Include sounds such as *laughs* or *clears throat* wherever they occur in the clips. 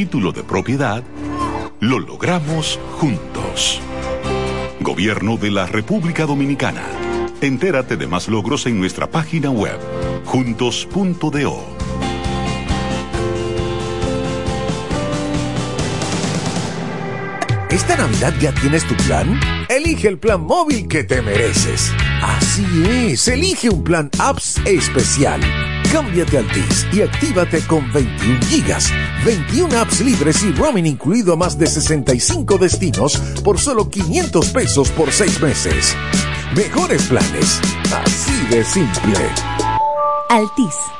título de propiedad, lo logramos juntos. Gobierno de la República Dominicana. Entérate de más logros en nuestra página web, juntos.do. ¿Esta Navidad ya tienes tu plan? Elige el plan móvil que te mereces. Así es, elige un plan apps especial. Cámbiate al TIS y actívate con 21 gigas, 21 apps libres y roaming incluido a más de 65 destinos por solo 500 pesos por 6 meses. Mejores planes, así de simple. Altis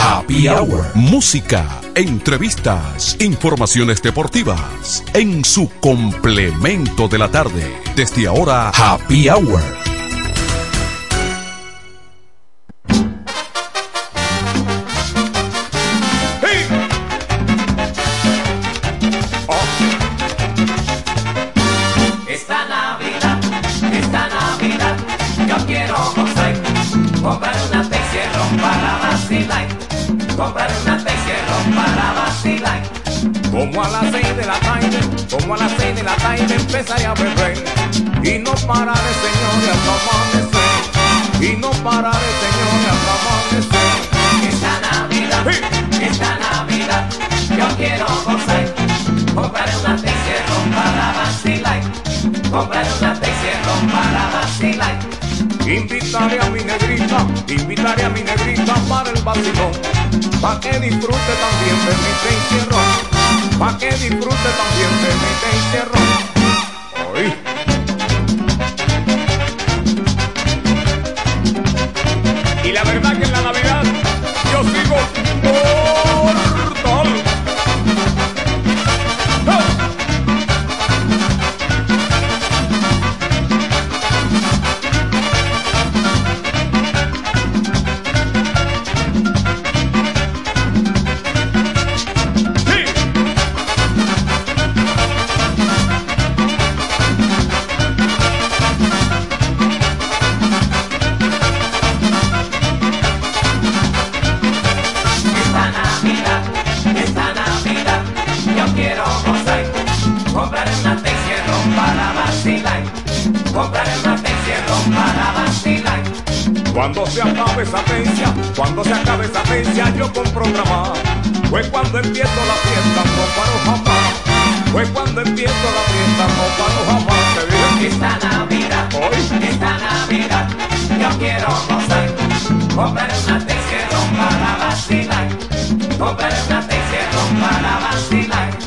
Happy Hour. Música, entrevistas, informaciones deportivas. En su complemento de la tarde. Desde ahora, Happy Hour. Empezaré a beber. Y no pararé, señores, hasta amanecer. Y no pararé, señores, hasta amanecer. Esta Navidad, esta Navidad, yo quiero gozar, comprar una Texierro para vacilar, comprar una Texierro para vacilar. Invitaré a mi negrita, invitaré a mi negrita para el vacilón, pa' que disfrute también de mi pa' que disfrute también de mi Hey. Cuando empiezo la fiesta, no paro jamás. Fue cuando empiezo la fiesta, no paro jamás. Te dije, Esta Navidad, esta Navidad, yo quiero gozar, comprar una Texierro para vacilar, comprar una Texierro para vacilar.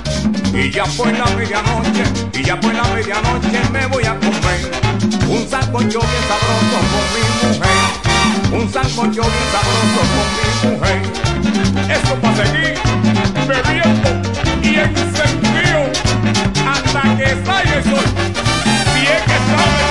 Y ya fue la medianoche, y ya fue la medianoche, me voy a comer un sancocho bien sabroso con mi mujer. Un sancocho bien sabroso con mi mujer. Esto para seguir bebiendo y encendido hasta que salga el sol. Si es que sabe.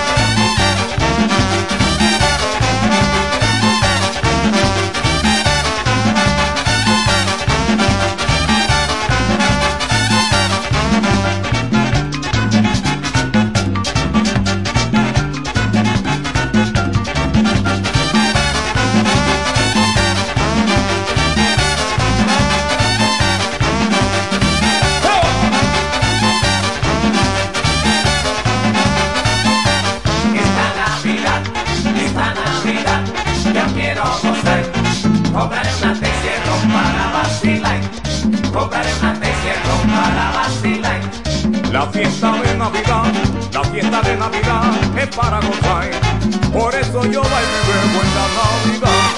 Fiesta de Navidad, la fiesta de Navidad es para gozar. Por eso yo bailo y bebo en la Navidad.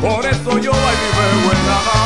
Por eso yo bailo y bebo en la Navidad.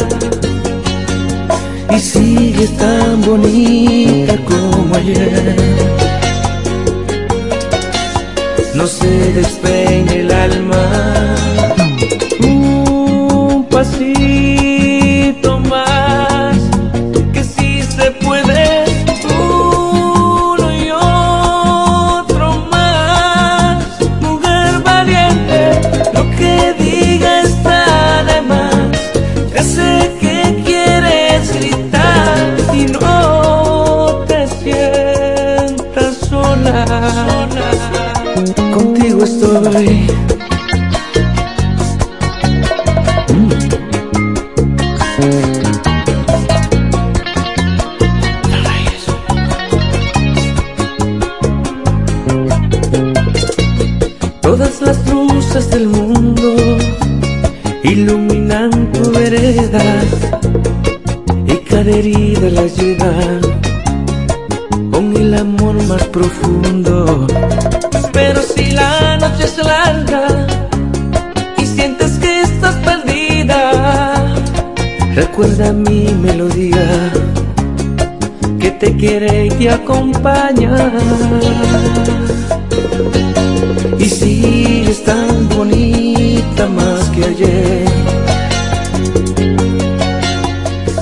y sigues tan bonita como ayer. No se despeine el alma, recuerda mi melodía que te quiere y te acompaña. Y sigues tan bonita más que ayer.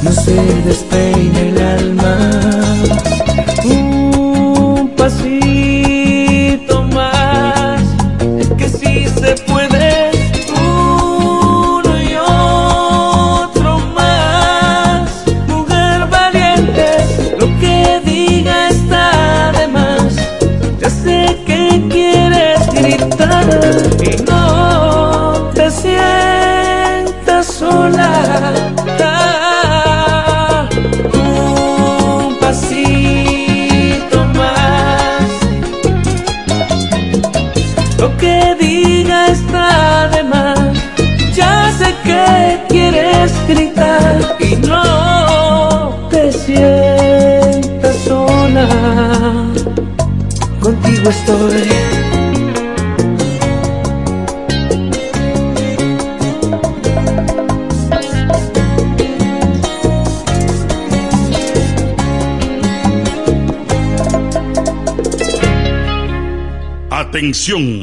No se despeine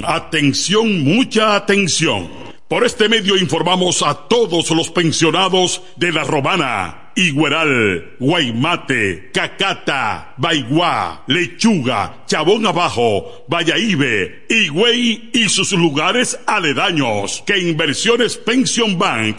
Atención, mucha atención. Por este medio informamos a todos los pensionados de La Romana, Igueral, Guaymate, Cacata, Baigua, Lechuga, Chabón Abajo, Vallaíbe, Higüey y sus lugares aledaños que Inversiones Pension Bank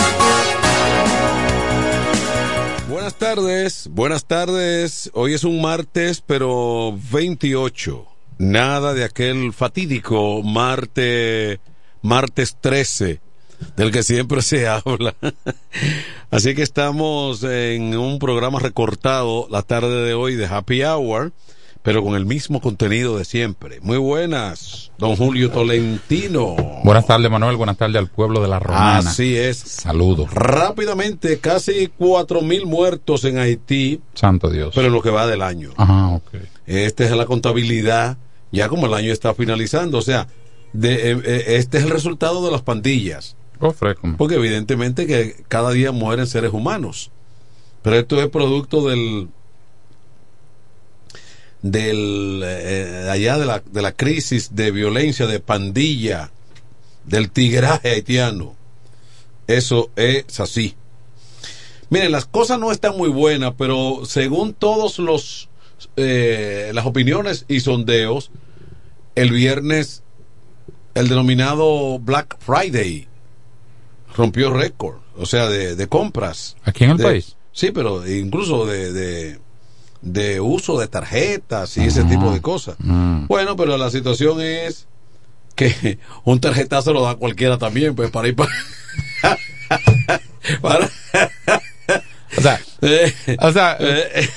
Buenas tardes, buenas tardes. Hoy es un martes, pero 28. Nada de aquel fatídico martes, martes 13, del que siempre se *laughs* habla. Así que estamos en un programa recortado la tarde de hoy de Happy Hour, pero con el mismo contenido de siempre. Muy buenas, don Julio Tolentino. Buenas tardes, Manuel. Buenas tardes al pueblo de la Romana. Así es. Saludos. Rápidamente, casi cuatro mil muertos en Haití. Santo Dios. Pero en lo que va del año. Ajá, ok. Esta es la contabilidad, ya como el año está finalizando. O sea, de, eh, eh, este es el resultado de las pandillas. Oh. Porque evidentemente que cada día mueren seres humanos. Pero esto es producto del del eh, allá de la, de la crisis de violencia de pandilla del tigraje haitiano. Eso es así. Miren las cosas no están muy buenas pero según todos los eh, las opiniones y sondeos el viernes el denominado Black Friday rompió récord o sea de, de compras. Aquí en el de- país sí pero incluso de, de de uso de tarjetas y ese tipo de cosas. Bueno, pero la situación es que un tarjetazo lo da cualquiera también, pues para ir para... *laughs* para- O sea, Eh, *laughs* o sea eh,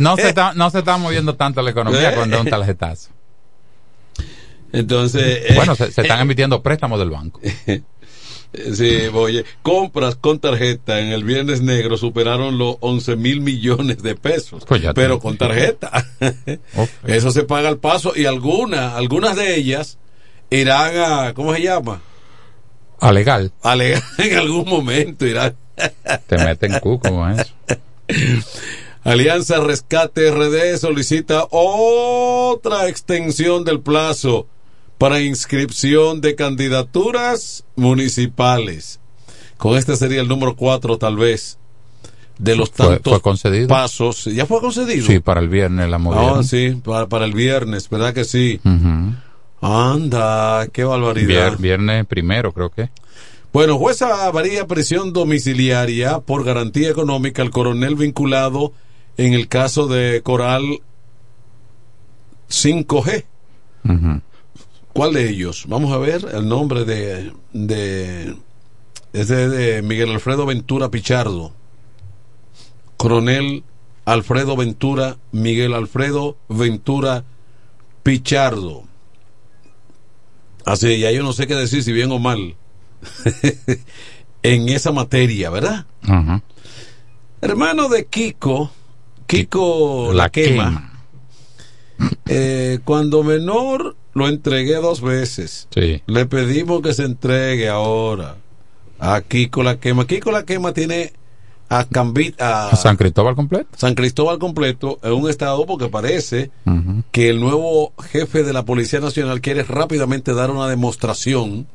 no, se está, no se está moviendo tanto la economía Eh. cuando es un tarjetazo. Entonces, eh, Bueno, se, se están emitiendo préstamos del banco. *laughs* Sí, oye, compras con tarjeta en el Viernes Negro superaron los 11 mil millones de pesos, Pues pero con tarjeta. *laughs* Eso se paga al paso y algunas, algunas de ellas irán a, ¿cómo se llama? A legal. A legal *laughs* en algún momento irán. Te meten cu como eso. *laughs* Alianza Rescate RD solicita otra extensión del plazo para inscripción de candidaturas municipales. Con este sería el número 4 tal vez. de los tantos fue concedido. pasos. ¿Ya fue concedido? Sí, para el viernes la movieron. Ah, sí, para, para el viernes, ¿verdad que sí? Anda, qué barbaridad. Vier- viernes primero, creo que. Bueno, jueza varía prisión domiciliaria por garantía económica al coronel vinculado en el caso de Coral 5G. Ujú. ¿Cuál de ellos? Vamos a ver el nombre de... de es de, de Miguel Alfredo Ventura Pichardo. Coronel Alfredo Ventura, Miguel Alfredo Ventura Pichardo. Así, ya yo no sé qué decir, si bien o mal, *laughs* en esa materia, ¿verdad? Hermano de Kiko, Kiko la, La quema. Eh, cuando menor lo entregué dos veces. Sí. Le pedimos que se entregue ahora a Kiko la quema. Kiko la quema tiene a Cambita, a San Cristóbal completo. San Cristóbal completo en un estado porque parece que el nuevo jefe de la Policía Nacional quiere rápidamente dar una demostración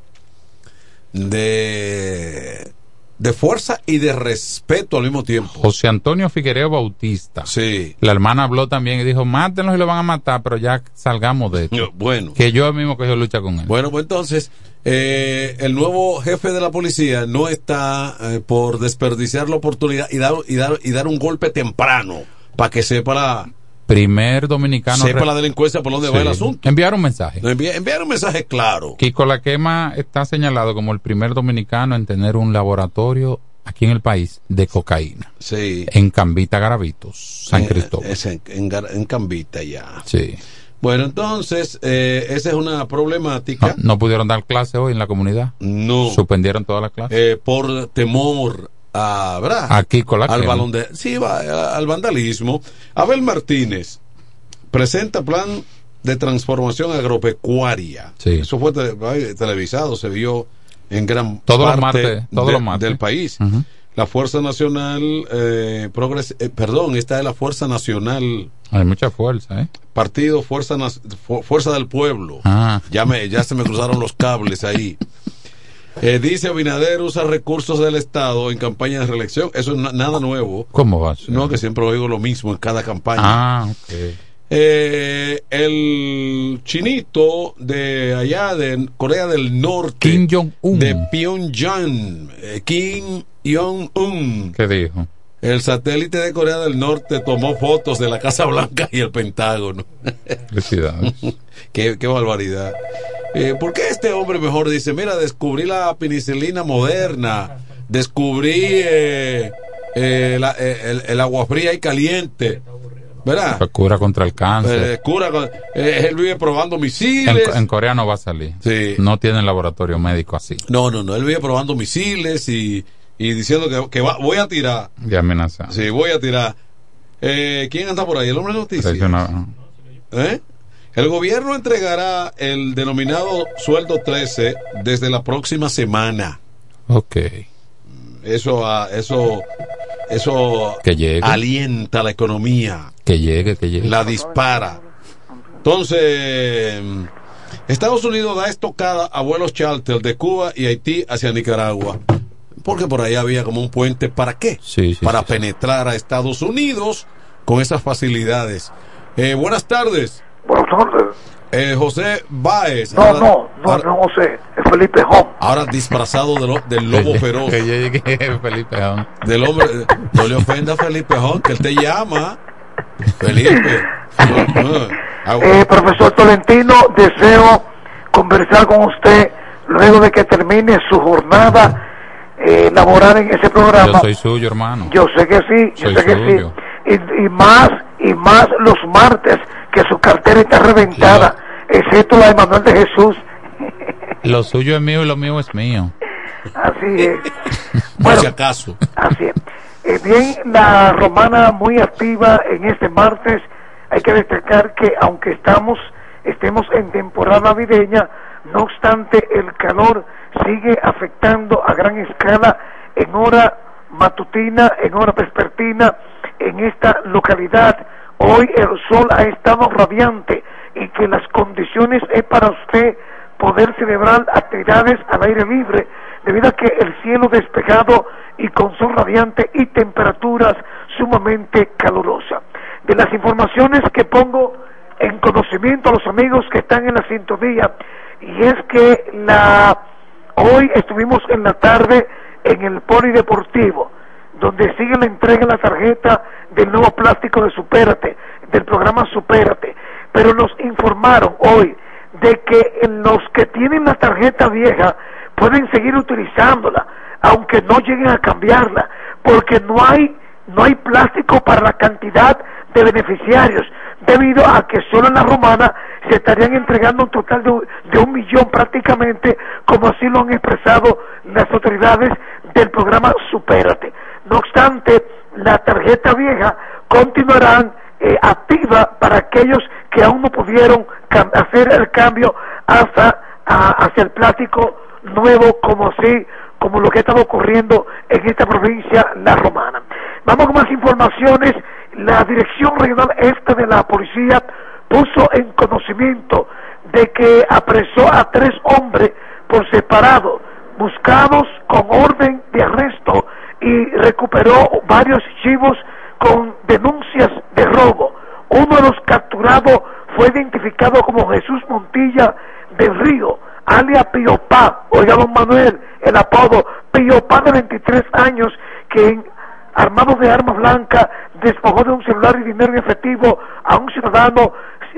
de, de fuerza y de respeto al mismo tiempo. José Antonio Figuereo Bautista. Sí. La hermana habló también y dijo, mátenlos y lo van a matar, pero ya salgamos de esto. Bueno. Que yo mismo que yo lucha con él. Bueno, pues entonces, eh, el nuevo jefe de la policía no está eh, por desperdiciar la oportunidad y dar, y dar, y dar un golpe temprano para que sepa la, Primer dominicano. sepa la delincuencia por dónde va Sí. el asunto. Enviar un mensaje. Enviar, enviar un mensaje claro. Kiko La Quema está señalado como el primer dominicano en tener un laboratorio aquí en el país de cocaína. Sí. En Cambita Garavitos, San Eh, Cristóbal. es en, en Gar- en Cambita ya. Sí. Bueno, entonces, eh, esa es una problemática. No, no pudieron dar clase hoy en la comunidad. No. Suspendieron todas las clases. eh, por temor a, ¿verdad? A Kiko La al balón de, sí, va, al vandalismo. Abel Martínez presenta plan de transformación agropecuaria. Sí. Eso fue televisado, se vio en gran Todos parte martes, todos de- del país. La Fuerza Nacional, eh, Progres- eh, perdón, esta es la Fuerza Nacional, Hay mucha fuerza, ¿eh? Partido Fuerza, Fuerza del Pueblo. Ah. Ya, me, ya se me cruzaron los cables ahí. *laughs* Eh, dice Abinader usa recursos del Estado en campaña de reelección. Eso es na- nada nuevo. ¿Cómo va? No, que siempre oigo lo mismo en cada campaña. Ah, ok. Eh, el chinito de allá de Corea del Norte. Kim Jong-un. De Pyongyang. eh, Kim Jong-un. ¿Qué dijo? El satélite de Corea del Norte tomó fotos de la Casa Blanca y el Pentágono. Felicidades. *laughs* qué, qué barbaridad. Eh, ¿Por qué este hombre mejor dice, mira, descubrí la penicilina moderna, descubrí eh, eh, la- eh, el, el agua fría y caliente, ¿verdad? Cura contra el cáncer. Eh, cura, él vive probando en, misiles. en Corea no va a salir. Sí. No tienen laboratorio médico así. No, no, no, él vive probando misiles y, y diciendo que, que va- voy a tirar. De amenaza. Sí, voy a tirar. Eh, ¿Quién anda por ahí? El hombre de noticias. ¿Eh? El gobierno entregará el denominado sueldo 13 desde la próxima semana. Ok. Eso, ah, eso, eso Que llegue. alienta la economía, Que llegue, que llegue. la dispara. Entonces, mm, Estados Unidos da estocada a vuelos charter de Cuba y Haití hacia Nicaragua. Porque por ahí había como un puente. ¿Para qué? Sí, sí, Para sí. penetrar a Estados Unidos con esas facilidades. Eh, buenas tardes. Buenas tardes. Eh, José Báez. No, ahora- no, no, ahora, no José, es Felipe Hom. ahora disfrazado de lo- del lobo feroz. Que llegue Felipe Jón. Del hombre. No le ofenda a Felipe Jón, que él te llama. Felipe. *laughs* Eh, profesor Tolentino, deseo conversar con usted luego de que termine su jornada eh, laboral en ese programa. Yo soy suyo, hermano. Yo sé que sí, yo Soy sé que suyo. sí. Y, y más, y más los martes, que su cartera está reventada, excepto la de Manuel de Jesús. *laughs* Lo suyo es mío y lo mío es mío. Así *laughs* es. Por si acaso. Así es. Eh, bien, la romana muy activa en este martes. Hay que destacar que aunque estamos estemos en temporada navideña, no obstante el calor sigue afectando a gran escala en hora matutina, en hora vespertina en esta localidad. Hoy el sol ha estado radiante y que las condiciones es para usted poder celebrar actividades al aire libre, debido a que el cielo despejado y con sol radiante y temperaturas sumamente calurosas. De las informaciones que pongo en conocimiento a los amigos que están en la sintonía, y es que la hoy estuvimos en la tarde en el polideportivo, donde sigue la entrega de la tarjeta del nuevo plástico de Supérate, del programa Supérate, pero nos informaron hoy de que los que tienen la tarjeta vieja pueden seguir utilizándola, aunque no lleguen a cambiarla, porque no hay no hay plástico para la cantidad de beneficiarios, debido a que solo en la romana se estarían entregando un total de, de un millón prácticamente, como así lo han expresado las autoridades del programa Supérate. No obstante, la tarjeta vieja continuarán eh, activa para aquellos que aún no pudieron hacer el cambio hasta hacia el plástico nuevo como así como lo que estaba ocurriendo en esta provincia la romana. Vamos con más informaciones. La dirección regional este de la policía puso en conocimiento de que apresó a tres hombres por separado buscados con orden de arresto y recuperó varios chivos con denuncias de robo. Uno de los capturados fue identificado como Jesús Montilla del Río, alias Piopá, oiga don Manuel, el apodo Piopá de 23 años, que armado de armas blancas despojó de un celular y dinero en efectivo a un ciudadano,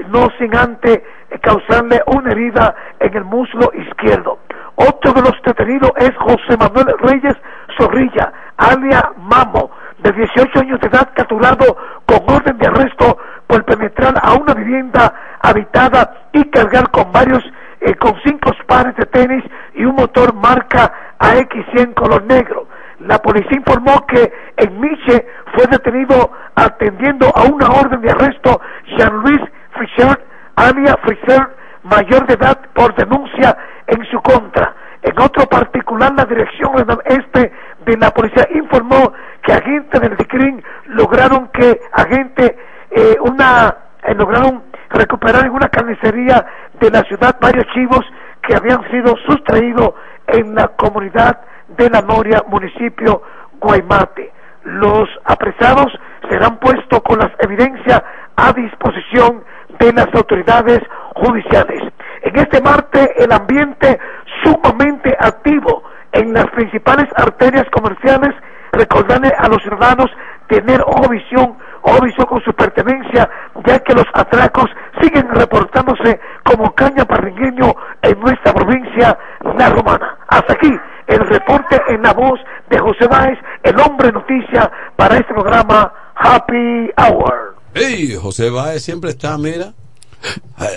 no sin antes causarle una herida en el muslo izquierdo. Otro de los detenidos es José Manuel Reyes Zorrilla, alias Mamo, de 18 años de edad capturado con orden de arresto por penetrar a una vivienda habitada y cargar con varios, eh, con cinco pares de tenis y un motor marca AX100 color negro. La policía informó que en Miche fue detenido atendiendo a una orden de arresto Jean-Louis Fischer, alia Fischer, mayor de edad por denuncia en su contra. En otro particular, la dirección este de la policía informó que agentes del DICRIN lograron que agentes eh, una eh, lograron recuperar en una carnicería de la ciudad varios chivos que habían sido sustraídos en la comunidad de la Noria, municipio Guaymate. Los apresados serán puestos con las evidencias a disposición de las autoridades judiciales. En este martes el ambiente sumamente activo en las principales arterias comerciales, recordarle a los ciudadanos tener ojo visión, ojo visión con su pertenencia, ya que los atracos siguen reportándose como caña parringueño en nuestra provincia, La Romana. Hasta aquí el reporte en la voz de José Báez, el hombre noticia para este programa Happy Hour. Hey, José siempre está, mira,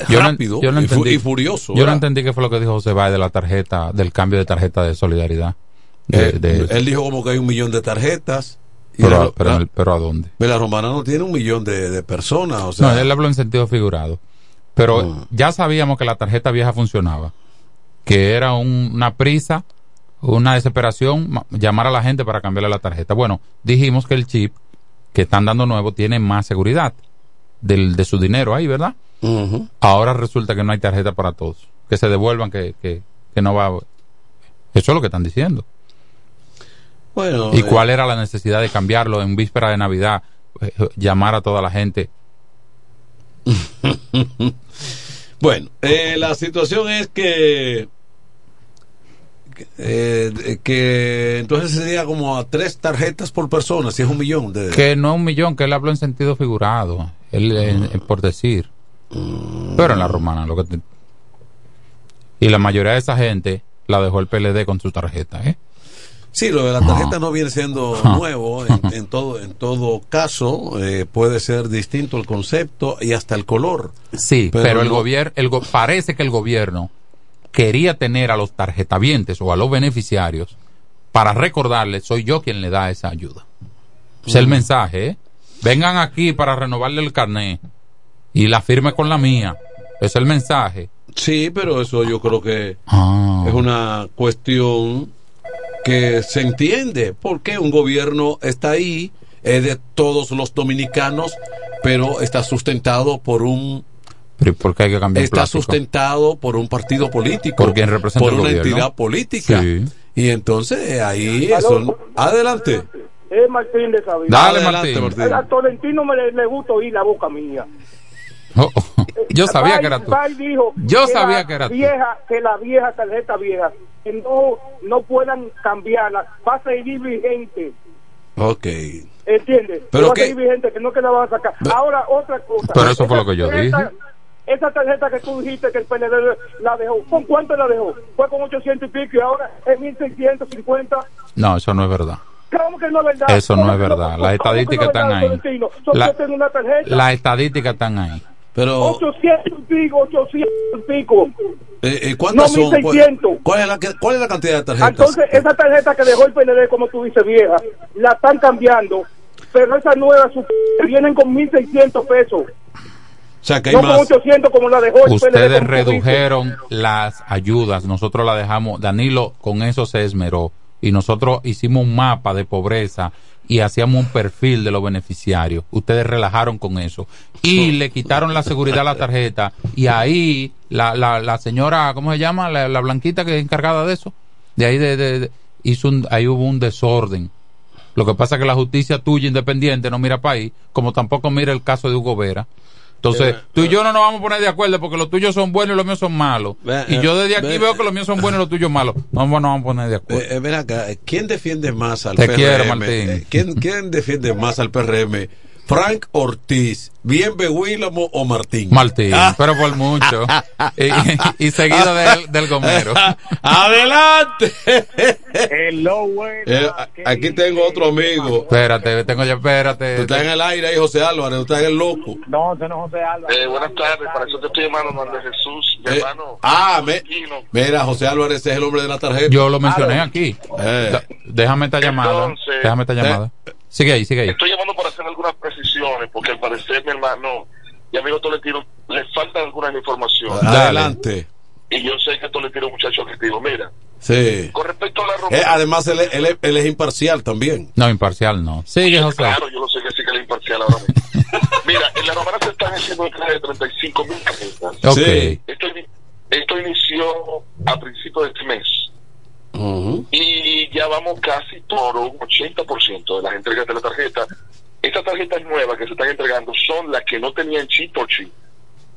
yo rápido no, yo no y, fu- entendí, y furioso. Yo no entendí qué fue lo que dijo José Báez de la tarjeta, del cambio de tarjeta de solidaridad. De- Eh, de- él dijo como que hay un millón de tarjetas. Y pero, la, pero, la- pero ¿a dónde? la romana no tiene un millón de, de personas. O sea, no, él habló en sentido figurado. Pero Mm. ya sabíamos que la tarjeta vieja funcionaba. Que era un- una prisa, una desesperación, ma- llamar a la gente para cambiarle la tarjeta. Bueno, dijimos que el chip que están dando nuevo tiene más seguridad del, de su dinero ahí, ¿verdad? Ahora resulta que no hay tarjeta para todos. Que se devuelvan, que, que, que no va. Eso es lo que están diciendo. Bueno, ¿Y eh, cuál era la necesidad de cambiarlo en víspera de Navidad? Eh, Llamar a toda la gente. *laughs* Bueno, eh, la situación es que que, eh, que entonces sería como a tres tarjetas por persona, si es un millón de... Que no es un millón, que él habló en sentido figurado. Él, por decir. Pero en la romana, lo que te- Y la mayoría de esa gente la dejó el PLD con su tarjeta, ¿eh? Sí, lo de la tarjeta no viene siendo *laughs* nuevo. En, en todo, en todo caso, eh, puede ser distinto el concepto y hasta el color. Sí, pero, el no- gobierno, el go- parece que el gobierno quería tener a los tarjetavientes o a los beneficiarios para recordarles, soy yo quien le da esa ayuda. Es el Mm. mensaje, ¿eh? Vengan aquí para renovarle el carnet y la firme con la mía. Es el mensaje. Sí, pero eso yo creo que Ah. es una cuestión que se entiende. Porque un gobierno está ahí, es de todos los dominicanos, pero está sustentado por un Pero ¿y ¿por qué hay que cambiar está plástico? sustentado por un partido político, Por quien representa por el una gobierno. entidad política. Sí. Y entonces eh, ahí eso. Adelante. Es Martín de Sabina. Dale, Adelante, Martín. Martín. A Tolentino me le, le gusta oír la boca mía. Oh, oh. *laughs* Yo sabía que era tú. Dijo Yo que sabía la que era tú. Vieja, que la vieja tarjeta vieja, que no, no puedan cambiarla, va a seguir vigente. Ok. ¿Entiendes? Pero va a qué- seguir vigente, que no que la van a sacar. Ahora, otra cosa. Pero eso fue Esa lo que yo tarjeta- dije. Esa tarjeta que tú dijiste que el PLD la dejó, ¿con cuánto la dejó? Fue con 800 y pico y ahora es 1650. No, eso no es verdad. ¿Cómo que no es verdad? Eso no ¿Cómo es que verdad. ¿Cómo Las que estadísticas no es están ahí. Las estadísticas están ahí. Pero, 800 y pico, 800 y pico. eh, eh, ¿cuántas No, son? 1600. ¿Cuál es, la, ¿Cuál es la cantidad de tarjetas? Entonces, esa tarjeta que dejó el PLD, como tú dices, vieja, la están cambiando, pero esas nuevas vienen con 1.600 pesos. o sea, que hay No con más. 800 como la dejó el PLD. Ustedes dices. redujeron las ayudas, nosotros la dejamos, Danilo con eso se esmeró y nosotros hicimos un mapa de pobreza y hacíamos un perfil de los beneficiarios. Ustedes relajaron con eso y le quitaron la seguridad a la tarjeta y ahí la, la, la señora, ¿cómo se llama? La, la blanquita que es encargada de eso, de ahí de, de- de- hizo un, ahí hubo un desorden. Lo que pasa es que la justicia tuya independiente no mira para ahí, como tampoco mira el caso de Hugo Vera. Entonces, tú y yo no nos vamos a poner de acuerdo porque los tuyos son buenos y los míos son malos. Ve- Y yo desde aquí ve- veo que los míos son buenos y los tuyos malos. No no nos vamos a poner de acuerdo. Eh, ven acá, ¿quién defiende más al Te PRM? quiero, Martín. Eh, ¿quién, ¿Quién defiende más al PRM? ¿Frank Ortiz, bien Beguílamo o Martín? Martín, Ah. pero por mucho. y, y seguido del, del gomero. *laughs* ¡Adelante! Hello, bueno. Eh, aquí tengo otro amigo. Espérate, tengo ya, espérate. Tú estás en el aire ahí, José Álvarez, tú estás en el loco. No, no es José Álvarez. Eh, buenas tardes, para eso te estoy llamando, Manuel Jesús, mi Eh, hermano. ah, me- mira, José Álvarez es el hombre de la tarjeta. Yo lo mencioné aquí. Eh. Déjame esta llamada. Entonces- Déjame esta llamada. Sigue ahí, sigue ahí. Estoy llamando para hacer algunas precisiones, porque al parecer mi hermano y amigo Tolentino le faltan algunas informaciones. Adelante. Y yo sé que Tolentino es un muchacho objetivo. Mira, Sí. con respecto a la romana. Eh, además, él, es- él es- él es imparcial también. No, imparcial no. Sigue, José. Claro, yo lo sé que sí que es imparcial ahora mismo. *laughs* Mira, en la romana se están haciendo entregas de 35 mil tarjetas. Ok. Sí. Esto, esto inició a principios de este mes. Y ya vamos casi por un 80% de las entregas de la tarjeta. Estas tarjetas nuevas que se están entregando son las que no tenían chip por chip.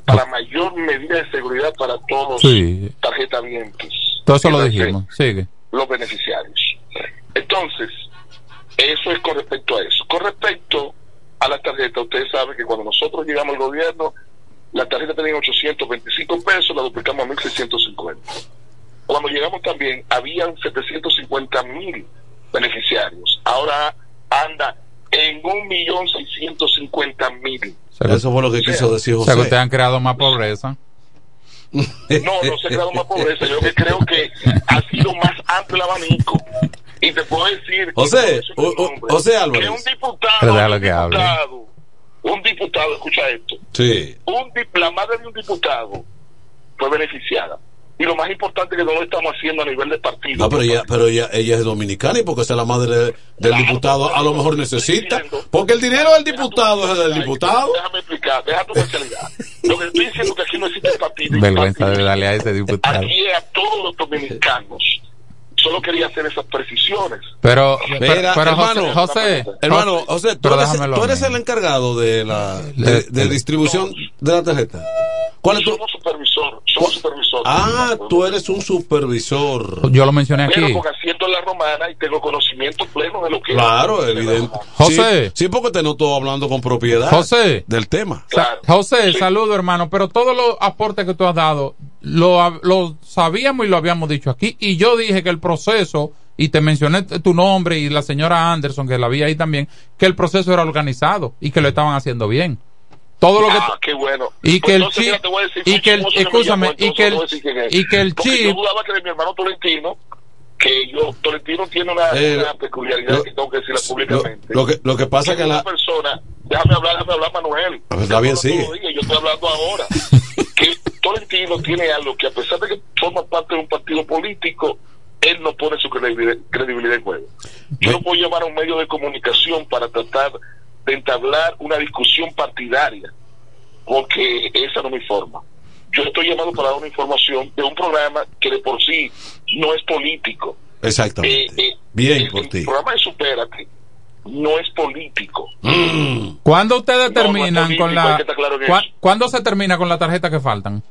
Para mayor medida de seguridad para todos Sí. tarjeta vientes. Todo eso lo dijimos. Sigue. los beneficiarios. Entonces, eso es con respecto a eso. Con respecto a las tarjetas, ustedes saben que cuando nosotros llegamos al gobierno, la tarjeta tenía 825 pesos, la duplicamos a 1650. Cuando llegamos también, habían 750 mil beneficiarios. Ahora anda en 1.650.000. Eso fue lo que quiso decir O sea, que José. ustedes han creado más pobreza. No, no se ha creado más pobreza. Yo que creo que ha sido más amplio el abanico. Y te puedo decir, José, o- o- José que Álvarez. un diputado, que hable. diputado, un diputado, escucha esto, Sí. un, la madre de un diputado fue beneficiada. Y lo más importante es que no lo estamos haciendo a nivel de partido. No, pero ella, pero ella, ella es dominicana y porque esa es la madre de- del diputado, a lo mejor necesita. Porque el dinero del diputado es del diputado. Déjame explicar, deja tu especialidad. Lo que estoy diciendo es que aquí no existe partido. Vergüenza de darle a ese diputado. Aquí es a todos los dominicanos. Solo quería hacer esas precisiones. Pero, Mira, pero, pero hermano, José, José, Hermano, José, tú eres, tú el encargado de la de, de distribución de la tarjeta. ¿Cuál es tu? Somos supervisor, somos supervisor. Ah, tú eres un supervisor. Yo lo mencioné aquí. Pero con asiento en la romana y tengo conocimiento pleno de lo que Claro, evidente. José. Sí, sí, porque te noto hablando con propiedad. José. Del tema. José, saludo hermano, pero todos los aportes que tú has dado lo, lo sabíamos y lo habíamos dicho aquí y yo dije que el proceso y te mencioné tu nombre y la señora Anderson que la vi ahí también que el proceso era organizado y que lo estaban haciendo bien todo lo que Ah, qué bueno. y Pues que el chip te voy a decir, y que el que escúchame y que el y que el chip yo dudaba que de mi hermano Tolentino que yo Tolentino tiene una, Eh, una peculiaridad lo- que tengo que decirla Lo, públicamente. lo que, lo que pasa es que una la... persona déjame hablar déjame hablar Manuel. Pues está bien, días, yo estoy hablando ahora. *laughs* Que Tolentino tiene algo que a pesar de que forma parte de un partido político él no pone su credibilidad, credibilidad en juego. Yo no puedo llevar a un medio de comunicación para tratar de entablar una discusión partidaria porque esa no es mi forma. Yo estoy llamado para dar una información de un programa que de por sí no es político. Exactamente. Eh, eh, Bien el, por el ti. programa de Supérate no es político. ¿Cuándo ustedes No, no es terminan político, con la... claro en ¿Cuá- eso. ¿Cuándo se termina con la tarjeta que faltan?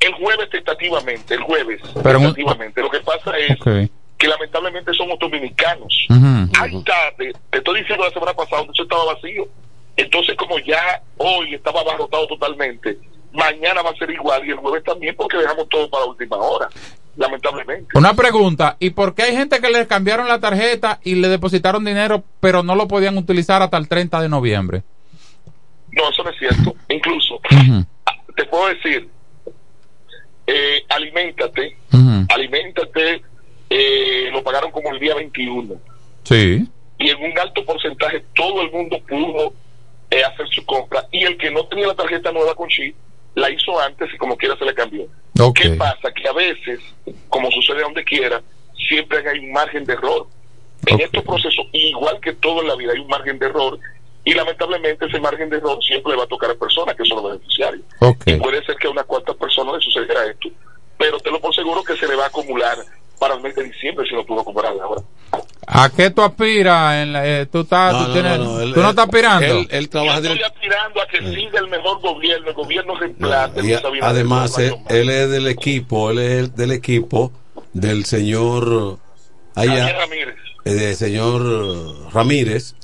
El jueves tentativamente, el jueves Pero un- tentativamente. Lo que pasa es Ok. Que lamentablemente somos dominicanos. Ujú. Hay tarde, te estoy diciendo la semana pasada, donde eso estaba vacío. Entonces, como ya hoy estaba abarrotado totalmente, mañana va a ser igual y el jueves también, porque dejamos todo para la última hora, lamentablemente. Una pregunta, ¿y por qué hay gente que les cambiaron la tarjeta y le depositaron dinero, pero no lo podían utilizar hasta el 30 de noviembre? No, eso no es cierto. Incluso, te puedo decir, eh, aliméntate, aliméntate, eh, lo pagaron como el día 21. Sí. y en un alto porcentaje todo el mundo pudo eh, hacer su compra y el que no tenía la tarjeta nueva con chip la hizo antes y como quiera se le cambió. Ok. ¿Qué pasa? Que a veces, como sucede donde quiera, siempre hay un margen de error. En estos procesos, igual que todo en la vida, hay un margen de error y lamentablemente ese margen de error siempre le va a tocar a personas que son los beneficiarios. Y puede ser que a unas cuantas personas le sucediera esto, pero te lo por seguro que se le va a acumular para el mes de diciembre si no pudo comprarla ahora. ¿A qué tú aspiras? En la- eh, ¿Tú, estás, No, tú, tienes- no, no, él- tú no estás aspirando? él- él trabaja Yo estoy aspirando a que siga el mejor gobierno, el gobierno Y Luis a- además, él, él es del equipo, él es el- del equipo del señor allá, Javier Ramírez. eh, del señor Ramírez.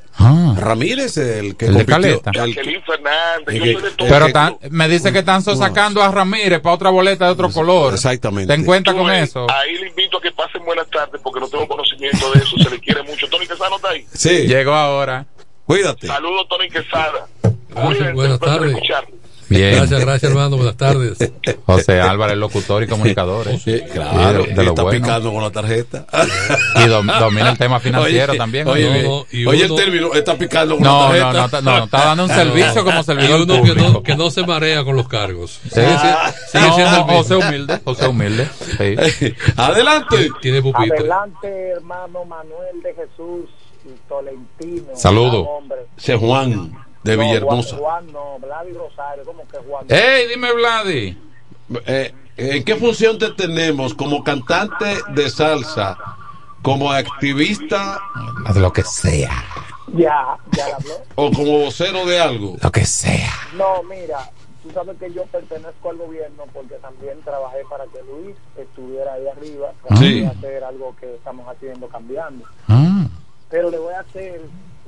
Ramírez, el que El de compitió. Caleta. el- Jacqueline Fernández, el yo que- soy de todo. Pero que- tan- me dice que están so- sacando a Ramírez para otra boleta de otro color. Exactamente. Ten cuenta con ves, eso. Ahí le invito a que pasen buenas tardes porque no tengo conocimiento de eso, se le quiere mucho. Tony Quesada no está ahí. Sí. Llegó ahora. Cuídate. Saludos, Tony Quesada. Gracias, buenas tardes. Bien. Gracias, gracias, hermano. Buenas tardes. José Álvarez, locutor y comunicador. ¿eh? Sí, claro, Y de, de y lo está bueno. picando con la tarjeta. Y dom- domina el tema financiero Oye, también. Oye, ¿no? no, y Oye, uno- el término, está picando con No, la no, tarjeta. no, está- no, está dando un *laughs* servicio como Y servidor uno que no, que no se marea con los cargos. Sí. Sigue, si- sigue No, siendo el mismo. José humilde, José humilde. sí. *laughs* Adelante. Tiene pupitre. Adelante, hermano Manuel de Jesús y Tolentino. Saludo. Ese Juan de No, Villahermosa. Juan, Juan no, Vladi Rosario, ¿cómo que Juan? ¡Ey, dime, Vladi! Eh, ¿En qué función te tenemos? ¿Como cantante de salsa? ¿Como activista De lo que sea. Ya, ya le habló. o como vocero de algo? Lo que sea. No, mira, tú sabes que yo pertenezco al gobierno porque también trabajé para que Luis estuviera ahí arriba, para Sí. hacer algo que estamos haciendo, cambiando. Ah, Pero le voy a hacer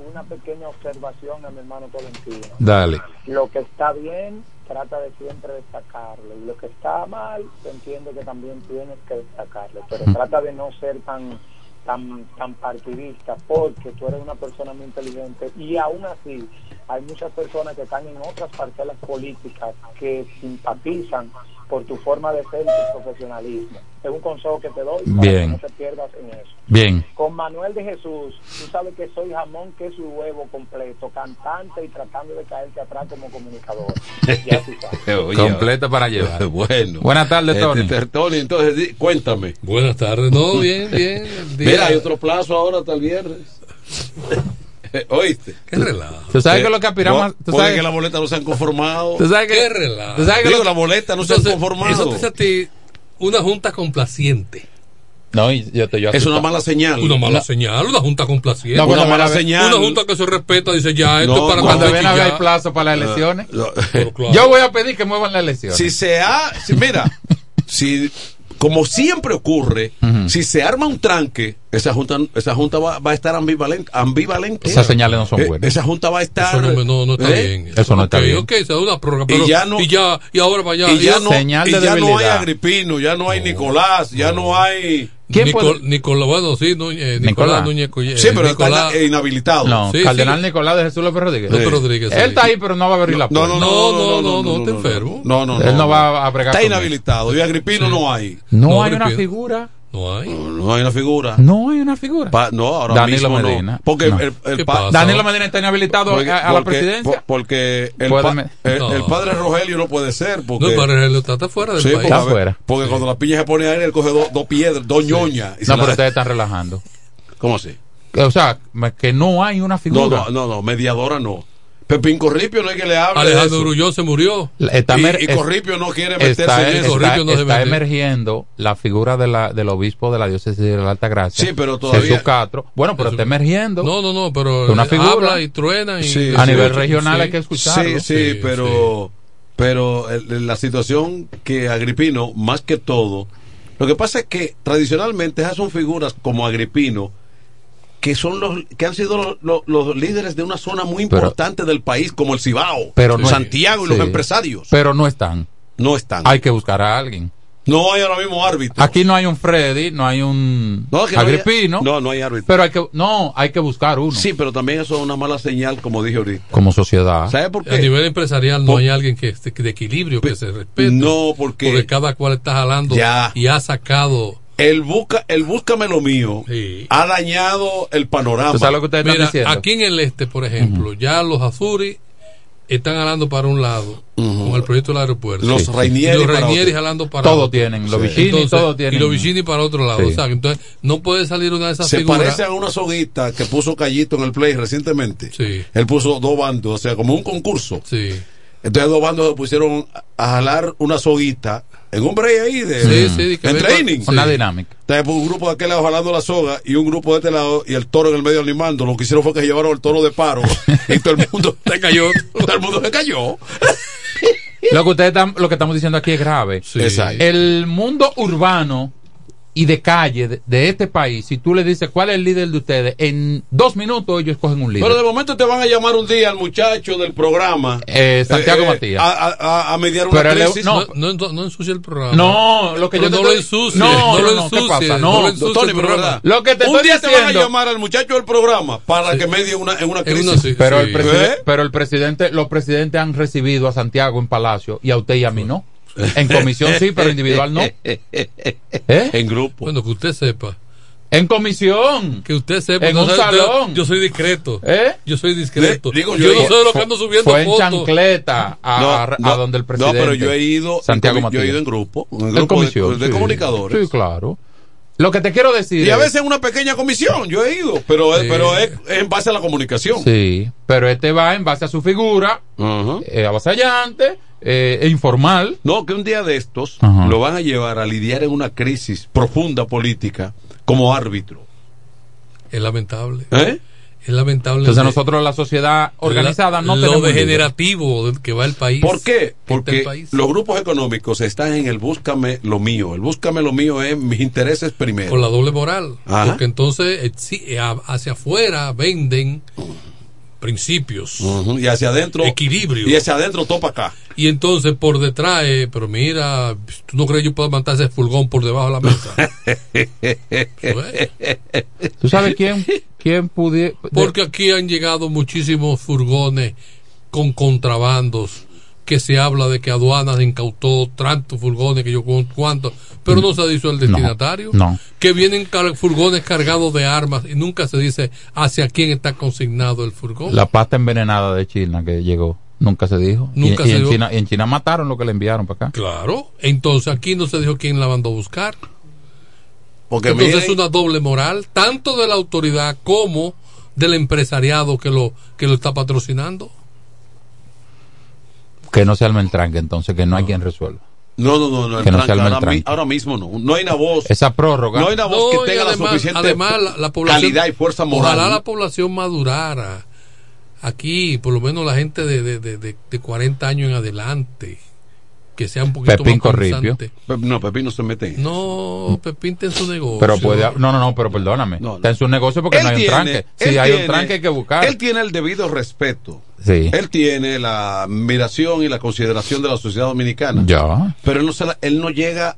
una pequeña observación a mi hermano Tolentino. dale. Lo que está bien, trata de siempre destacarlo. Y lo que está mal, entiendo que también tienes que destacarlo. Pero Mm. trata de no ser tan tan tan partidista porque tú eres una persona muy inteligente y aún así hay muchas personas que están en otras parcelas políticas que simpatizan por tu forma de ser y tu profesionalismo. Es un consejo que te doy para Bien. que no te pierdas en eso. Bien. Con Manuel de Jesús, tú sabes que soy jamón, queso y huevo completo, cantante y tratando de caerte atrás como comunicador. Ya tú sabes. *laughs* Completo para llevar. *laughs* Bueno. Buenas tardes, Tony. Este, Tony, entonces, di- cuéntame. Buenas tardes. No, bien, bien. *laughs* Mira, hay otro plazo ahora hasta el viernes. *laughs* ¿Oíste? Qué relajo. ¿Tú sabes que lo que aspiramos? ¿Tú sabes que las boletas no se han conformado. ¿Tú sabes que- Qué relajo. ¿Tú sabes que Digo, lo- las boletas no se han Entonces, conformado. Eso te hace a ti una junta complaciente. No, yo te yo Es una mala señal. Una mala No. señal, una junta complaciente. No, una mala señal. Una junta que se respeta, dice ya, esto No, es para Cuando cuando ven a ver plazo para las elecciones, No. Claro. yo voy a pedir que muevan las elecciones. Si se ha, si- mira, *laughs* si como siempre ocurre, si se arma un tranque, esa junta, esa junta va, va a estar ambivalente, ambivalente. Esas señales no son Eh, buenas. Esa junta va a estar. Eso no, no, no está ¿eh? bien. Eso no está Ok, bien. Ok, se da una prórroga. Y Pero, ya no- y ya, y ahora allá. Y ya, no, Señal y ya no hay. Agripino, ya no hay Nicolás, ya no hay. ¿Quién Nicolás, puede- Nicolás, bueno, sí, Núñez- Nicolás, Nicolás. Núñez Coye- Sí, pero Nicolás, está inhabilitado. No, Sí, Cardenal sí. Nicolás de Jesús López Rodríguez. López Rodríguez, sí. Él está ahí, pero no va a abrir la No, puerta. no, no, no, no, no, no, te enfermo. No, no, no. Él no va a bregar Está inhabilitado. Y Agripino no hay. No, No, hay una figura. No hay. No, no hay una figura. No hay una figura. Pa- no, ahora Danilo mismo Medina. no. Porque No. el. Danilo Medina está inhabilitado porque- a, a la presidencia. po- Porque el, Puede pa- me- el, No. el padre Rogelio no puede ser. Porque, No, el padre Rogelio está, está fuera del Sí, país. porque, Está a ver, fuera. porque cuando la piña se pone a él, él coge dos piedras, dos ñoñas. y se no, la- pero ustedes están relajando. ¿Cómo así? O sea, que no hay una No, figura. no, no, no, mediadora no. Pepín Corripio no hay que le hable. Alejandro. Grullón se murió. Está y, es- Corripio no quiere meterse está, en eso. está- no emergiendo la figura de la, del obispo de la diócesis de la Alta Gracia. Sí, pero todavía- Jesús Castro. Bueno, pero está emergiendo. No, no, no, pero Es una figura. habla y truena. Y, Sí, a sí, nivel sí, regional sí. hay que escucharlo. Sí, sí, pero, pero el- la situación que Agripino, más que todo, lo que pasa es que tradicionalmente esas son figuras como Agripino, que son los que han sido los, los- los líderes de una zona muy Pero- importante del país, como el Cibao, Pero no- Santiago y sí. los empresarios. Pero no están. No están. Hay que buscar a alguien. No hay ahora mismo árbitro. Aquí no hay un Freddy, no hay un No, que no hay- Agripino. no, no hay árbitro. Pero hay que, no, hay que buscar uno. Sí, pero también eso es una mala señal, como dije ahorita. Como sociedad. ¿Sabe por qué? A nivel empresarial no Por- hay alguien que esté de equilibrio, que se respete. No, porque, Porque cada cual está jalando Ya. y ha sacado. El busca, el búscame lo mío ha dañado el panorama. ¿Tú sabes lo que ustedes Mira, están diciendo? aquí en el este, por ejemplo, ya los Azuri están jalando para un lado con el proyecto del aeropuerto. Los Sí. Rainieri Y los para Rainieri otro. jalando para Todos otro. tienen, los Sí. Vicini, Entonces, todos tienen. Y los Vicini para otro lado. Sí. O sea, que entonces no puede salir una de esas Se figuras. parece a una soguita que puso Callito en el play recientemente. Sí. Él puso dos bandos, o sea, como un concurso. Sí. Entonces dos bandos se pusieron a jalar una soguita en un break ahí de Sí, sí, en training. Una dinámica. Entonces pues, un grupo de aquel lado jalando la soga y un grupo de este lado y el toro en el medio animando. Lo que hicieron fue que llevaron el toro de paro *laughs* y todo el mundo se cayó. Todo el mundo se cayó. Lo que ustedes están, lo que estamos diciendo aquí es grave. Exacto. El mundo urbano y de calle de, de este país, si tú le dices cuál es el líder de ustedes, en dos minutos ellos cogen un líder. Pero de momento te van a llamar un día al muchacho del programa. Eh, Santiago Matías. A, a- a- a mediar una Pero crisis. no, No, no, no ensucie el programa. No, lo que Pero yo te no lo estoy- ensucie. No, no, no, lo no, ¿qué ensucie. pasa? No, No, lo ensucie Tony, el pero programa. verdad. Lo que te un estoy día te van a llamar al muchacho del programa para que medie una, en una En crisis. una sí, pero, sí. el ¿Eh? pero el presidente, los presidentes han recibido a Santiago en Palacio y a usted y a mí no. En comisión sí, pero individual no. ¿Eh? En grupo. Bueno, que usted sepa. En comisión. Que usted sepa. En no un sabe, salón. Yo soy discreto. ¿Eh? Yo soy discreto. Le- digo, yo, yo- no sé de lo que ando subiendo Fue en fotos. chancleta a, a- a donde el presidente. No, pero yo he ido, Santiago en yo he ido en grupo, en En grupo comisión. de, sí. comunicadores. Sí, claro. Lo que te quiero decir Y a es- veces en una pequeña comisión, yo he ido, pero, Sí. pero es, es en base a la comunicación. Sí, pero este va en base a su figura, Ajá. eh, avasallante, eh, e informal. No, que un día de estos Ajá. lo van a llevar a lidiar en una crisis profunda política como árbitro. Es lamentable. ¿Eh? Es lamentable. Entonces de- nosotros la sociedad organizada no lo tenemos degenerativo que va el país. ¿Por qué? Porque país. los grupos económicos están en el búscame lo mío. El búscame lo mío es mis intereses primero. Por la doble moral. Ajá. Porque entonces eh, sí, eh, hacia afuera venden principios. Y hacia adentro. Equilibrio. Y hacia adentro topa acá. Y entonces por detrás, eh, pero mira, ¿tú no crees que yo puedo matar ese furgón por debajo de la mesa? *laughs* ¿Tú sabes quién, quién pudiera... Porque aquí han llegado muchísimos furgones con contrabandos que se habla de que aduanas incautó tantos furgones que yo cu- cuánto, pero no se dice el destinatario. no. Que vienen car- furgones cargados de armas y nunca se dice hacia quién está consignado el furgón. La pasta envenenada de China que llegó, nunca se dijo. Nunca y, y se en, dijo. China, y en China mataron lo que le enviaron para acá. Claro, entonces aquí no se dijo quién la mandó a buscar. Porque Entonces miren- es una doble moral, tanto de la autoridad como del empresariado que lo que lo está patrocinando. Que no se arme el tranque, entonces, que no hay quien resuelva. No, no, no, no, el Que no se tranque arme el ahora, mi- ahora mismo no. No hay una voz. Esa prórroga. No hay una voz No, que tenga además, la suficiente además la, la población, calidad y fuerza moral. Ojalá la población madurara. Aquí, por lo menos la gente de, de, de, de- de 40 años en adelante, que sea un poquito Pepín más Corripio. Pe- No, Pepín no se mete en eso. No, Pepín está en su negocio. Pero puede, no, no, no, pero perdóname. Está en su negocio porque Él no hay un tranque. Si hay un tranque hay que buscar. Él tiene el debido respeto. Sí. Él tiene la admiración y la consideración de la sociedad dominicana. Ya. Pero él no, se la- él no llega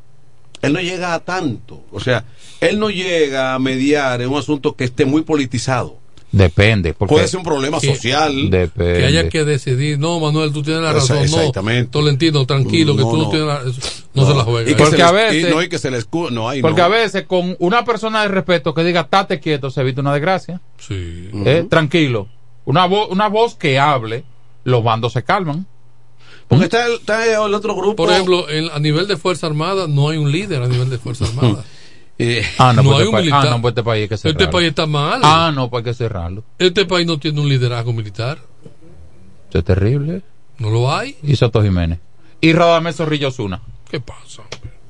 él no llega a tanto. O sea, él no llega a mediar en un asunto que esté muy politizado. Depende. Porque Puede ser un problema que- social. Depende. que haya que decidir, no, Manuel, tú tienes la razón, exactamente. no, Tolentino, tranquilo, que No, tú no, no. tienes la no, se la juega. Y que Porque a veces- y no, y que se les no hay Porque no. a veces con una persona de respeto que diga, tate quieto, se evita una desgracia. Sí. Eh, Tranquilo. Una, vo- una voz que hable, los bandos se calman. Porque está el, está el otro grupo. Por ejemplo, en- a nivel de Fuerza Armada no hay un líder a nivel de Fuerza Armada. *laughs* Eh, Ah, no, No pues hay este un país- militar. ah, no, pues este país hay que cerrarlo. Este país está mal. Ah, no, pues hay que cerrarlo. Este país no tiene un liderazgo militar. Esto es terrible. ¿No lo hay? Y Soto Jiménez. Y Radamés Zorrillo Osuna. ¿Qué pasa?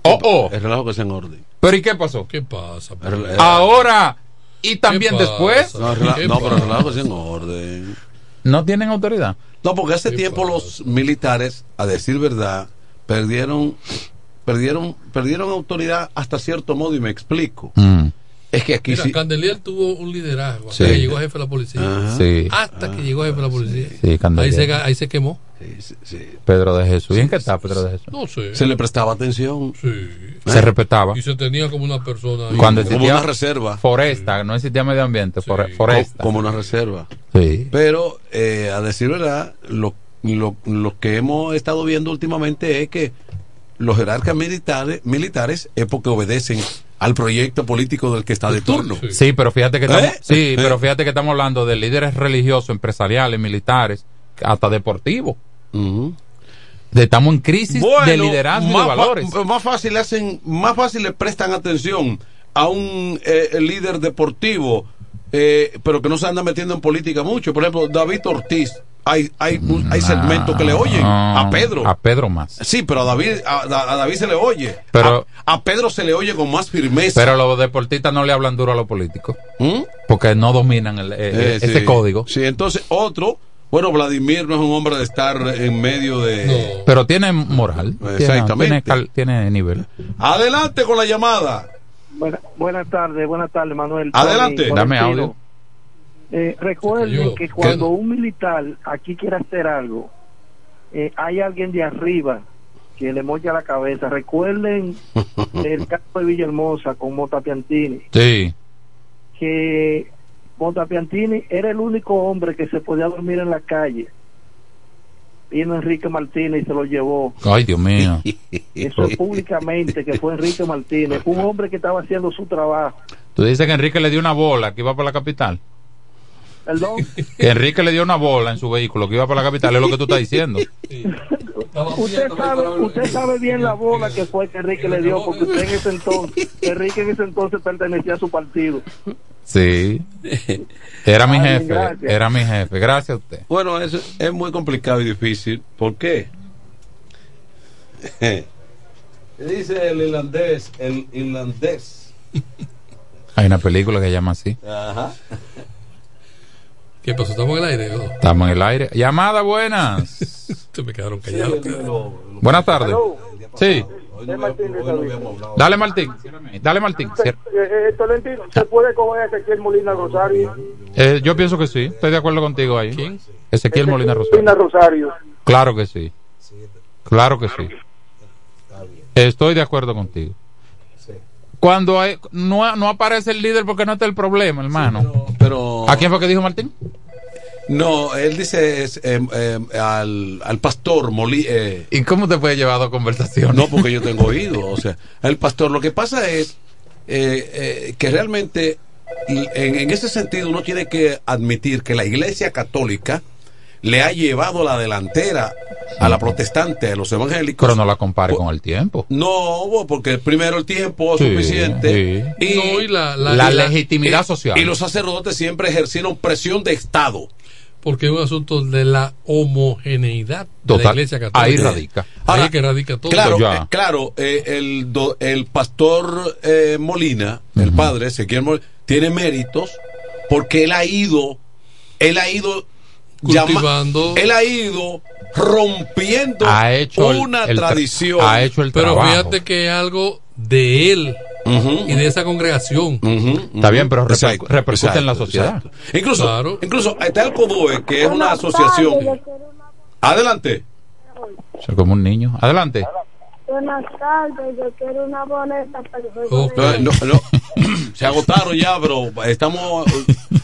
Oh, oh. El relajo que es en orden. ¿Pero y qué pasó? ¿Qué pasa? Ahora y también ¿Qué después. No, el rela- ¿Qué no, pero el relajo es en orden. No tienen autoridad. No, porque hace ¿Qué tiempo pasa? los militares, a decir verdad, perdieron, perdieron, perdieron autoridad hasta cierto modo y me explico. Mm. Es que aquí Mira, sí. Candelier tuvo un liderazgo Sí. hasta que llegó jefe de la policía. Sí. Hasta que llegó jefe de la policía. Sí, ahí, se, ahí se quemó. Sí, sí, sí. Pedro de Jesús. ¿Y en qué está Pedro de Jesús? No sé. Se le prestaba atención. Sí. Se respetaba. Y se tenía como una persona. ahí. Cuando Como existía una reserva. Foresta, no existía medio ambiente, foresta. Como una reserva. Sí. Pero, eh, a decir verdad, lo, lo, lo que hemos estado viendo últimamente es que los jerarcas militares, militares es porque obedecen al proyecto político del que está de turno. Sí. Pero fíjate que estamos, ¿Eh? sí, ¿Eh? pero fíjate que estamos hablando de líderes religiosos, empresariales, militares, hasta deportivos. Estamos en crisis de liderazgo y de valores. más fácil hacen, más fácil le prestan atención a un eh, líder deportivo, eh, pero que no se anda metiendo en política mucho. Por ejemplo, David Ortiz, hay, hay, un- hay segmentos que le oyen a Pedro. A Pedro más. Sí, pero a David, a, a David se le oye. Pero- a, a Pedro se le oye con más firmeza. Pero los deportistas no le hablan duro a los políticos. ¿Mm? Porque no dominan el- eh, Eh, ese sí. código. Sí, entonces otro, bueno, Vladimir no es un hombre de estar en medio de... No. Pero tiene moral. Tiene- Exactamente. Tiene, nivel. Adelante con la llamada. Buena- buenas tardes, buenas tardes, Manuel. Adelante. Tony, Dame audio. Eh, recuerden que cuando un militar aquí quiere hacer algo, eh, hay alguien de arriba que le mocha la cabeza. Recuerden *laughs* el caso de Villahermosa con Mota Piantini, Sí. que Mota Piantini era el único hombre que se podía dormir en la calle. Vino Enrique Martínez y se lo llevó. Ay, Dios mío. *laughs* Eso es públicamente que fue Enrique Martínez, un hombre que estaba haciendo su trabajo. Tú dices que Enrique le dio una bola que iba para la capital. Perdón. Que Enrique le dio una bola en su vehículo que iba para la capital. Es lo que tú estás diciendo. Usted sabe, usted sabe bien la bola que fue que Enrique le dio, porque usted en ese entonces, Enrique en ese entonces pertenecía a su partido. Sí. Era mi jefe. gracias. Era mi jefe. Gracias a usted. Bueno, eso es muy complicado y difícil. ¿Por *laughs* qué? Dice el irlandés, el irlandés. Hay una película que se llama así. Ajá. ¿Qué pasó? ¿Estamos en el aire? No. Estamos en el aire. Llamada, buenas. *laughs* Se me quedaron callados. Buenas tardes. Sí. David. Dale, Martín. Dale, Martín. Eh, eh, Tolentino, ¿se puede coger a Ezequiel Molina Rosario? Eh, yo pienso que sí. Estoy de acuerdo contigo ahí. ¿Quién? Ezequiel Molina Rosario. Molina Rosario. Claro que sí. Claro que sí. Estoy de acuerdo contigo. Cuando hay- no, no aparece el líder porque no está el problema, hermano. Pero. ¿A quién fue que dijo Martín? No, él dice es, eh, eh, al, al pastor Molí. eh, ¿Y cómo te fue llevado a conversación? no, porque yo tengo oído. O sea, el pastor. Lo que pasa es eh, eh, que realmente, en, en ese sentido, uno tiene que admitir que la Iglesia Católica le ha llevado la delantera a la protestante, a los evangélicos. Pero no la compare con el tiempo. No, porque primero el tiempo es Sí, suficiente sí. y No, y la, la- La y la- legitimidad y- social. Y los sacerdotes siempre ejercieron presión de Estado. porque es un asunto de la homogeneidad de la. Iglesia Católica. Ahí radica. Ahí es que radica todo. Claro, Ya. eh, claro eh, el, do- el pastor eh, Molina, el padre Ezequiel Molina, tiene méritos porque él ha ido, él ha ido llama- Cultivando. él ha ido rompiendo Ha hecho el- una el tradición. ha hecho el Pero trabajo. fíjate que es algo de él y de esa congregación. Está bien, pero reper- Exacto, repercute en la sociedad. exacto. Incluso, Claro. incluso está el CODOE, que es una asociación. Adelante. Soy como un niño. Adelante. Buenas tardes, yo quiero una boleta para el juego Ok. de- No, no, se agotaron ya, pero estamos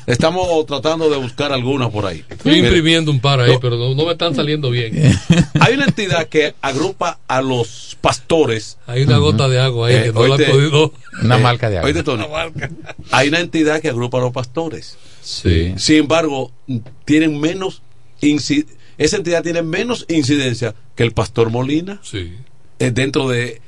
estamos tratando de buscar algunas por ahí. Estoy Mire, imprimiendo un par ahí, No. pero no, no me están saliendo bien. *laughs* hay una entidad que agrupa a los pastores. Hay una gota de agua ahí Eh, que no la han podido. Una Eh, marca de agua. oíste, Tony, hay una entidad que agrupa a los pastores. Sí. Sin embargo, tienen menos esa entidad tiene menos incidencia que el pastor Molina Sí. Eh, dentro de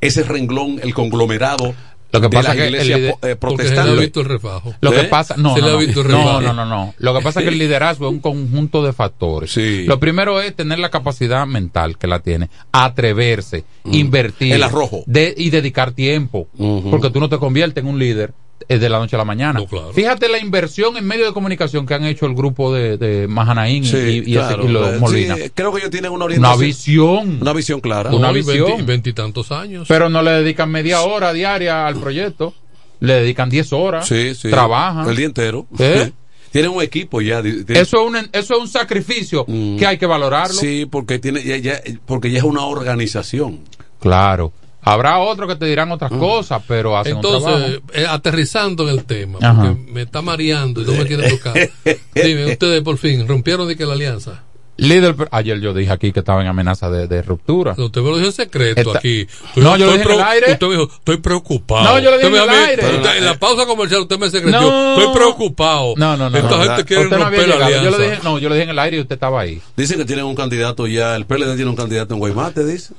ese renglón, el conglomerado Lo que de pasa que iglesia el lider- po- eh, se le ha protestante. visto el refajo. Lo ¿Eh? que pasa, no, Se le no, ha visto el no, refajo. no, no, no. Lo que pasa es que el liderazgo es un conjunto de factores. Sí. Lo primero es tener la capacidad mental que la tiene, atreverse, invertir, Mm. El arrojo. de- y dedicar tiempo, porque tú no te conviertes en un líder de la noche a la mañana. No, claro. Fíjate la inversión en medios de comunicación que han hecho el grupo de, de Mahanaín y- Sí, y, y, ese- claro. y los Eh, Molina. sí, creo que ellos tienen una Una orientación. visión. Una visión clara. Una No, visión. veinti- veintitantos años. Pero no le dedican media hora diaria al proyecto. Le dedican 10 horas. Sí, sí. Trabajan. El día entero. ¿Eh? *laughs* Tienen un equipo ya. Eso es un, eso es un sacrificio que hay que valorarlo. Mm. Sí, porque tiene ya, ya- porque ya es una organización. Claro. Habrá otros que te dirán otras cosas, pero hacen un trabajo. Entonces, eh, aterrizando en el tema, Ajá. porque me está mareando y no me quiere tocar. *laughs* Dime, ustedes por fin rompieron de que la alianza. Líder, ayer yo dije aquí que estaba en amenaza de, de ruptura. Usted me lo dijo en secreto Está- aquí. No, yo lo Estoy dije en el aire. Usted me dijo, estoy preocupado. No, yo lo dije en el mí, aire. usted- en la pausa comercial usted me secretó. No. Estoy preocupado. No, no, no. Esta no, gente no. quiere no romper la llegado. Yo lo alianza. dije, no, yo lo dije en el aire y usted estaba ahí. Dicen que tienen un candidato ya, el PLD tiene un candidato en Guaymate, dice.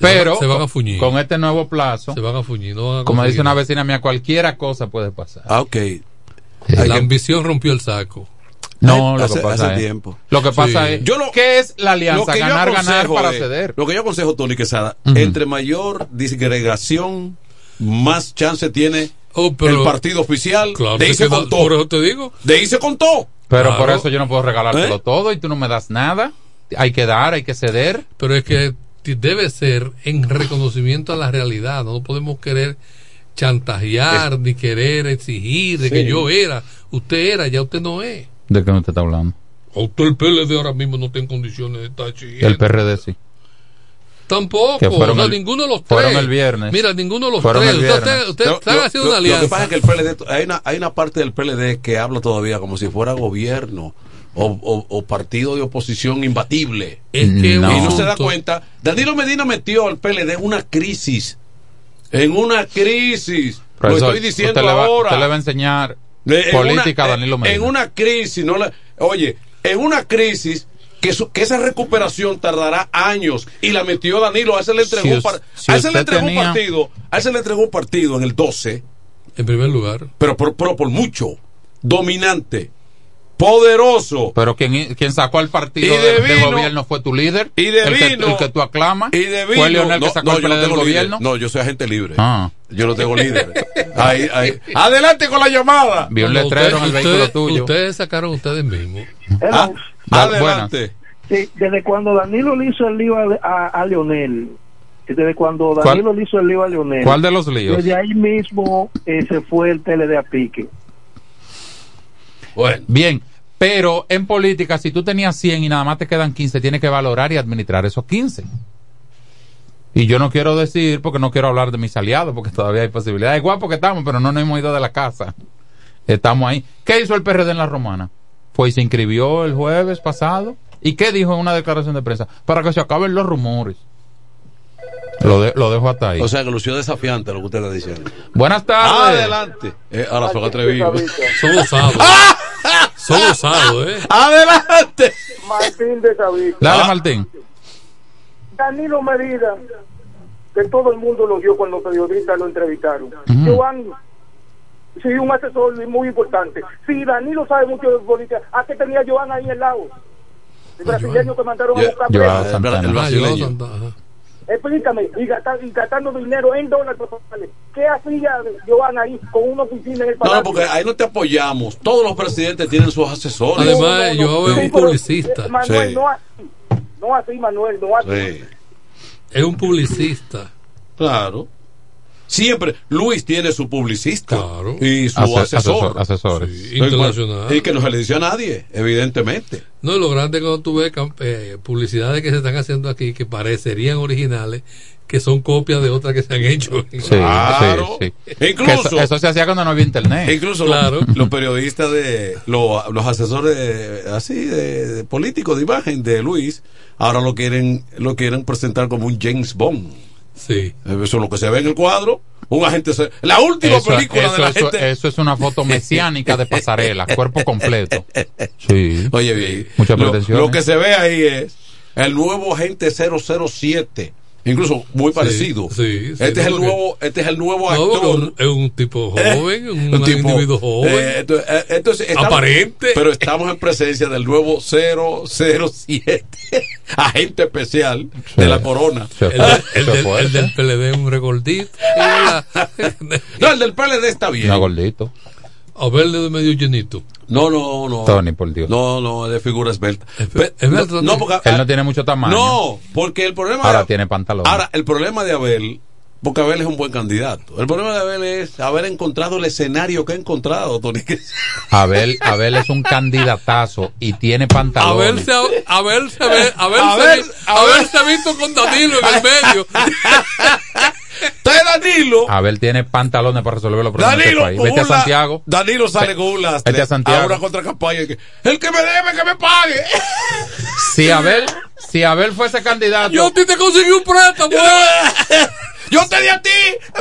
Pero se van a fuñir. con este nuevo plazo, Se van a fuñir. No van a como dice una vecina mía, cualquiera cosa puede pasar. Ah, ok. La ambición rompió el saco. No, lo hace, que pasa hace es, tiempo. lo que pasa Sí. es, Yo lo- ¿qué es la alianza? Ganar, ganar para es- ceder. Lo que yo aconsejo, Tony Quesada, entre mayor disgregación, más chance tiene Oh, pero- el partido oficial Claro, de ahí es se que no- contó. por eso te digo. De ahí se contó. Pero Claro. por eso yo no puedo regalártelo ¿Eh? todo y tú no me das nada. Hay que dar, hay que ceder. Pero es que debe ser en reconocimiento a la realidad. No podemos querer chantajear ni querer exigir de que Sí. yo era, usted era, ya usted no es. ¿De qué usted está hablando? O usted el PLD ahora mismo no está en condiciones de estar exigiendo. El PRD sí. Tampoco, Que fueron o sea, el- ninguno de los fueron tres. el viernes. Mira, ninguno de los tres. Usted, usted, Lo- están lo- haciendo lo- una Lo que alianza. pasa es que el PLD, hay una, hay una parte del PLD que habla todavía como si fuera gobierno o, o- o partido de oposición imbatible. Es que No. un Y no se da cuenta. Danilo Medina metió al PLD en una crisis. En una crisis. Lo estoy diciendo usted le va, ahora. usted le va a enseñar De- en política una- a Danilo Medina. En una crisis, no la- oye, en una crisis que, su- que esa recuperación tardará años y la metió Danilo, a ese le entregó, Si un par- si a ese le entregó tenía- un partido, a ese le entregó un partido en el 12, En primer lugar. pero por mucho, dominante, poderoso, Pero quien, quien sacó al partido Y de, de de gobierno fue tu líder. y de el, que, vino- el que tú aclamas. y de vino, Fue Leonel no, que sacó no, el no del líder. gobierno. no, yo soy agente libre, Ah, yo no tengo líder, *laughs* ahí, ahí. adelante con la llamada, vi un letrero en el ustedes- vehículo tuyo. Ustedes sacaron ustedes mismos. Ah, Da- adelante, Sí, desde cuando Danilo le hizo el lío a, a, a Leonel, desde cuando ¿Cuál- Danilo le hizo el lío a Leonel, ¿Cuál de los líos? desde ahí mismo eh, se fue el PLD a pique. bueno, Bien, pero en política, si tú tenías 100 y nada más te quedan 15, tienes que valorar y administrar esos 15. Y yo no quiero decir, porque no quiero hablar de mis aliados, porque *laughs* todavía hay posibilidades. Guapo que estamos, pero no nos hemos ido de la casa. Estamos ahí. ¿Qué hizo el PRD en la romana? Fue y se inscribió el jueves pasado. ¿Y qué dijo en una declaración de prensa? Para que se acaben los rumores. Lo, de- lo dejo hasta ahí. o sea que lució desafiante lo que usted está diciendo, Buenas tardes. adelante, Eh, ahora son atrevidos, *laughs* Son osados. *laughs* Son osados, ¿eh? *laughs* adelante, Martín de Sabica. Dale, Ah. Martín. Danilo Medina, que todo el mundo lo vio cuando los periodistas lo entrevistaron. Ujú. Joan, sí, un asesor muy importante. Si Danilo sabe mucho de política, ¿a qué tenía Joan ahí al lado? El brasileño que mandaron a buscar Ah, yo. Explícame, y, gastar- y gastando dinero en dólares totales. ¿Qué hacía Joan ahí con una oficina en el No, palacio? no, porque ahí no te apoyamos. Todos los presidentes tienen sus asesores. Además, yo Sí, es un pero, publicista. eh, Manuel, Sí. no así. No así, Manuel, no así. Sí, Es un publicista. claro. Siempre, Luis tiene su publicista Claro. y su Ase- asesor. asesor- asesores. Sí, internacional. Y que no se le dice a nadie, evidentemente. No, lo grande es cuando tú ves eh, publicidades que se están haciendo aquí que parecerían originales, que son copias de otras que se han hecho. Sí, *laughs* Claro. sí, sí. Incluso- eso, eso se hacía cuando no había internet. Incluso Claro. los, los periodistas de los, los asesores de- así de, de políticos de imagen de Luis ahora lo quieren lo quieren presentar como un James Bond. Sí. Eso es lo que se ve en el cuadro. Un agente se- la última Eso, película eso- de la eso- gente. eso es una foto mesiánica de pasarela, cuerpo completo. *laughs* Sí. Oye bien, Muchas lo, lo que se ve ahí es el nuevo agente 007 Incluso muy parecido. sí, sí, este, es el nuevo, este es el nuevo actor. un- es un tipo *laughs* joven, un, Un tipo, individuo joven. eh, entonces, eh, entonces estamos- Aparente. Pero estamos en presencia del nuevo 007, *laughs* agente especial de la corona. el, de- el del, el del PLD es un regordito. La- *laughs* No, el del PLD está bien. No, gordito. A verle de medio llenito. No, no, no. Tony, por Dios. No, no, de figura esbelta. Esbelta, no, porque, Él no tiene mucho tamaño. no, porque el problema Ahora de, tiene pantalón. ahora el problema de Abel, porque Abel es un buen candidato. El problema de Abel es haber encontrado el escenario que ha encontrado, Tony. *laughs* Abel, Abel es un candidatazo y tiene A pantalones. verse, a verse, ve- a verse, A ver, vi- a a ver. verse visto con Danilo en el *laughs* medio. *laughs* Danilo. Abel tiene pantalones para resolver los problemas de este Danilo, país. Vete a la- Santiago. Danilo sale con un lastre Vete a Santiago. a una contracampaña. que, El que me debe, que me pague. *laughs* Si Abel, si Abel fuese candidato. Yo a ti te conseguí un préstamo. Yo *laughs* te di a ti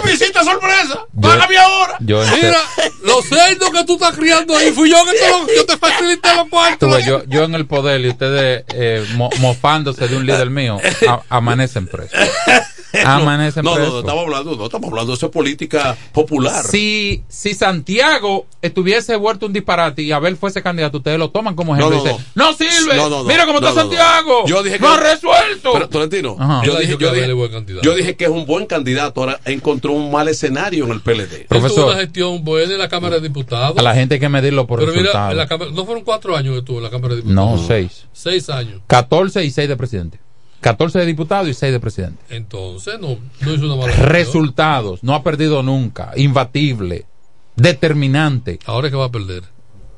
visita sorpresa. Págame ahora. Yo Mira, los cerdos que tú estás criando ahí, fui yo que te, lo- yo te facilité los cuartos. Tuve yo, yo en el poder y ustedes eh, mo- mofándose de un líder mío, a- amanecen presos. *laughs* Amanecen no, no, presos. no, estamos hablando, no, estamos hablando de eso es política popular. Si, si Santiago estuviese vuelto un disparate y Abel fuese candidato, ustedes lo toman como ejemplo No, no, y dicen, no, sirve, No, no, no. mira cómo No, está no, no. Santiago, Yo dije que no ha resuelto. Pero, Tolentino, yo dije, yo que dije, yo dije que es un buen candidato. Ahora encontró un mal escenario en el PLD. Él tuvo Profesor. una gestión buena en la Cámara de Diputados. A la gente hay que medirlo por Pero mira, en la Cámara- no fueron cuatro años que tuvo en la Cámara de Diputados. No, seis. Seis años. 14 y 6 de presidente. 14 de diputado y 6 de presidente. Entonces, no, no hizo una mala gestión. Resultados, no ha perdido nunca, imbatible, determinante. Ahora es que va a perder.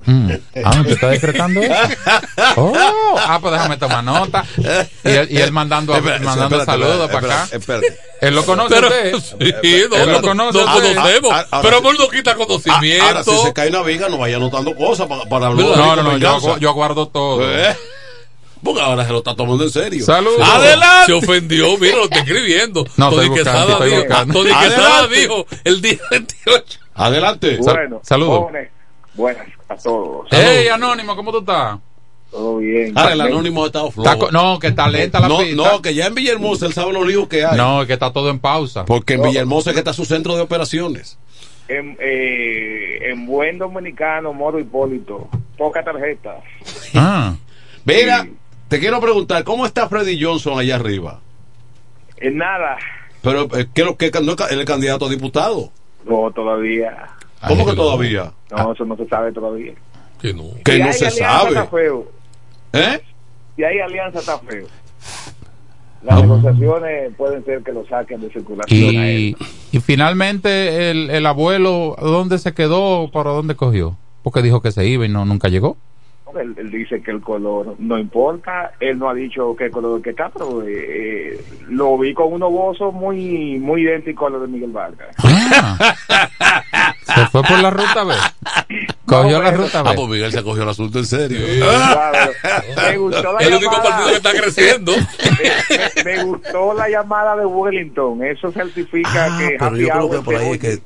Mm. Ah, ¿te está decretando eso? *laughs* Oh, ah, pues déjame tomar nota. Y él, y él mandando, Espérate, mandando espérate, saludos espérate, para acá. espérate. Él lo conoce Pero, a usted. sí, no, Él lo no, conoce no a usted. conocemos. Ah, ahora pero amor no quita conocimiento. Ah, Ahora, si se cae una viga, no vaya anotando cosas para, para hablar. No, no, no, yo, yo guardo todo. Eh, Porque ahora se lo está tomando en serio. Saludos. Adelante. Se ofendió, mira, lo está escribiendo. *laughs* No, Tony Quesada dijo. Tony Quesada Adelante. dijo el día *laughs* 28. Adelante. Bueno, saludos. jóvenes, buenas a todos. Hey, Anónimo, ¿cómo tú estás? Todo bien. Ahora, el anónimo ha estado flojo. no, que está lenta la no, pista. no, que ya en Villahermosa él sabe los líos que hay. No, que está todo en pausa. Porque en Villahermosa es que está su centro de operaciones. En, eh, en buen dominicano, Moro Hipólito, poca tarjeta. Ah, Mira, te quiero preguntar, ¿cómo está Freddy Johnson allá arriba? En nada, Pero, eh, ¿qué es lo que no es el candidato a diputado? no todavía. ¿Cómo Ay, que no. todavía? No, eso no se sabe todavía. Que no. Que Si no hay se alianza, sabe. Está feo. ¿Eh? Si hay alianza, está feo. Las Ah. negociaciones pueden ser que lo saquen de circulación a él. y, y finalmente el, el abuelo, ¿dónde se quedó? ¿Para dónde cogió? Porque dijo que se iba y no nunca llegó. Él, él dice que el color no importa. Él no ha dicho qué color que está, pero eh, eh, lo vi con unos bozos muy muy idénticos a los de Miguel Vargas. *laughs* Se fue por la ruta B. *laughs* Cogió la ruta Ah, B. pues Miguel se cogió el asunto en serio. Claro, *laughs* me gustó la El único llamada- partido que está creciendo. me, me gustó la llamada de Wellington. Eso certifica Ah, que pero yo creo que por se ahí es oye- que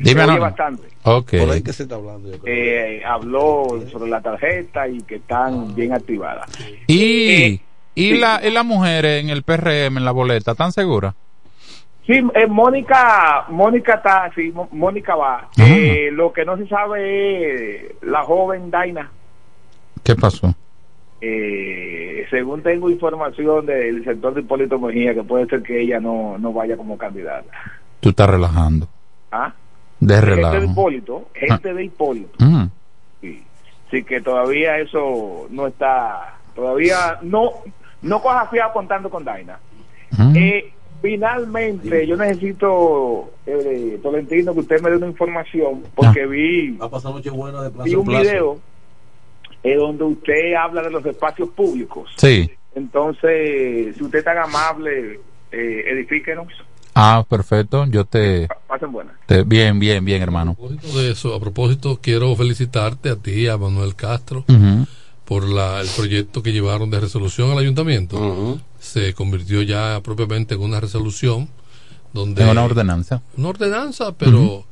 Dime, bastante. Ok. por ahí que se está hablando. yo creo. Eh, habló sobre la tarjeta y que están bien activadas. Y, y, la, y las mujeres en el PRM, en la boleta, ¿están seguras? Sí, eh, Mónica, Mónica está, sí, Mónica va. Ah. Eh, lo que no se sabe es la joven Daina. ¿Qué pasó? Eh, según tengo información del sector de Hipólito Mejía, que puede ser que ella no, no vaya como candidata. Tú estás relajando. ¿Ah? De Gente de. Hipólito, gente de Hipólito. Mm. Sí. sí, que todavía eso no está, todavía no, no coja fiado contando con Daina. Mm. Eh, finalmente, yo necesito, eh, Tolentino, que usted me dé una información, porque vi, Va a pasar noche buena de plazo vi en un plazo. video eh, donde usted habla de los espacios públicos. Sí. Entonces, si usted es tan amable, eh, edifíquenos. Ah, perfecto. Yo te, Pasen buenas. te- Bien, bien, bien, hermano. propósito de eso, a propósito, quiero felicitarte a ti, a Manuel Castro, por la, el proyecto que llevaron de resolución al ayuntamiento. Se convirtió ya propiamente en una resolución donde... En una ordenanza. Una ordenanza, pero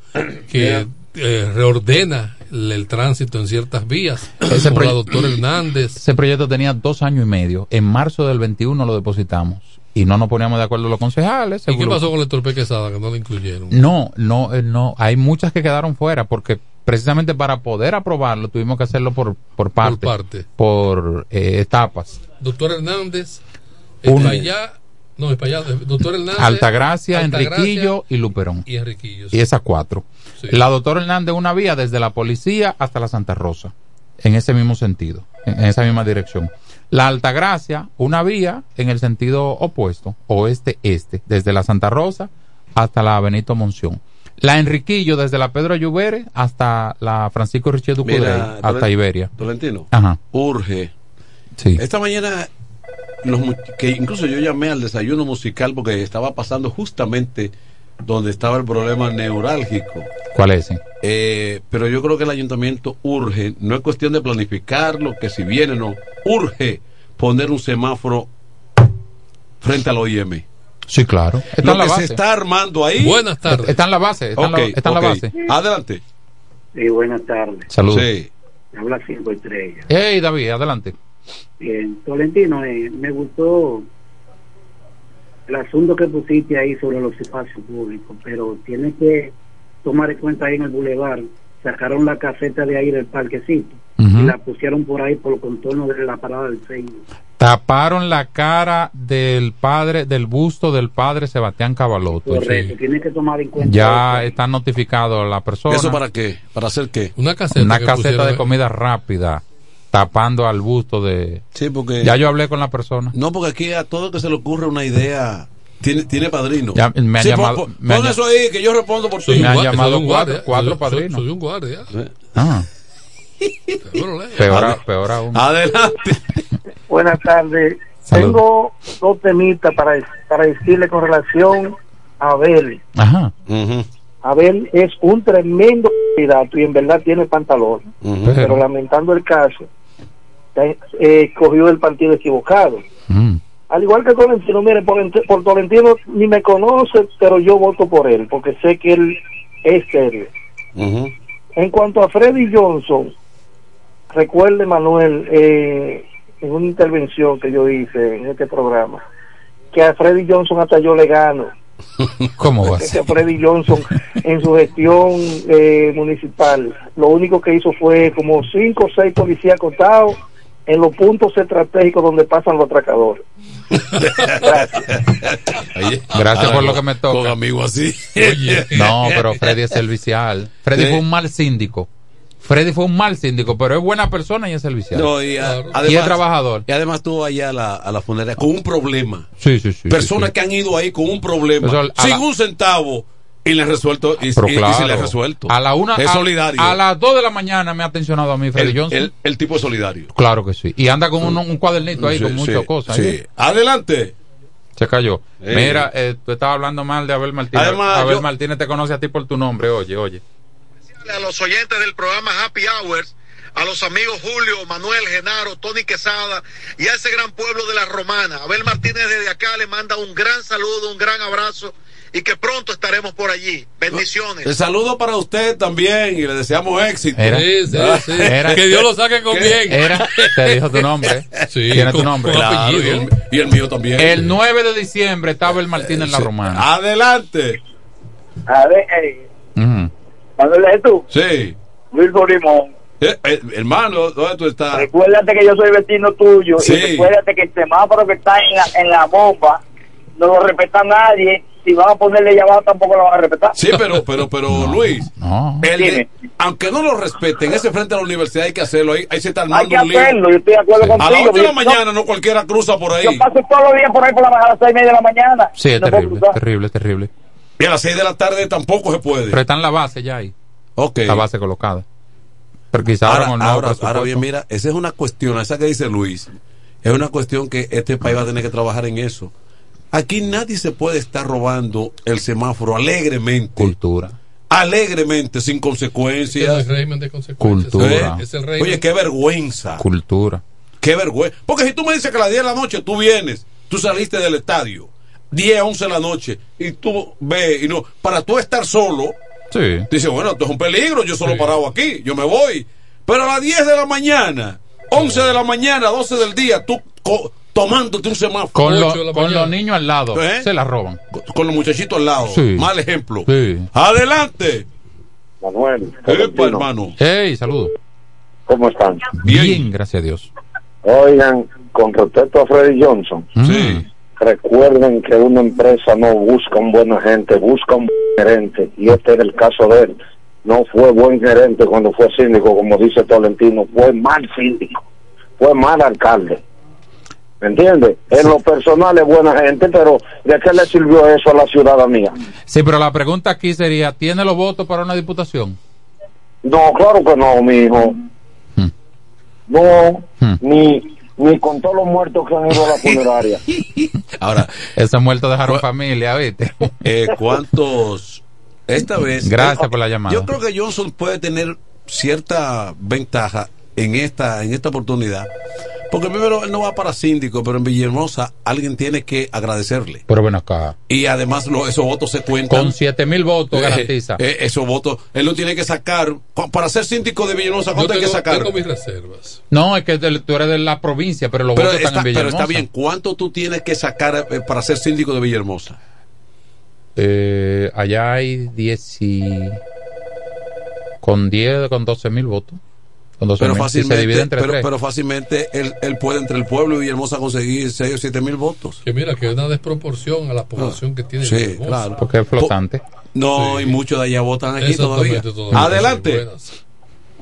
que eh, reordena el, el tránsito en ciertas vías. Ese Como la doctora Hernández. Ese proyecto tenía dos años y medio. En marzo del 21 lo depositamos. Y no nos poníamos de acuerdo los concejales. ¿Y qué pasó con el Torpe Quesada que no lo incluyeron? No, no, eh, no. Hay muchas que quedaron fuera porque precisamente para poder aprobarlo tuvimos que hacerlo por, por parte. parte. Por eh, etapas. Doctor Hernández, Uno. Espallá, no, Espallá, Doctor Hernández. Altagracia, Altagracia Enriquillo y Luperón. Y Enriquillo. Y esas cuatro. Sí. La doctora Hernández una vía desde la policía hasta la Santa Rosa. En ese mismo sentido. En, en esa misma dirección. La Altagracia, una vía en el sentido opuesto, oeste-este, desde la Santa Rosa hasta la Benito Monción. La Enriquillo desde la Pedro Lluvere hasta la Francisco Richet Ducudey, hasta Iberia. Tolentino. Ajá. Urge. Sí. Esta mañana, los que incluso yo llamé al desayuno musical porque estaba pasando justamente donde estaba el problema neurálgico. ¿Cuál es? Eh, pero yo creo que el ayuntamiento urge, no es cuestión de planificarlo, que si viene o no, urge poner un semáforo frente al OIM. Sí, claro. Está Lo en la que se base. está armando ahí. Buenas tardes. Está en la base. Está, en, la, Ok, está en la base. Adelante. Sí, buenas tardes. Saludos. Sí. Habla cinco estrellas. Hey, David, adelante. Bien, Tolentino, eh, me gustó el asunto que pusiste ahí sobre los espacios públicos, pero tienes que tomar en cuenta ahí en el bulevar, sacaron la caseta de ahí del parquecito y la pusieron por ahí por los contornos de la parada del centro. Taparon la cara del padre, del busto del padre Sebastián Cavaloto. Correcto, tienes que tomar en cuenta Ya está notificado la persona. ¿Eso para qué? ¿Para hacer qué? Una caseta. Una caseta pusieron- de comida rápida, tapando al busto de. Sí, porque. Ya yo hablé con la persona. No, porque aquí a todo que se le ocurre una idea tiene, tiene padrino. Ya, me han Sí, llamado- pon, eso ahí, que yo respondo por ti. Me han llamado un cuatro, guardia, cuatro padrinos. de un guardia. Ah, Seguro, leo. peor, a- peor aún. Adelante. Buenas tardes. Salud. Tengo dos temitas para, para decirle con relación a Abel. Ajá. Abel es un tremendo candidato y en verdad tiene pantalón. Pero lamentando el caso, eh, cogió el partido equivocado. Mm. Al igual que Tolentino, mire, por, por Tolentino ni me conoce, pero yo voto por él, porque sé que él es serio. En cuanto a Freddy Johnson, recuerde Manuel, eh, en una intervención que yo hice en este programa, que a Freddy Johnson hasta yo le gano. *laughs* ¿Cómo va a ser? Freddy Johnson en su gestión eh, municipal, lo único que hizo fue como cinco o seis policías acotados en los puntos estratégicos donde pasan los atracadores. *laughs* Gracias por lo que me toca. Con amigos así. No, pero Freddy es servicial. Freddy Sí. fue un mal síndico. Freddy fue un mal síndico, pero es buena persona y es servicial. No, y, a- y además, es trabajador. Y además tú allá a la, a la funeraria con un problema. Sí, sí, sí. Personas sí, que han ido ahí con un problema. Eso, sin la- un centavo. Y le resuelto. Y, Pero y- y claro, si le ha resuelto. A la una, es a- solidario. A, las 2 de la mañana me ha atencionado a mí Freddy el, Johnson. el- el tipo es solidario. Claro que sí. Y anda con un, un cuadernito ahí Sí, con sí, muchas cosas. sí. ¿eh? Adelante. Se cayó. Eh. Mira, eh, tú estabas hablando mal de Abel Martínez. Además, Abel yo- Martínez te conoce a ti por tu nombre. Oye, oye. a los oyentes del programa Happy Hours, a los amigos Julio, Manuel, Genaro, Tony Quesada y a ese gran pueblo de la Romana. Abel Martínez desde acá le manda un gran saludo, un gran abrazo y que pronto estaremos por allí. Bendiciones. El saludo para usted también y le deseamos éxito. Era. Sí, sí, sí. Era. Que Dios lo saque con ¿Qué? bien. Era, te dijo tu nombre. *laughs* Sí, Tiene tu nombre. Claro, y, el, y el mío también. El 9 de diciembre estaba Abel Martínez en la Sí. romana. Adelante. A ver, eh, ¿es tú? Sí. Luis Limón. Eh, eh, hermano, ¿dónde tú estás? Recuérdate que yo soy vecino tuyo Sí. y recuérdate que el semáforo que está en la, en la bomba no lo respeta nadie. Si van a ponerle llamado tampoco lo van a respetar. Sí, pero, pero, pero, *laughs* Luis, No. el de- Dime. aunque no lo respeten, ese frente a la universidad hay que hacerlo. Ahí, ahí se está Hay armando que un lío. hacerlo, yo estoy de acuerdo A las contigo. 8 de la mañana no cualquiera cruza por ahí. Yo paso todos los días por ahí por la mañana a las seis y media de la mañana. Sí, es terrible, terrible, terrible. Y a las 6 de la tarde tampoco se puede. Pero está en la base ya ahí. Ok. La base colocada. Pero quizá Ahora, ahora, ahora presupuesto. bien, mira, esa es una cuestión, esa que dice Luis, es una cuestión que este país va a tener que trabajar en eso. Aquí nadie se puede estar robando el semáforo alegremente. Cultura. Alegremente, sin Es el consecuencias. régimen de consecuencias. Cultura. Es el régimen. Oye, qué vergüenza. Cultura. Qué vergüenza. Porque si tú me dices que a las 10 de la noche tú vienes, tú saliste del estadio, 10, 11 de la noche, y tú ves, y no, para tú estar solo, Sí. dices, bueno, esto es un peligro, yo solo Sí. parado aquí, yo me voy. Pero a las 10 de la mañana, 11 de la mañana, 12 del día, tú co- tomándote un semáforo. Con, lo- los niños al lado. ¿Eh? Se la roban. Con, con los muchachitos al lado. Sí. Mal ejemplo. Sí. Adelante. Manuel, Epa, hermano. Hey, saludos. ¿cómo están? Bien. gracias a Dios. Oigan, con respecto a Freddy Johnson, Sí. Recuerden que una empresa no busca un buen agente, busca un buen gerente, y este era el caso de él. No fue buen gerente cuando fue síndico, como dice Tolentino, fue mal síndico, fue mal alcalde. ¿Me entiendes? En lo personal es buena gente, pero ¿de qué le sirvió eso a la ciudadanía? Sí, pero la pregunta aquí sería, ¿tiene los votos para una diputación? No, claro que no, mi hijo. No, ni, ni con todos los muertos que han ido a la funeraria. *laughs* Ahora, esos muertos dejaron familia, ¿viste? Eh, ¿Cuántos? Esta vez. Gracias eh, por la llamada. Yo creo que Johnson puede tener cierta ventaja en esta, en esta oportunidad. Porque primero él no va para síndico, pero en Villahermosa alguien tiene que agradecerle. Pero ven acá. Y además lo- esos votos se cuentan. Con 7 mil votos Eh, garantiza. eh, esos votos, él lo tiene que sacar. Para ser síndico de Villahermosa, ¿cuánto hay que tengo, sacar? tengo mis reservas. No, es que del- tú eres de la provincia, pero los Pero votos está, están en pero Villahermosa. está bien, ¿cuánto tú tienes que sacar eh, para ser síndico de Villahermosa? Eh, allá hay 10 y... Con 10, con 12 mil votos. Con 12 Pero mil. Si se fácilmente, divide entre pero, tres. pero fácilmente él, él puede entre el pueblo y Villahermosa conseguir 6 o 7 mil votos. Que mira, que hay una desproporción a la población que tiene. Sí, Villahermosa. claro. Porque es flotante. No, y muchos de allá votan aquí todavía. Adelante.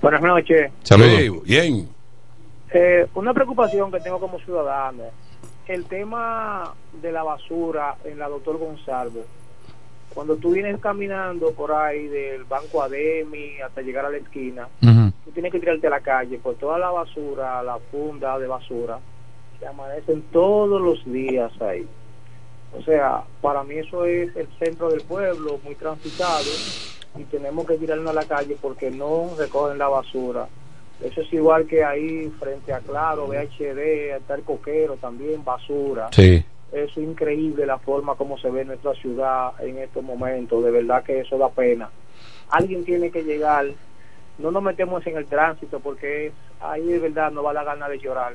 Buenas noches. Saludos. Sí, bien. Eh, una preocupación que tengo como ciudadano, el tema de la basura en la doctor Gonzalo. Cuando tú vienes caminando por ahí del Banco Ademi hasta llegar a la esquina, tú tienes que tirarte a la calle por toda la basura, la funda de basura, que amanecen todos los días ahí. O sea, para mí eso es el centro del pueblo, muy transitado, y tenemos que tirarnos a la calle porque no recogen la basura. Eso es igual que ahí frente a Claro, VHD, está el coquero también, basura. Sí. Es increíble la forma como se ve nuestra ciudad en estos momentos, de verdad que eso da pena. Alguien tiene que llegar, no nos metemos en el tránsito porque es, ahí de verdad no va la gana de llorar.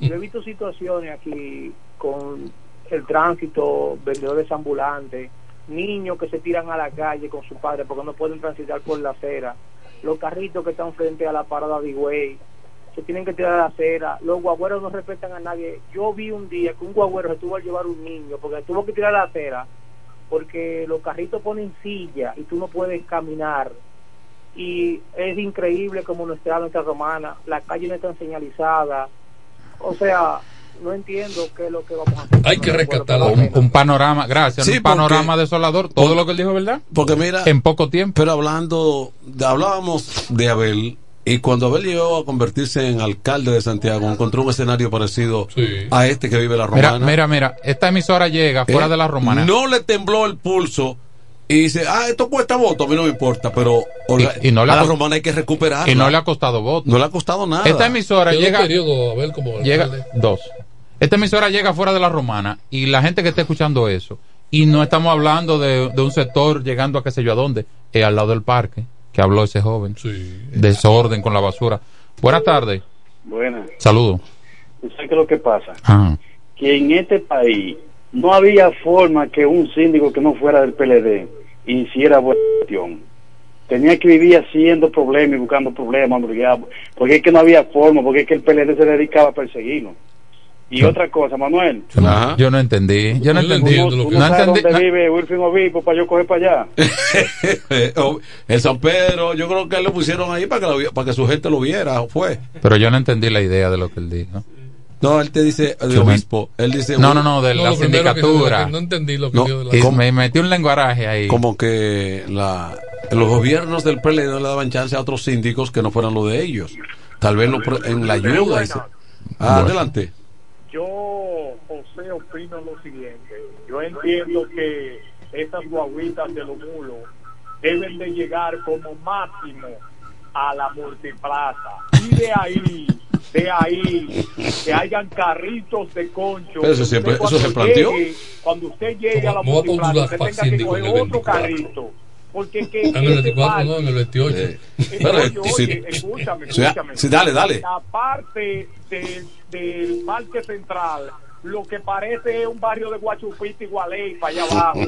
Yo he visto situaciones aquí con el tránsito, vendedores ambulantes, niños que se tiran a la calle con su padre porque no pueden transitar por la acera, los carritos que están frente a la parada de Higüey, se tienen que tirar a la acera, los guagüeros no respetan a nadie. Yo vi un día que un guagüero se tuvo a llevar un niño porque tuvo que tirar a la acera porque los carritos ponen silla y tú no puedes caminar. Y es increíble como nuestra nuestra romana, la calle no está señalizada. O sea, no entiendo qué es lo que vamos a hacer. Hay que rescatar un, un panorama, gracias, Sí, un panorama porque- desolador. Todo lo que él dijo, ¿verdad? Porque mira, En poco tiempo. pero hablando, hablábamos de Abel y cuando Abel llegó a convertirse en alcalde de Santiago, encontró un escenario parecido a este que vive la Mira, Romana. mira, mira, esta emisora llega fuera Eh, de la romana. No le tembló el pulso y dice, ah, esto cuesta voto, a mí no me importa, pero oiga, Y- y no le a la Romana hay que recuperar. Y no le ha costado voto. No le ha costado nada. Esta emisora llega. periodo, Abel, como llega alcalde. dos. Esta emisora llega fuera de la romana y la gente que está escuchando eso, y no estamos hablando de, de un sector llegando a qué sé yo a dónde, es al lado del parque, que habló ese joven. Desorden con la basura. Buenas tardes. Buenas. Saludos. ¿Tú sabes qué es lo que pasa? Ajá. Que en este país no había forma que un síndico que no fuera del PLD hiciera buena gestión. Tenía que vivir haciendo problemas y buscando problemas, porque, ya- porque es que no había forma, porque es que el PLD se dedicaba a perseguirnos. Y otra cosa, Manuel. Yo no, yo no entendí. Yo no entendí. tú no entendí. dónde no- vive Wilfrin Obispo para yo coger para allá. *laughs* Oh, el San Pedro, yo creo que él lo pusieron ahí para que, lo para que su gente lo viera, fue. Pero yo no entendí la idea de lo que él dijo. No, él te dice Yo me- obispo, él dice No, no, no, de No, la lo sindicatura. que no entendí lo que No, dio de la- Y me metí un lenguaraje ahí. como que la, los gobiernos del PLD no le daban chance a otros síndicos que no fueran los de ellos. Tal vez lo en la ayuda. Ah, Bueno. Adelante. Yo, José, opino lo siguiente. Yo entiendo que esas guaguitas de los mulos deben de llegar como máximo a la multiplaza. Y de ahí, de ahí, que hayan carritos de concho. Pero eso siempre- eso se cuando planteó. llegue- cuando usted llegue a la multiplaza, usted tenga que coger otro 24. carrito. Porque es que Ah, en el ese 24, no, parque- en el 28. *laughs* Eh, Pero, oye, escúchame, escúchame. sí, dale, dale. La parte del, del parque central lo que parece es un barrio de Guachupita y Gualey para allá abajo.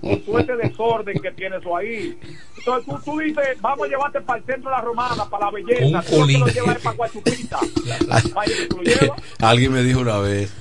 con todo ese desorden que tiene eso ahí. Entonces tú, tú dices, vamos a llevarte para el centro de la Romana, para la belleza. Un Tú lo llevas para Guachupita. *laughs* *laughs* Alguien me dijo una vez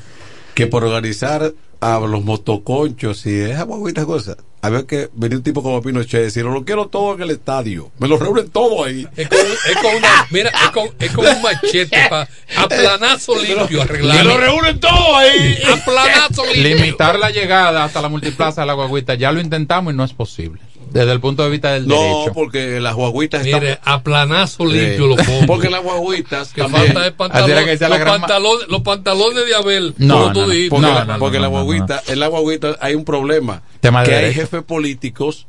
que por organizar a los motoconchos y esa guaguita cosa, había que venir un tipo como Pinochet y decir, lo quiero todo en el estadio. Me lo reúnen todo ahí. Es con, es con una, mira, es con, es con un machete para a planazo limpio arreglar. Me lo reúnen todo ahí. A planazo *laughs* limpio. Limitar la llegada hasta la multiplaza de la guaguita, ya lo intentamos y no es posible. Desde el punto de vista del No, derecho. porque las guaguitas Mire, están... a planazo Sí. limpio lo pongo. Porque las guaguitas Que también- falta de pantalón, que los, gran pantalones, los pantalones de Abel. No, como no, tú no, dijiste. porque, No, la, no, porque no, la no, no. guaguita, en la guaguita hay un problema. Tema de que hay jefes políticos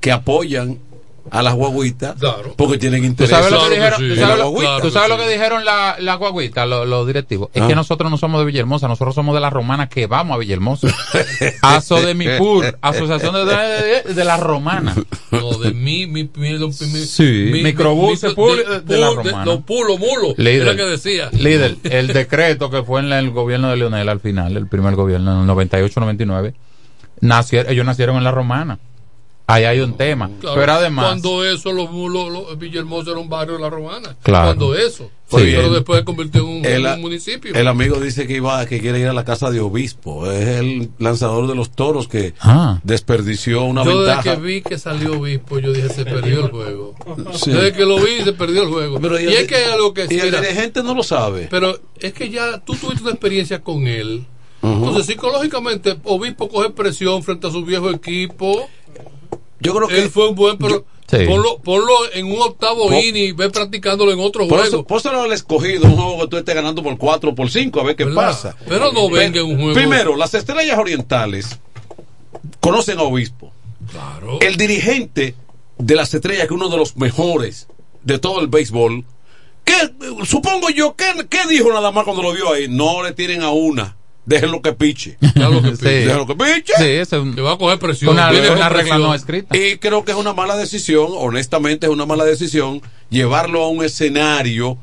que apoyan a las guaguitas Claro. porque tienen ¿Tú interés sabes lo que en dijeron, tú la sabes lo- guaguita. tú sabes lo que dijeron la, la guaguita, lo- los directivos? Es Ah. que nosotros no somos de Villahermosa, nosotros somos de la romana que vamos a Villahermosa. *laughs* Aso de Mipur, Asociación de, de, de la romana. *laughs* No, de mi, mi, mi, Sí. mi- Microbuses mi- públicos de la Romana. Los pulos, mulos. Era que decía. líder, el decreto que fue en el gobierno de Leonel al final, el primer gobierno, en el 98-99, nacieron, ellos nacieron en la romana. Ahí hay un tema. Claro, Pero además, Cuando eso, los mulos, los, Villahermosa era un barrio de la romana. Claro. Cuando eso. Sí. Pero después se convirtió en un, El, municipio. el amigo dice que iba que quiere ir a la casa de obispo. Es el lanzador de los toros que Ah. desperdició una yo desde ventaja. que vi que salió obispo, yo dije, se perdió el juego. Sí. Desde que lo vi, se perdió el juego. Pero y y el- es que hay algo que y el mira, dirigente no lo sabe. Pero es que ya tú tuviste una experiencia con él. Entonces, psicológicamente, Obispo coge presión frente a su viejo equipo. Yo creo que él fue un buen, pero Sí. ponlo, ponlo en un octavo Po- inning y ve practicándolo en otro Por juego. póselo al escogido, un juego que tú estés ganando por 4 o por 5, a ver qué ¿Verdad? pasa. Pero no venga en un juego. Primero, las estrellas orientales conocen a Obispo. Claro. El dirigente de las estrellas, que es uno de los mejores de todo el béisbol, ¿qué, supongo yo, ¿qué, ¿qué dijo nada más cuando lo vio ahí? No le tiren a una, déjenlo que piche. Que *laughs* Sí. Déjenlo que piche. sí, ese es un- va a coger presión. una, regla no escrita. Y creo que es una mala decisión, honestamente es una mala decisión, llevarlo a un escenario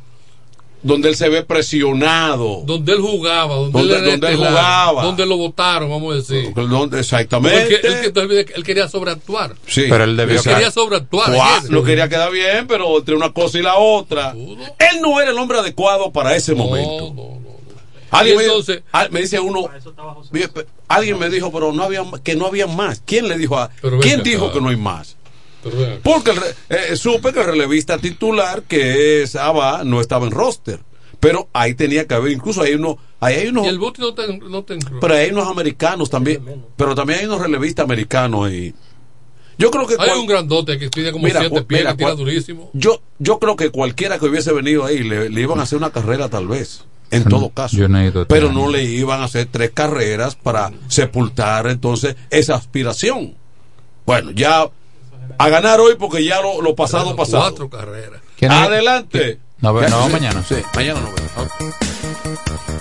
donde él se ve presionado. Donde él jugaba, donde, Donde- él, donde él jugaba. Donde lo votaron, vamos a decir. Donde- exactamente. Él, él- él quería sobreactuar. Sí. Pero él Él quería sobreactuar. Lo quería quedar bien, pero entre una cosa y la otra. Él no era el hombre adecuado para ese momento. Alguien Y me, entonces- ah, me dice uno, bien, pe- alguien me dijo, pero no había que no había más. ¿Quién le dijo a, quién dijo acá. que no hay más? Porque re- eh, supe que el relevista titular, que es Abba, no estaba en roster. Pero ahí tenía que haber, incluso hay uno, ahí hay unos, Y el bote no te, no te pero hay unos americanos también, pero también hay unos relevistas americanos y yo creo que Hay cual- un grandote que tiene como Mira, siete pies, mira, que tira cual- durísimo. yo, yo creo que cualquiera que hubiese venido ahí le, le iban a hacer una carrera tal vez, en Yo todo no- caso. yo no he ido pero no le iban a hacer tres carreras para sepultar entonces esa aspiración. Bueno, ya a ganar hoy porque ya lo, lo pasado pasado. Cuatro carreras. Adelante. No, no, mañana. Sí, mañana no veo.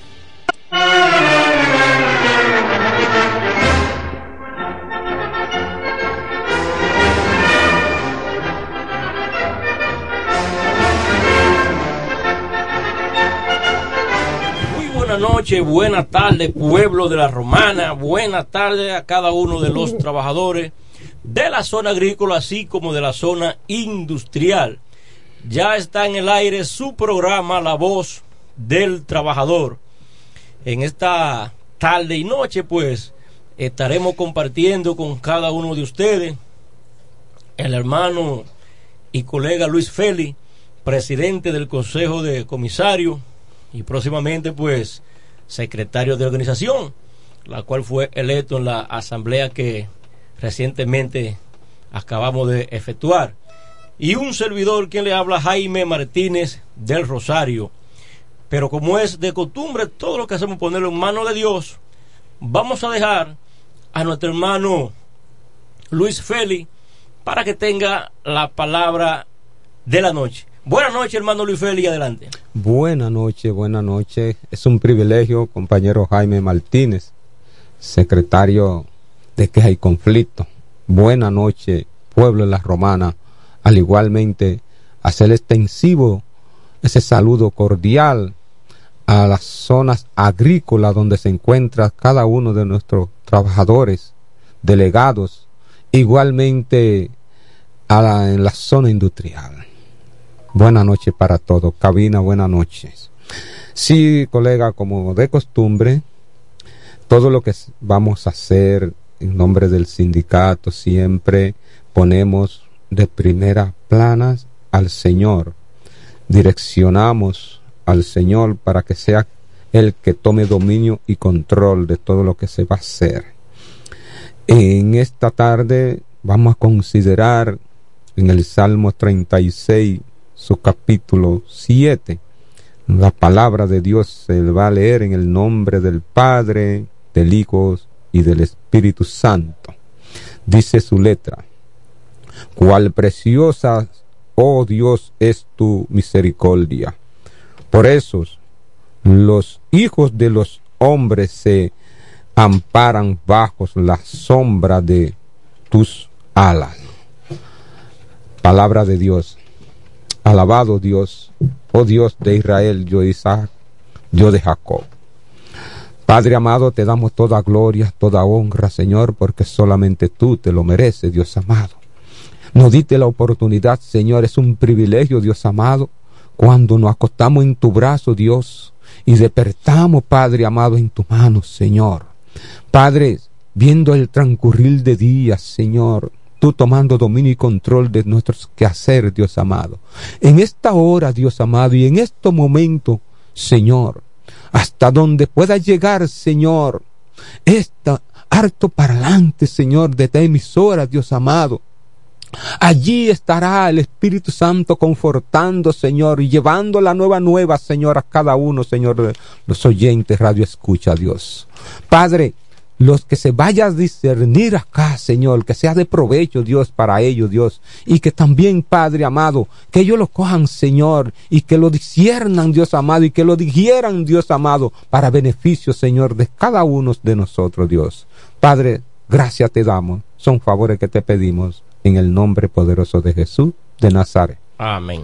Buenas tardes, pueblo de la Romana, buenas tardes a cada uno de los trabajadores de la zona agrícola, así como de la zona industrial. Ya está en el aire su programa La Voz del Trabajador. En esta tarde y noche, pues, estaremos compartiendo con cada uno de ustedes el hermano y colega Luis Félix, presidente del Consejo de Comisarios y próximamente, pues, secretario de organización, la cual fue electo en la asamblea que recientemente acabamos de efectuar. Y un servidor quien le habla, Jaime Martínez del Rosario. Pero como es de costumbre, todo lo que hacemos ponerlo en manos de Dios, vamos a dejar a nuestro hermano Luis Félix para que tenga la palabra de la noche. Buenas noches, hermano Luis Félix, adelante. Buenas noches, buenas noches. Es un privilegio, compañero Jaime Martínez, secretario de Queja y Conflicto. Buenas noches, pueblo de la Romana. Al igualmente, hacer extensivo ese saludo cordial a las zonas agrícolas donde se encuentra cada uno de nuestros trabajadores, delegados, igualmente a la, en la zona industrial. Buenas noches para todos. Cabina, buenas noches. Sí, colega, como de costumbre, todo lo que vamos a hacer en nombre del sindicato siempre ponemos de primera planas al Señor. Direccionamos al Señor para que sea el que tome dominio y control de todo lo que se va a hacer. En esta tarde vamos a considerar en el Salmo 36, su capítulo 7. La palabra de Dios se va a leer en el nombre del Padre, del Hijo y del Espíritu Santo. Dice su letra, cuál preciosa, oh Dios, es tu misericordia. Por eso los hijos de los hombres se amparan bajo la sombra de tus alas. Palabra de Dios. Alabado Dios, oh Dios de Israel, yo de Isaac, yo de Jacob. Padre amado, te damos toda gloria, toda honra, Señor, porque solamente tú te lo mereces, Dios amado. Nos diste la oportunidad, Señor, es un privilegio, Dios amado, cuando nos acostamos en tu brazo, Dios, y despertamos, Padre amado, en tu mano, Señor. Padre, viendo el transcurrir de días, Señor, tú tomando dominio y control de nuestros quehacer, Dios amado. En esta hora, Dios amado, y en este momento, Señor, hasta donde pueda llegar, Señor, esta harto para adelante, Señor, de esta emisora, Dios amado. Allí estará el Espíritu Santo confortando, Señor, y llevando la nueva nueva, Señor, a cada uno, Señor, los oyentes, radio escucha, Dios. Padre, los que se vaya a discernir acá, Señor, que sea de provecho, Dios, para ellos, Dios, y que también, Padre amado, que ellos lo cojan, Señor, y que lo disciernan, Dios amado, y que lo digieran, Dios amado, para beneficio, Señor, de cada uno de nosotros, Dios. Padre, gracias te damos, son favores que te pedimos, en el nombre poderoso de Jesús de Nazaret. Amén.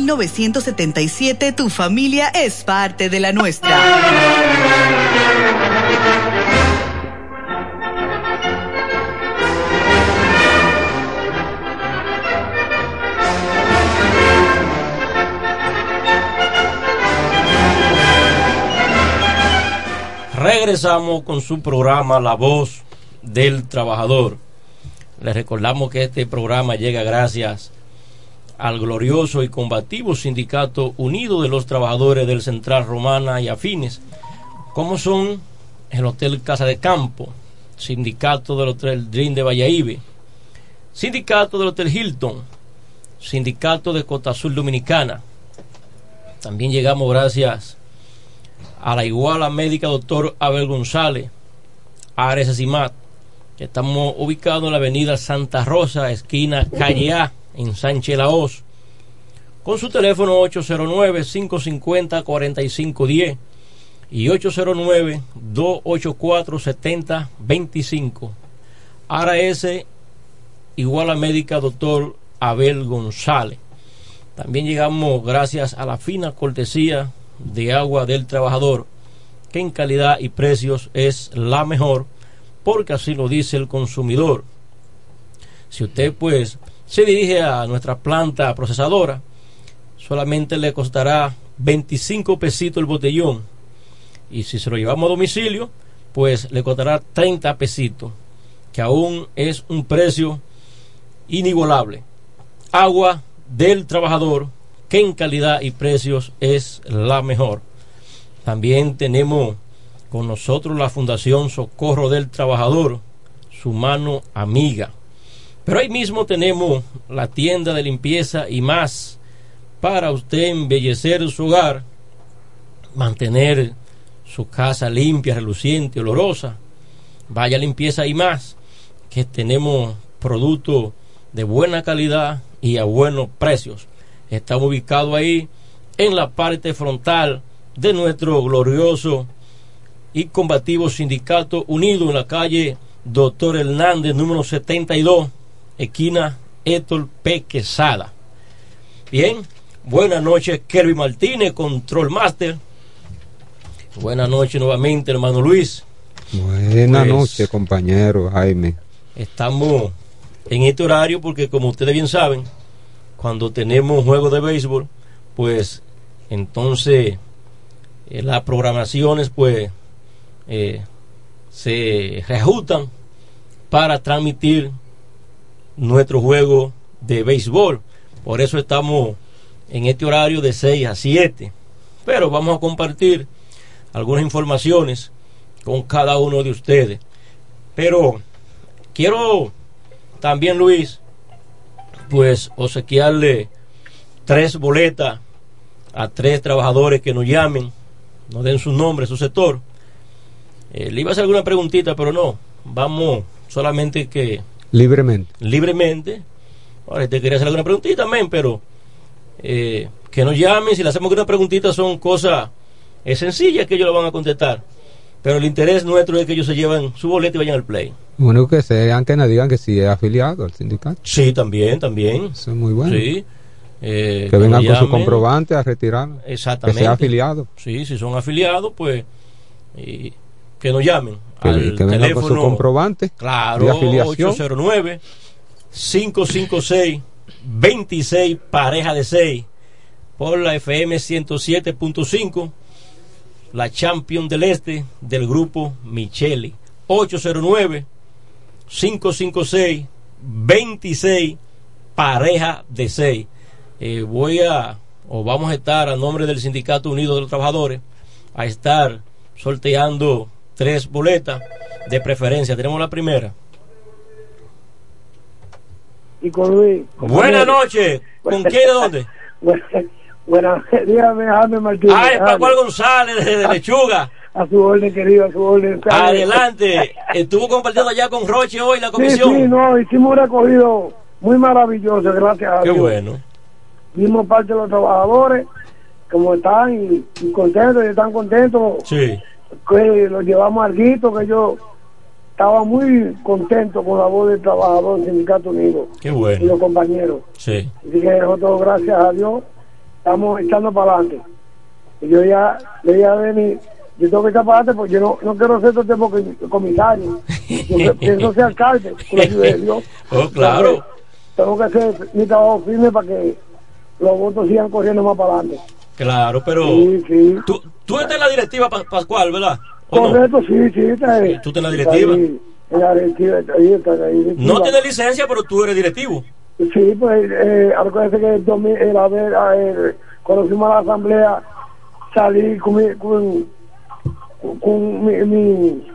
tu familia es parte de la nuestra. Regresamos con su programa La Voz del Trabajador. Les recordamos que este programa llega gracias al glorioso y combativo Sindicato Unido de los Trabajadores del Central Romana y Afines, como son el Hotel Casa de Campo, Sindicato del Hotel Dream de Valladolid, Sindicato del Hotel Hilton, Sindicato de Costa Azul Dominicana. También llegamos gracias a la iguala médica doctor Abel González, Ares CIMAT, que estamos ubicados en la avenida Santa Rosa, esquina Calle A, en Sánchez Laos, con su teléfono 809-550-4510 y 809-284-7025. ARS igual a médica doctor Abel González. También llegamos gracias a la fina cortesía de agua del trabajador, que en calidad y precios es la mejor, porque así lo dice el consumidor. Si usted pues se dirige a nuestra planta procesadora, solamente le costará 25 pesitos el botellón. Y si se lo llevamos a domicilio, pues le costará 30 pesitos, que aún es un precio inigualable. Agua del trabajador, que en calidad y precios es la mejor. También tenemos con nosotros la Fundación Socorro del Trabajador, su mano amiga. Pero ahí mismo tenemos la tienda de limpieza y más para usted embellecer su hogar, mantener su casa limpia, reluciente, olorosa. Vaya limpieza y más, que tenemos productos de buena calidad y a buenos precios. Estamos ubicados ahí en la parte frontal de nuestro glorioso y combativo sindicato unido en la calle Doctor Hernández, número 72, esquina Héctor P. Quesada. Bien, buenas noches, Kerry Martínez, Control Master. Buenas noches nuevamente, hermano Luis. Buenas Pues- noches, compañero Jaime. Estamos en este horario porque como ustedes bien saben, cuando tenemos juegos de béisbol, pues entonces eh, las programaciones pues eh, se reajustan para transmitir nuestro juego de béisbol. Por eso estamos en este horario de 6 a 7. Pero vamos a compartir algunas informaciones con cada uno de ustedes. Pero quiero también, Luis, pues obsequiarle tres boletas a tres trabajadores que nos llamen, nos den su nombre, su sector. Eh, le iba a hacer alguna preguntita, pero no. Vamos solamente que Libremente. libremente. Ahora, te quería hacer alguna preguntita también, pero eh, que nos llamen. Si le hacemos una preguntita, son cosas eh, sencillas que ellos lo van a contestar. Pero el interés nuestro es que ellos se lleven su boleto y vayan al play. Único que sean que nos digan que si es afiliado al sindicato. Sí, también, también. Eso es muy bueno. Sí. Eh, que vengan con su comprobante a retirar. Exactamente. Que sea afiliado. Sí, si son afiliados, pues y que nos llamen. Que, al que vengan con su teléfono, comprobante Claro, de afiliación. 809 556 26 pareja de 6 por la FM 107.5 la Champion del Este del grupo Micheli 809 556 26 pareja de 6 Eh, voy a o vamos a estar a nombre del Sindicato Unido de los Trabajadores a estar sorteando tres boletas de preferencia tenemos la primera Y con Luis. Buenas noches. ¿Con quién de dónde? *laughs* Buenas, dígame, Jaime Martínez. Ah, es. Pascual González de, de Lechuga. A su orden, querido, a su orden. Adelante. *laughs* Estuvo compartiendo allá con Roche hoy la Sí, comisión. sí, no, hicimos un recogido muy maravilloso, gracias a Qué Dios. bueno. Vimos parte de los trabajadores, como están, y, y contentos, y están contentos, Sí. Que los llevamos al guito, que yo estaba muy contento con la voz del trabajador del Sindicato Unido Qué y los compañeros. Sí. Así que nosotros, gracias a Dios, estamos echando para adelante. Y yo ya le dije a Beni, yo tengo que echar para adelante porque yo no, no quiero ser todo el tiempo que- comisario. Yo pienso ser alcalde, con la ayuda de Dios. *laughs* Oh, claro. Entonces, tengo que hacer mi trabajo firme para que los votos sigan corriendo más para adelante. Claro, pero Sí, sí. tú, tú estás en la directiva, Pa- Pascual, ¿verdad? ¿O no? Correcto, sí, sí. Está ahí. ¿Tú estás en la directiva? Está ahí, en la directiva, está ahí, está la directiva. No tienes licencia, pero tú eres directivo. Sí, pues eh, acuérdense que el, domi- el haber, eh, cuando fuimos a la asamblea salí con mi, con, con mi, mi,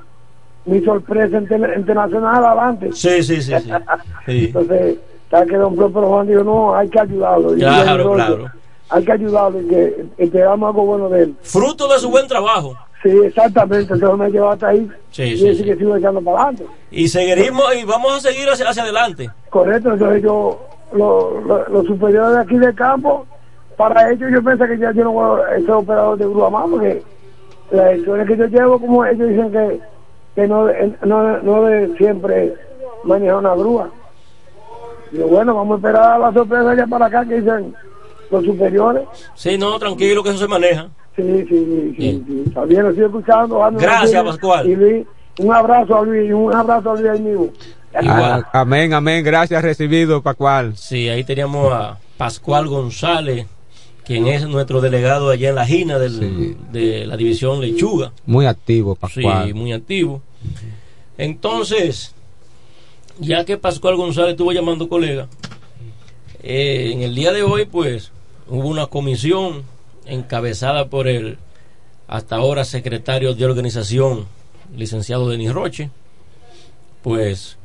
mi sorpresa inter- internacional adelante. Sí, sí, sí, sí. *laughs* Sí. Entonces, ¿sabes que don Pedro Juan dijo, no, hay que ayudarlo. Y Claro, yo, claro. Hay que ayudarlo y que esperamos algo bueno de él. Fruto de su buen trabajo. Sí, exactamente, entonces me lleva hasta ahí. Sí, y sí, que sigo echando para adelante. Y seguiremos y vamos a seguir hacia, hacia adelante. Correcto, entonces yo, lo- lo- los superiores de aquí del campo, para ellos yo pensé que ya yo no voy a ser operador de grúa más, porque las historias que yo llevo, como ellos dicen que, que no, no, no de siempre manejar una grúa. Digo, bueno, vamos a esperar a la sorpresa allá para acá que dicen los superiores. Sí, no, tranquilo que eso se maneja. Sí, sí, sí, sí, sí. Está bien, lo estoy escuchando. Ando Gracias. Pascual. Y Luis, un abrazo a Luis, un abrazo a Luis ahí mismo. Ah, amén, amén. Gracias recibido, Pascual. Sí, ahí teníamos a Pascual González, quien es nuestro delegado allá en la Gina del- de la división Lechuga. Muy activo, Pascual. Sí, muy activo. Entonces, ya que Pascual González estuvo llamando colega, eh, en el día de hoy, pues, hubo una comisión encabezada por el hasta ahora secretario de organización, licenciado Denis Roche. Pues,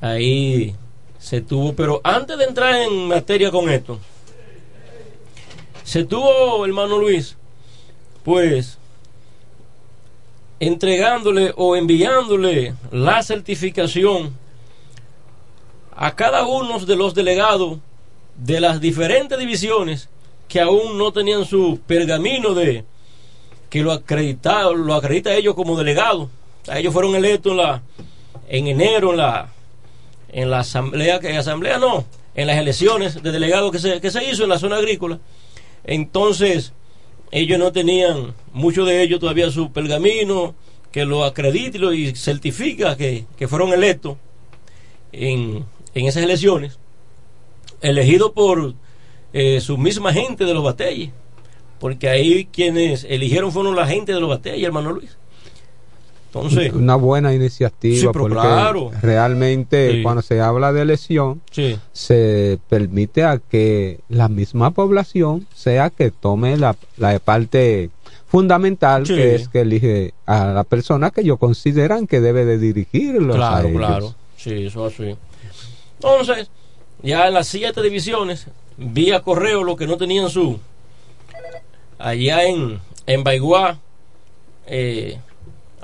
ahí se tuvo, pero antes de entrar en materia con esto, se tuvo, hermano Luis, pues, entregándole o enviándole la certificación a cada uno de los delegados de las diferentes divisiones que aún no tenían su pergamino de que lo acredita lo acredita ellos como delegados. O ellos fueron electos en la en enero en la en la asamblea que asamblea no, en las elecciones de delegados que se, que se hizo en la zona agrícola. Entonces, ellos no tenían, muchos de ellos todavía su pergamino que lo lo- y certifica que, que fueron electos en, en esas elecciones, elegidos por eh, su misma gente de los batalles, porque ahí quienes eligieron fueron la gente de los batalles, hermano Luis. Entonces, Una buena iniciativa Sí, porque claro. realmente Sí. cuando se habla de elección Sí. se permite a que la misma población sea que tome la, la parte fundamental que es que elige a la persona que ellos consideran que debe de dirigirlos a Claro, ellos. claro. Sí, eso así. Entonces, ya en las siete divisiones, vía correo, lo que no tenían su. Allá en, en Baigua, eh,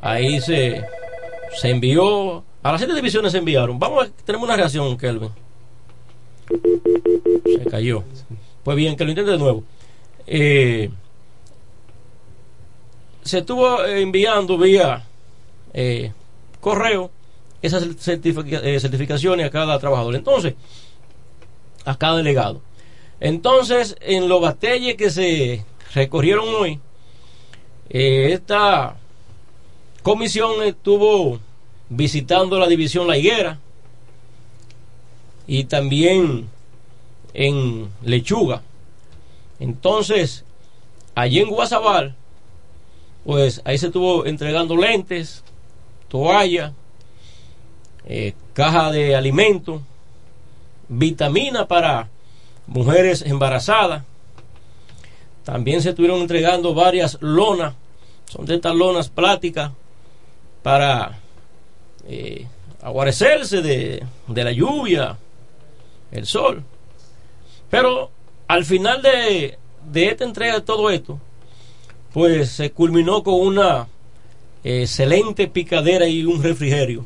ahí se, se envió. A las siete divisiones se enviaron. Vamos a tenemos una reacción, Kelvin. Se cayó. Pues bien, que lo intente de nuevo. Eh, se estuvo eh, enviando vía eh, correo esas certifica- eh, certificaciones a cada trabajador. Entonces, a cada delegado. Entonces, en los batalles que se recorrieron hoy, eh, esta comisión estuvo visitando la división La Higuera y también en Lechuga. Entonces, allí en Guasabal, pues ahí se estuvo entregando lentes, toalla, eh, caja de alimento, vitamina para mujeres embarazadas. También se estuvieron entregando varias lonas, son de estas lonas plásticas para eh, aguarecerse de, de la lluvia, el sol. Pero al final de, de esta entrega de todo esto, pues se culminó con una excelente picadera y un refrigerio.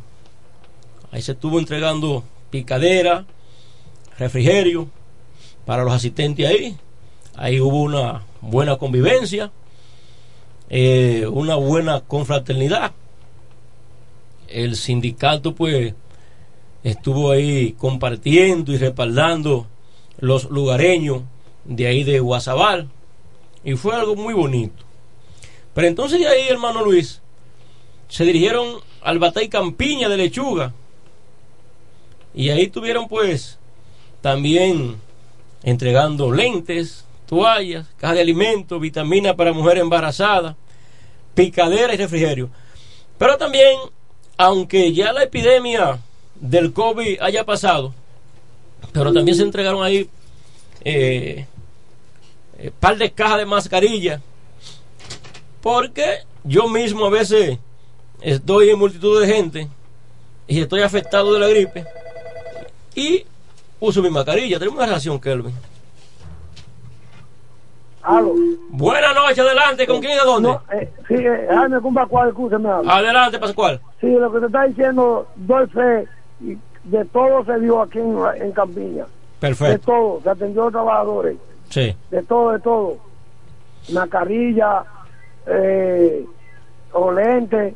Ahí se estuvo entregando picadera, refrigerio para los asistentes ahí. Ahí hubo una buena convivencia, eh, una buena confraternidad. El sindicato pues estuvo ahí compartiendo y respaldando los lugareños de ahí de Guasabal y fue algo muy bonito. Pero entonces de ahí, hermano Luis, se dirigieron al Batay Campiña de Lechuga y ahí tuvieron pues también entregando lentes, toallas, caja de alimentos, vitaminas para mujeres embarazadas, picadera y refrigerio. Pero también, aunque ya la epidemia del COVID haya pasado, pero también se entregaron ahí eh, eh, par de cajas de mascarilla, porque yo mismo a veces estoy en multitud de gente y estoy afectado de la gripe y uso mi mascarilla. Tenemos una relación, Kelvin. Aló. Buenas noches, adelante, ¿con quién y de dónde? No, eh, sí, eh, Jaime con Pascual, escúcheme. Adelante, Pascual. Sí, lo que te está diciendo, doy fe, y de todo se dio aquí en, en Campiña. De Perfecto. todo, se atendió a los trabajadores, Sí. de todo, de todo. Una carrilla, eh, o lente,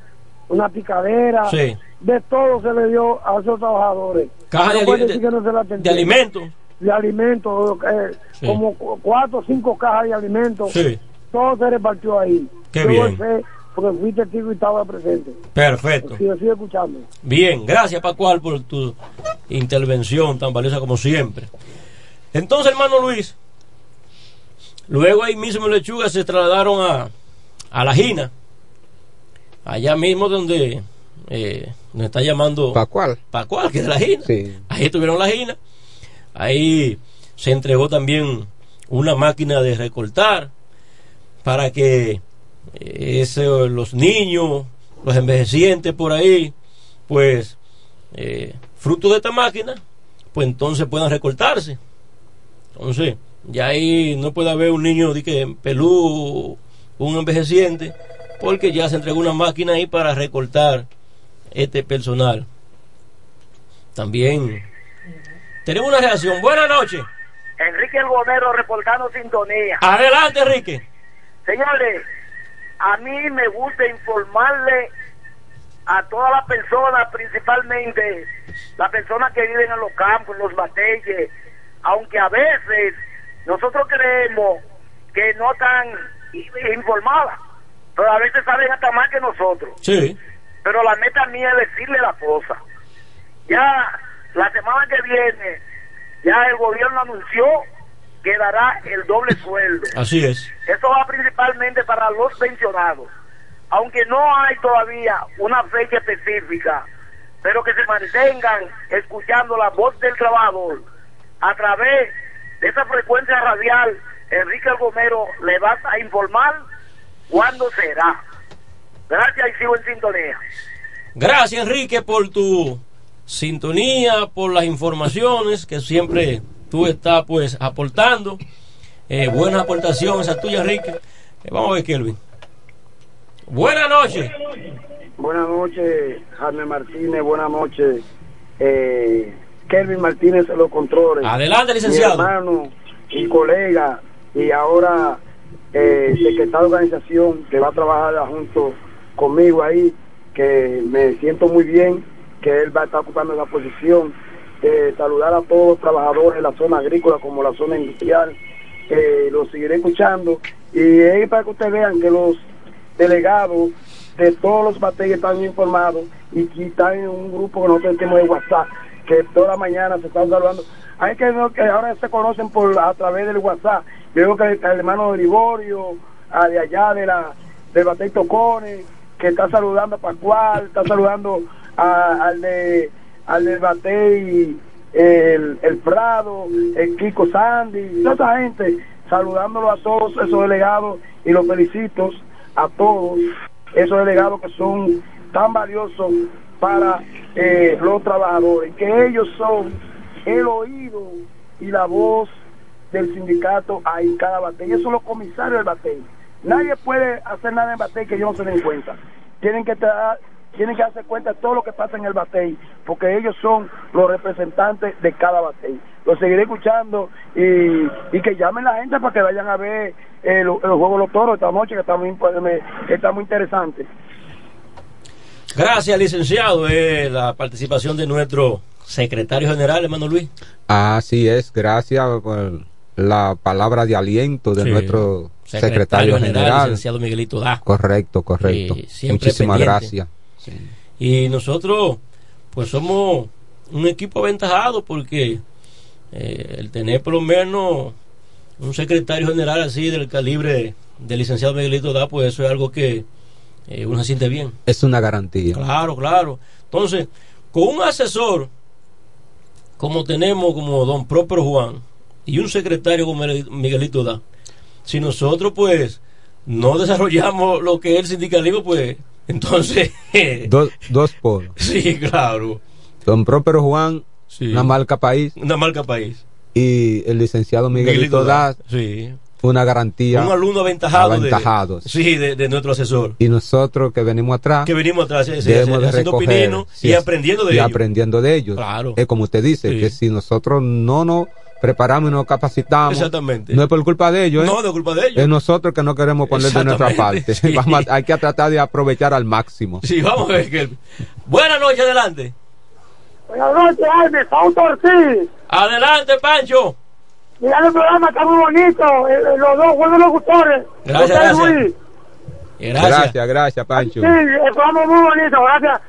una picadera, Sí. De todo se le dio a esos trabajadores. Caja de No no atendió. De alimentos. De alimentos, eh, Sí. como cu- cuatro o cinco cajas de alimentos. Sí. Todo se repartió ahí. Qué Yo bien. porque fui testigo y estaba presente. Perfecto. Sí, sigo escuchando. Bien, gracias Pascual por tu intervención tan valiosa como siempre. Entonces, hermano Luis, luego ahí mismo en Lechuga se trasladaron a, a La Gina, allá mismo donde eh, nos está llamando Pascual. Pascual, que es de La Gina. Sí. Ahí estuvieron La Gina, ahí se entregó también una máquina de recortar para que eh, ese- los niños, los envejecientes por ahí, pues, eh, fruto de esta máquina, pues entonces puedan recortarse. Entonces, ya ahí no puede haber un niño de que pelú, un envejeciente, porque ya se entregó una máquina ahí para recortar este personal. También tenemos una reacción. Buenas noches. Enrique El Gomero reportando sintonía. Adelante, Enrique. Señores, a mí me gusta informarle a todas las personas, principalmente las personas que viven en los campos, en los batalles, aunque a veces nosotros creemos que no están informadas, pero a veces saben hasta más que nosotros. Sí. Pero la meta mía es decirle la cosa. Ya la semana que viene, ya el gobierno anunció que dará el doble sueldo. Así es. Eso va principalmente para los pensionados. Aunque no hay todavía una fecha específica, pero que se mantengan escuchando la voz del trabajador a través de esa frecuencia radial. Enrique Gomero le va a informar cuándo será. Gracias y sigo en sintonía. Gracias, Enrique, por tu sintonía, por las informaciones que siempre tú estás pues aportando. Eh, buenas aportaciones a tuya, Enrique. Eh, vamos a ver, Kelvin. Buenas noches. Buenas noches, Jaime Martínez. Buenas noches, eh, Kelvin Martínez de los controles. Adelante, licenciado. Mi hermano y colega, y ahora eh, secretario de organización que va a trabajar junto conmigo ahí, que me siento muy bien que él va a estar ocupando esa posición. Eh, saludar a todos los trabajadores de la zona agrícola como la zona industrial. Eh, los seguiré escuchando y es para que ustedes vean que los delegados de todos los batalles están informados y que están en un grupo que nosotros tenemos de WhatsApp, que toda la mañana se están saludando. Hay que ver que ahora se conocen por a través del WhatsApp. Yo veo que el, el hermano de Liborio, a de allá de la del batey Tocones, que está saludando a Pascual, está saludando al de al del batey el, el Prado, el Kiko Sandy, toda esa gente, saludándolo a todos esos delegados y los felicito a todos esos delegados que son tan valiosos para eh, los trabajadores, que ellos son el oído y la voz del sindicato ahí cada batalla. Ellos son los comisarios del batey. Nadie puede hacer nada en batey que ellos no se den cuenta. Tienen que estar tienen que darse cuenta de todo lo que pasa en el batey, porque ellos son los representantes de cada batey. Los seguiré escuchando y, y que llamen la gente para que vayan a ver el, el juego de los toros esta noche, que está muy, que está muy interesante. Gracias, licenciado. Eh, la participación de nuestro secretario general, hermano Luis. Así es, gracias por la palabra de aliento de Sí. nuestro Secretario secretario, general, general. licenciado Miguelito Da. Correcto, correcto. Muchísimas gracias. Y nosotros, pues somos un equipo aventajado porque eh, el tener por lo menos un secretario general así del calibre del licenciado Miguelito Da, pues eso es algo que eh, uno se siente bien. Es una garantía. Claro, claro. Entonces, con un asesor como tenemos como don Próspero Juan y un secretario como el Miguelito Da, si nosotros pues no desarrollamos lo que es el sindicalismo, pues entonces... *laughs* Dos, dos polos. sí, claro. Don Próspero Juan, una marca país. Una marca país. Y el licenciado Miguelito, Miguelito Da, Da, sí. una garantía. Un alumno aventajado, de- aventajado. sí, de, de nuestro asesor. Y nosotros que venimos atrás, Que venimos atrás sí, debemos de haciendo recoger y aprendiendo de y ellos. aprendiendo de ellos. Claro. Es como usted dice, que si nosotros no nos preparamos y nos capacitamos, Exactamente. no es por culpa de ellos, ¿eh? No, no es culpa de ellos. es nosotros que no queremos poner de nuestra parte. Sí. *laughs* Vamos a- hay que tratar de aprovechar al máximo. Sí, vamos a ver, Kelvin. Buenas noches, adelante. Buenas noches, Jaime. Pauto Ortiz. Adelante, Pancho. Mira el programa, está muy bonito. eh, eh, los dos buenos locutores. Gracias, gracias. Luis. Gracias. Gracias, gracias, Pancho. Sí, el programa es muy bonito. Gracias.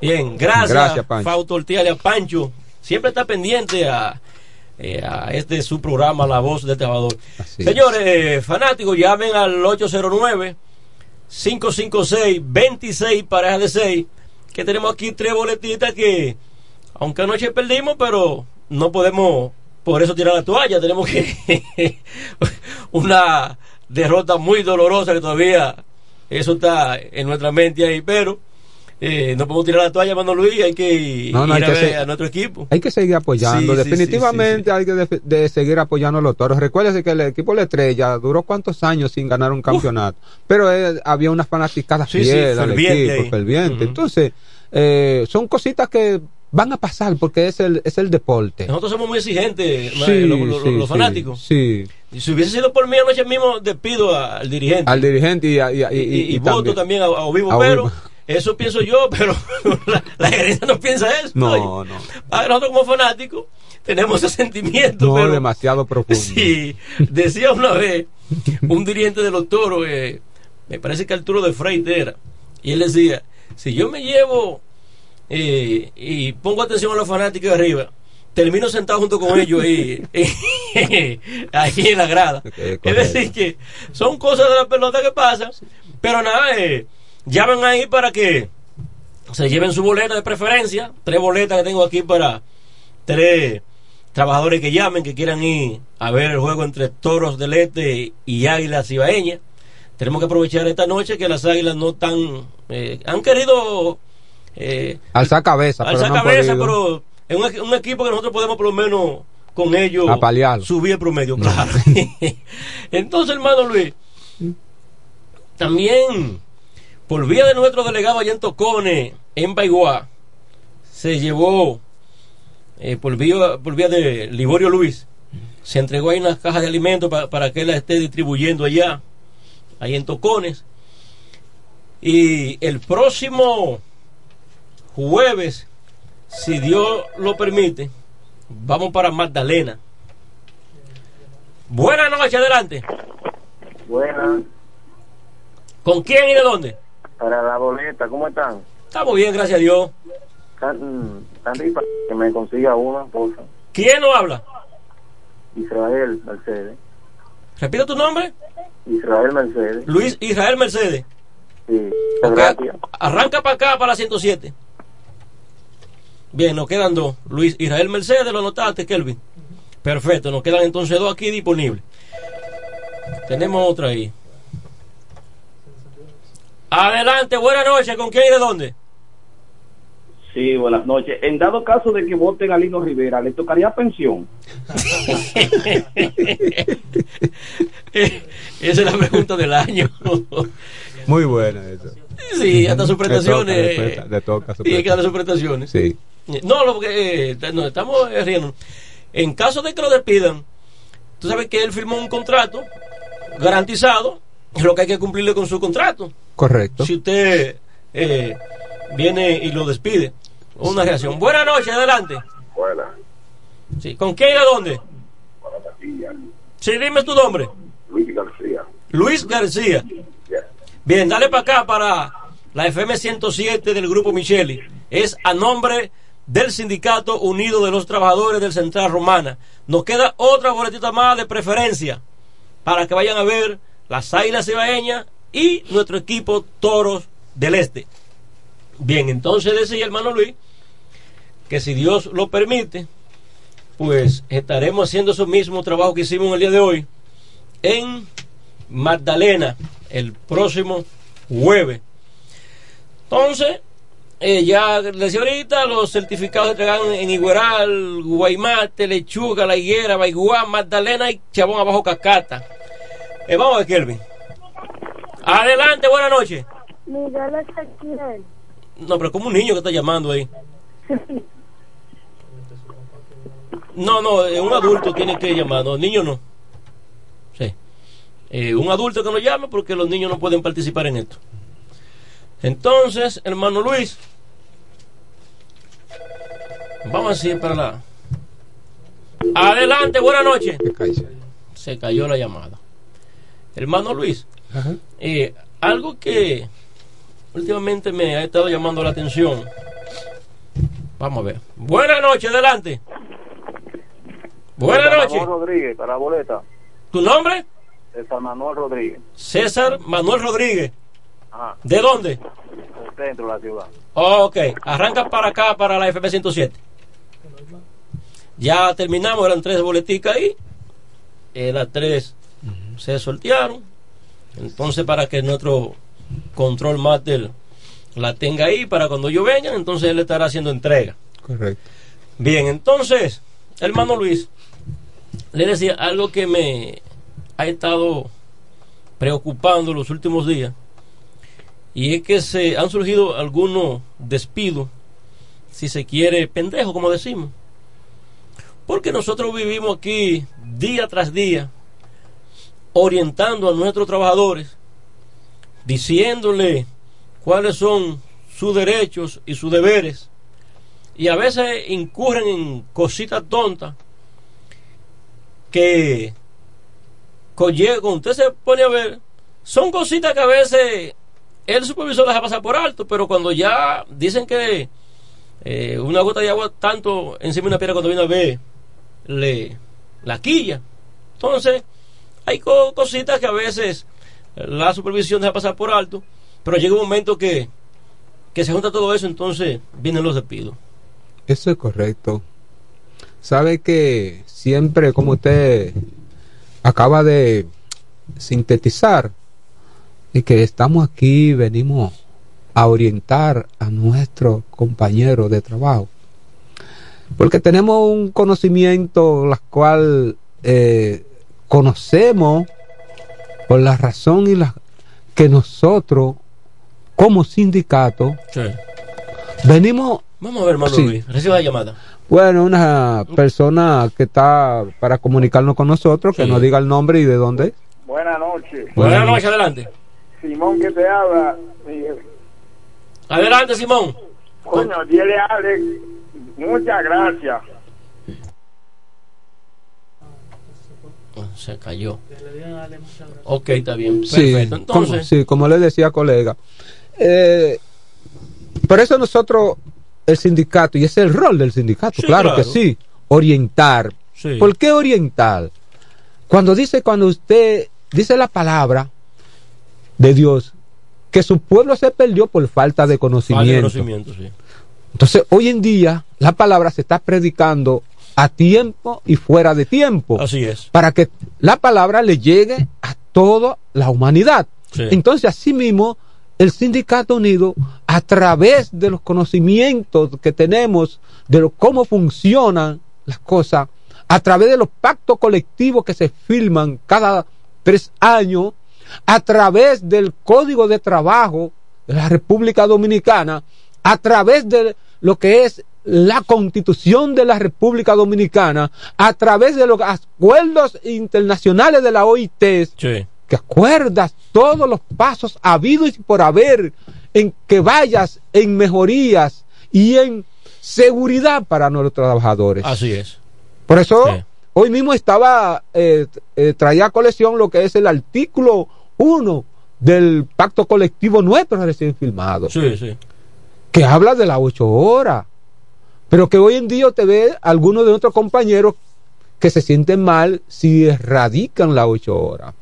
Bien, gracias, Gracias, Pancho. Fausto Ortiz, a Pancho. Siempre está pendiente a, eh, a este su programa, La Voz del Trabajador. Así Señores, eh, fanáticos, llamen al 809-556-26 parejas de 6, que tenemos aquí tres boletitas que, aunque anoche perdimos, pero no podemos por eso tirar la toalla. Tenemos que *laughs* una derrota muy dolorosa que todavía eso está en nuestra mente ahí, pero eh, no podemos tirar la toalla, mano Luis, hay que No, no, ir hay a que ver se- a nuestro equipo. Hay que seguir apoyando, Sí, sí, definitivamente hay que de, de seguir apoyando a los toros. Recuérdese que el equipo La Estrella duró cuántos años sin ganar un campeonato, pero eh, había unas fanaticadas Sí, sí, fieles al ferviente equipo. Entonces, eh, son cositas que van a pasar porque es el, es el deporte. Nosotros somos muy exigentes, Sí, los, los- sí, los sí, fanáticos. Sí, Y si hubiese sido por mí anoche mismo, despido al dirigente. al dirigente y, a- y, a- y, voto también a, a Ovivo, pero. Eso pienso yo, pero *laughs* la, la gerencia no piensa eso. No, no, Ah, Nosotros como fanáticos tenemos ese sentimiento, no pero demasiado profundo. *laughs* sí, decía una vez un dirigente de los toros, eh, me parece que Arturo de Freite era, y él decía, si yo me llevo eh, y pongo atención a los fanáticos de arriba, termino sentado junto con ellos ahí, *laughs* ahí en la grada. es decir, que son cosas de la pelota que pasan, pero nada, eh, llamen ahí para que se lleven su boleta de preferencia, tres boletas que tengo aquí para tres trabajadores que llamen, que quieran ir a ver el juego entre Toros del Este y Águilas Ibaeñas. Tenemos que aprovechar esta noche que las Águilas no tan... eh, han querido... Eh, Alzar cabeza, alzar cabeza, pero es un, un equipo que nosotros podemos por lo menos con ellos Apalearlo. subir el promedio, *laughs* claro. *laughs* Entonces, hermano Luis, también por vía de nuestro delegado allá en Tocone, en Baigua, se llevó eh, por, vía, por vía de Liborio Luis, se entregó ahí unas cajas de alimentos pa- para que él la esté distribuyendo allá, ahí en Tocones. Y el próximo jueves, si Dios lo permite, vamos para Magdalena. Buenas noches, adelante. Buenas, ¿Con quién y de dónde? Para la boleta, ¿cómo están? Estamos bien, gracias a Dios. Están, están rifa que me consiga una, por favor. ¿Quién nos habla? Israel Mercedes. Repita tu nombre. Israel Mercedes. Luis Israel Mercedes. Sí, Ok, gracias. Arranca para acá, para la 107. Bien, nos quedan dos. Luis Israel Mercedes, lo anotaste, Kelvin. Perfecto, nos quedan entonces dos aquí disponibles. Tenemos otra ahí. Adelante, buenas noches. ¿Con quién y de dónde? Sí, buenas noches. En dado caso de que voten a Lino Rivera, ¿le tocaría pensión? *laughs* Esa es la pregunta del año. Muy buena eso. Sí, hasta sus Le toca, prestaciones. le toca, le toca su Y hay que darle sus prestaciones. Sí. No, lo que eh, nos estamos eh, riendo. En caso de que lo despidan, tú sabes que él firmó un contrato garantizado, lo que hay que cumplirle con su contrato. Correcto. Si usted eh, viene y lo despide, una reacción. Buenas noches, adelante. Buenas. Sí, ¿Con quién y a dónde? Sí, dime tu nombre. Luis García. Luis García. Bien, dale para acá para la FM 107 del Grupo Micheli. Es a nombre del Sindicato Unido de los Trabajadores del Central Romana. Nos queda otra boletita más de preferencia para que vayan a ver las Águilas Ibaeñas y nuestro equipo Toros del Este. Bien, entonces decía hermano Luis que si Dios lo permite, pues estaremos haciendo esos mismos trabajos que hicimos el día de hoy en Magdalena el próximo jueves. Entonces, eh, ya les decía ahorita, los certificados se entregan en Igueral, Guaymate, Lechuga, La Higuera, Baiguá, Magdalena y Chabón abajo Cascata. Eh, vamos a ver, Kelvin. Adelante, buenas noches. Miguel Ezequiel. No, pero como un niño que está llamando ahí. No, no, eh, un adulto tiene que llamar, no, niño no. Sí. Eh, un adulto que nos llame porque los niños no pueden participar en esto. Entonces, hermano Luis, vamos a ir para la. Adelante, buenas noches. Se cayó la llamada. Hermano Luis, eh, algo que últimamente me ha estado llamando la atención. Vamos a ver. Buenas noches, adelante. Buenas César noches. Manuel Rodríguez, para la boleta. ¿Tu nombre? César Manuel Rodríguez. César Manuel Rodríguez. Ajá. ¿De dónde? El centro de la ciudad. Oh, ok, arranca para acá, para la FP 107. Ya terminamos, eran tres boleticas ahí. Eh, las tres se sortearon. Entonces, para que nuestro control master la tenga ahí, para cuando yo venga, entonces él estará haciendo entrega. Correcto. Bien, entonces, hermano Luis, le decía algo que me ha estado preocupando los últimos días. Y es que se han surgido algunos despidos, si se quiere, pendejos, como decimos. Porque nosotros vivimos aquí día tras día, orientando a nuestros trabajadores, diciéndole cuáles son sus derechos y sus deberes. Y a veces incurren en cositas tontas que cuando usted se pone a ver, son cositas que a veces el supervisor deja pasar por alto, pero cuando ya dicen que eh, una gota de agua tanto encima de una piedra cuando viene a ver, le la quilla. Entonces, hay co- cositas que a veces la supervisión deja pasar por alto, pero llega un momento que, que se junta todo eso, entonces vienen los despidos. Eso es correcto. Sabe que siempre, como usted acaba de sintetizar, y que estamos aquí, venimos a orientar a nuestros compañeros de trabajo. Porque tenemos un conocimiento, la cual eh, conocemos por la razón y la que nosotros, como sindicato, venimos Vamos a ver, hermano Sí. Luis, reciba la llamada. bueno, una persona que está para comunicarnos con nosotros, que Sí. nos diga el nombre y de dónde es. Buenas noches. Buenas noches, adelante. Simón que te habla. Miguel. Adelante, Simón. Coño, dile a Alex, muchas gracias. Se cayó. Ok, está bien. Sí, Perfecto. como, Entonces, sí, como le decía colega. Eh, por eso nosotros, el sindicato, y ese es el rol del sindicato, Sí, claro, claro. que sí, orientar. Sí. ¿Por qué orientar? Cuando dice, cuando usted dice la palabra de Dios, que su pueblo se perdió por falta de falta conocimiento. de conocimiento, sí. Entonces, hoy en día, la palabra se está predicando a tiempo y fuera de tiempo. Así es. Para que la palabra le llegue a toda la humanidad. Sí. Entonces, asimismo, el Sindicato Unido, a través de los conocimientos que tenemos de lo, cómo funcionan las cosas, a través de los pactos colectivos que se firman cada tres años, a través del Código de Trabajo de la República Dominicana, a través de lo que es la Constitución de la República Dominicana, a través de los acuerdos internacionales de la OIT, Sí. que acuerdas todos los pasos habidos y por haber en que vayas en mejorías y en seguridad para nuestros trabajadores. Así es. Por eso, Sí. hoy mismo estaba, eh, eh, traía a colección lo que es el artículo 1 del pacto colectivo nuestro recién firmado, Sí, sí. que habla de las ocho horas, pero que hoy en día te ve algunos de nuestros compañeros que se sienten mal si erradican las ocho horas.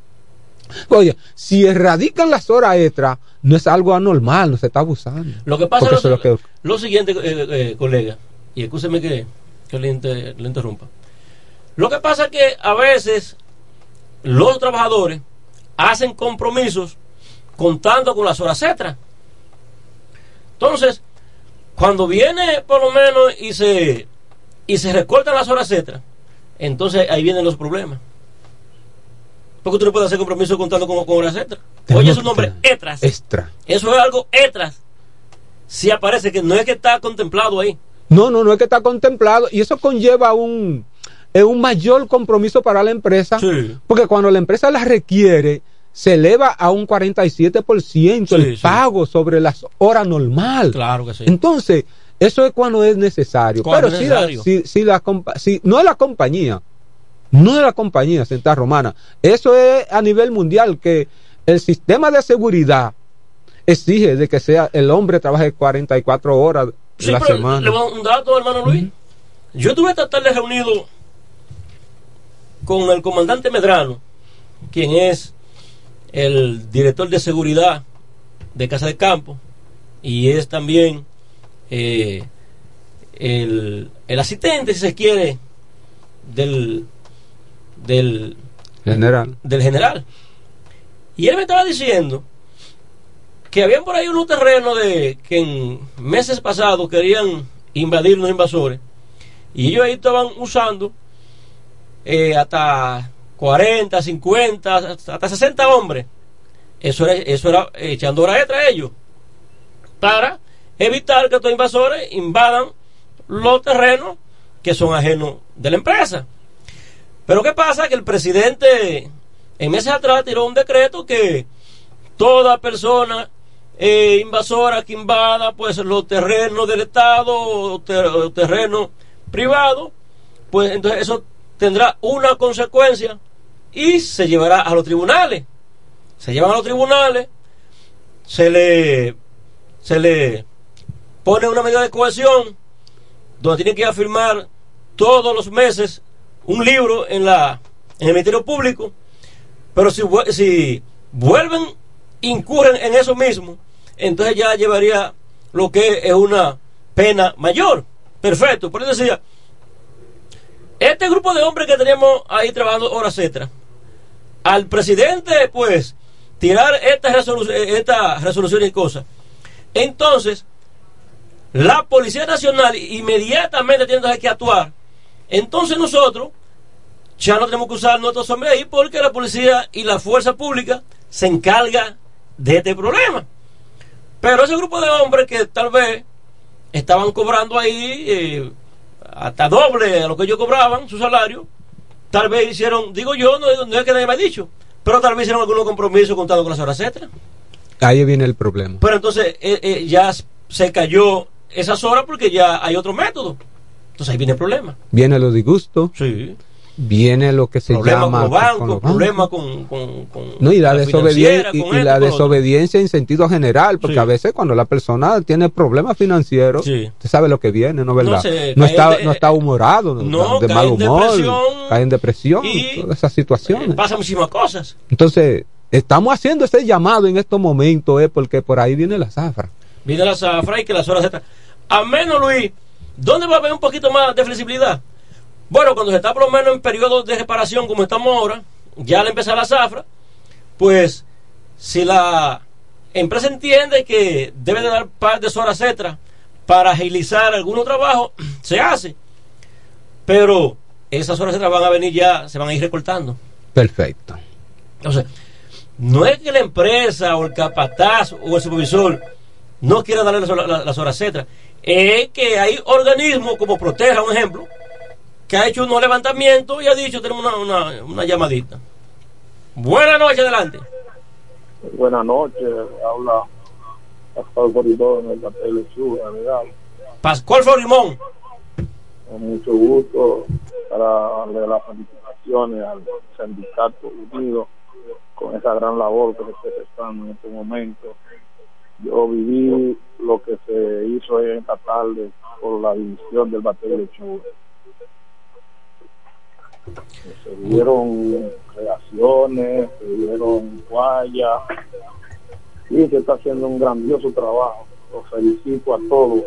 Oye, si erradican las horas extras, no es algo anormal, no se está abusando. Lo que pasa es lo, es lo que- lo siguiente, eh, eh, colega, y escúcheme que, que le, inter- le interrumpa. Lo que pasa es que a veces los trabajadores hacen compromisos contando con las horas extras. Entonces, Cuando viene por lo menos y se y se recortan las horas extras, entonces ahí vienen los problemas. Porque tú no puedes hacer compromiso contando con, con horas extras. Oye, su nombre, extras. Extra. Eso es algo extras. Si aparece que no es que está contemplado ahí. No, no, no es que está contemplado y eso conlleva un, eh, un mayor compromiso para la empresa, porque cuando la empresa la requiere, se eleva a un 47% el sí. pago sobre las horas normal. Claro que sí. Entonces, eso es cuando es necesario. Cuando Pero es si, la, necesario. si, si la si- no es la compañía, no es la compañía Central Romana, eso es a nivel mundial que el sistema de seguridad exige de que sea el hombre trabaje 44 horas de Sí, la pero semana. le voy a dar un dato, hermano Luis. Yo estuve esta tarde reunido con el comandante Medrano, quien es el director de seguridad de Casa de Campo y es también eh, el, el asistente, si se quiere, del, del, General. del general. Y él me estaba diciendo que habían por ahí unos terrenos de que en meses pasados querían invadir los invasores y ellos ahí estaban usando eh, hasta 40, 50, hasta 60 hombres. Eso era, eso era echando horas extra a ellos para evitar que estos invasores invadan los terrenos que son ajenos de la empresa. Pero ¿qué pasa? Que el presidente en meses atrás tiró un decreto que toda persona eh, invasora que invada pues los terrenos del Estado o ter- terrenos privados, pues entonces eso tendrá una consecuencia y se llevará a los tribunales. Se llevan a los tribunales, se le, se le pone una medida de cohesión donde tienen que ir a firmar todos los meses un libro en la en el Ministerio Público, pero si, si vuelven, incurren en eso mismo, entonces ya llevaría lo que es una pena mayor. Perfecto, por eso decía, este grupo de hombres que teníamos ahí trabajando horas extra, al presidente, pues, tirar esta, resolu- eh, esta resolución y cosas. Entonces, la Policía Nacional inmediatamente tiene que actuar. Entonces nosotros ya no tenemos que usar nuestros hombres ahí porque la policía y la fuerza pública se encarga de este problema. Pero ese grupo de hombres que tal vez estaban cobrando ahí eh, hasta doble a lo que ellos cobraban, su salario, tal vez hicieron, digo yo, no, no es que nadie me ha dicho, pero tal vez hicieron algunos compromisos contando con las horas extras. Ahí viene el problema. Pero entonces eh, eh, ya se cayó esas horas porque ya hay otro método. Entonces ahí viene el problema. Viene los disgustos. Sí. Viene lo que se Problemas llama. con los bancos, los problemas con, con, con No, y la, desobediencia, y, con la con otro. desobediencia en sentido general, porque a veces cuando la persona tiene problemas financieros, usted sabe lo que viene, ¿no verdad? No se- No, está, de- no está humorado, no, no, está de mal humor, cae en depresión, y- todas esas situaciones. Pasan muchísimas cosas. Entonces, estamos haciendo ese llamado en estos momentos, ¿eh? porque por ahí viene la zafra. Viene la zafra y que las horas extras. A menos, Luis, ¿dónde va a haber un poquito más de flexibilidad? Bueno, cuando se está por lo menos en periodo de reparación como estamos ahora, ya al empezar la zafra, pues si la empresa entiende que debe de dar par de horas extras para agilizar algunos trabajos, *clears throat* se hace. Pero esas horas extras van a venir ya, se van a ir recortando. Perfecto. Entonces, no es que la empresa o el capataz o el supervisor no quiera darle las, horas- extras, es que hay organismos como Proteja, un ejemplo, que ha hecho unos levantamientos y ha dicho, tenemos una, una, una llamadita. Buenas noches, adelante. Buenas noches, habla Pascual Corridor en el legal. Pascual Florimón. Con mucho gusto para darle las felicitaciones al Sindicato Unido con esa gran labor que se está prestando en este momento. Yo viví lo que se hizo en esta tarde por la división del bateo de. Se dieron reacciones, se dieron guayas y se está haciendo un grandioso trabajo. Los felicito a todos.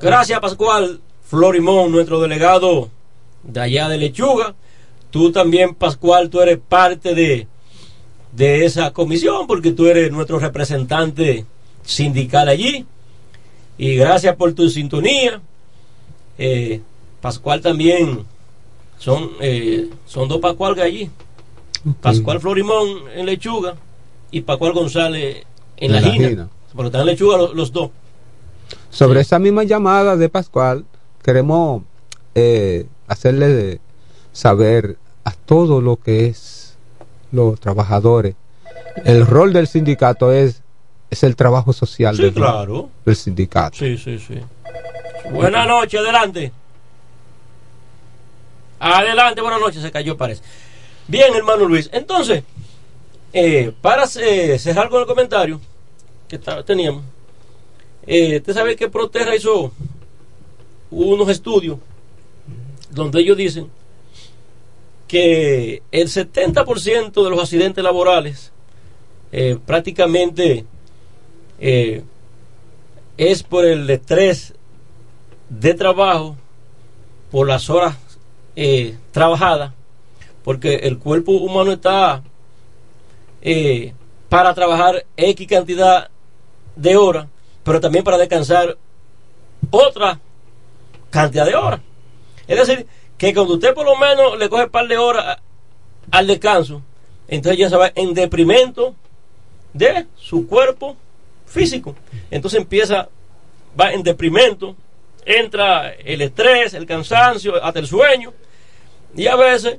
Gracias, Pascual Florimón, nuestro delegado de allá de Lechuga. Tú también, Pascual, tú eres parte de, de esa comisión porque tú eres nuestro representante sindical allí. Y gracias por tu sintonía. Eh, Pascual también, son, eh, son dos Pascual allí. Pascual Florimón en lechuga y Pascual González en la, En la gina. están en lechuga los, los dos. Sobre esa misma llamada de Pascual, queremos eh, hacerle de- saber a todo lo que es los trabajadores. El rol del sindicato es, es el trabajo social Sí, del, claro. del sindicato. Sí, sí, sí. Buenas noches, adelante. Adelante, buenas noches, se cayó parece. Bien, hermano Luis. Entonces, eh, para eh, cerrar con el comentario que teníamos, eh, usted sabe que Proterra hizo unos estudios donde ellos dicen que el 70% de los accidentes laborales eh, prácticamente es por el estrés de trabajo, por las horas eh, trabajadas, porque el cuerpo humano está eh, para trabajar X cantidad de horas, pero también para descansar otra cantidad de horas. Es decir, que cuando usted por lo menos le coge un par de horas al descanso, entonces ya se va en deprimento de su cuerpo físico. Entonces empieza, va en deprimento, entra el estrés, el cansancio, hasta el sueño. Y a veces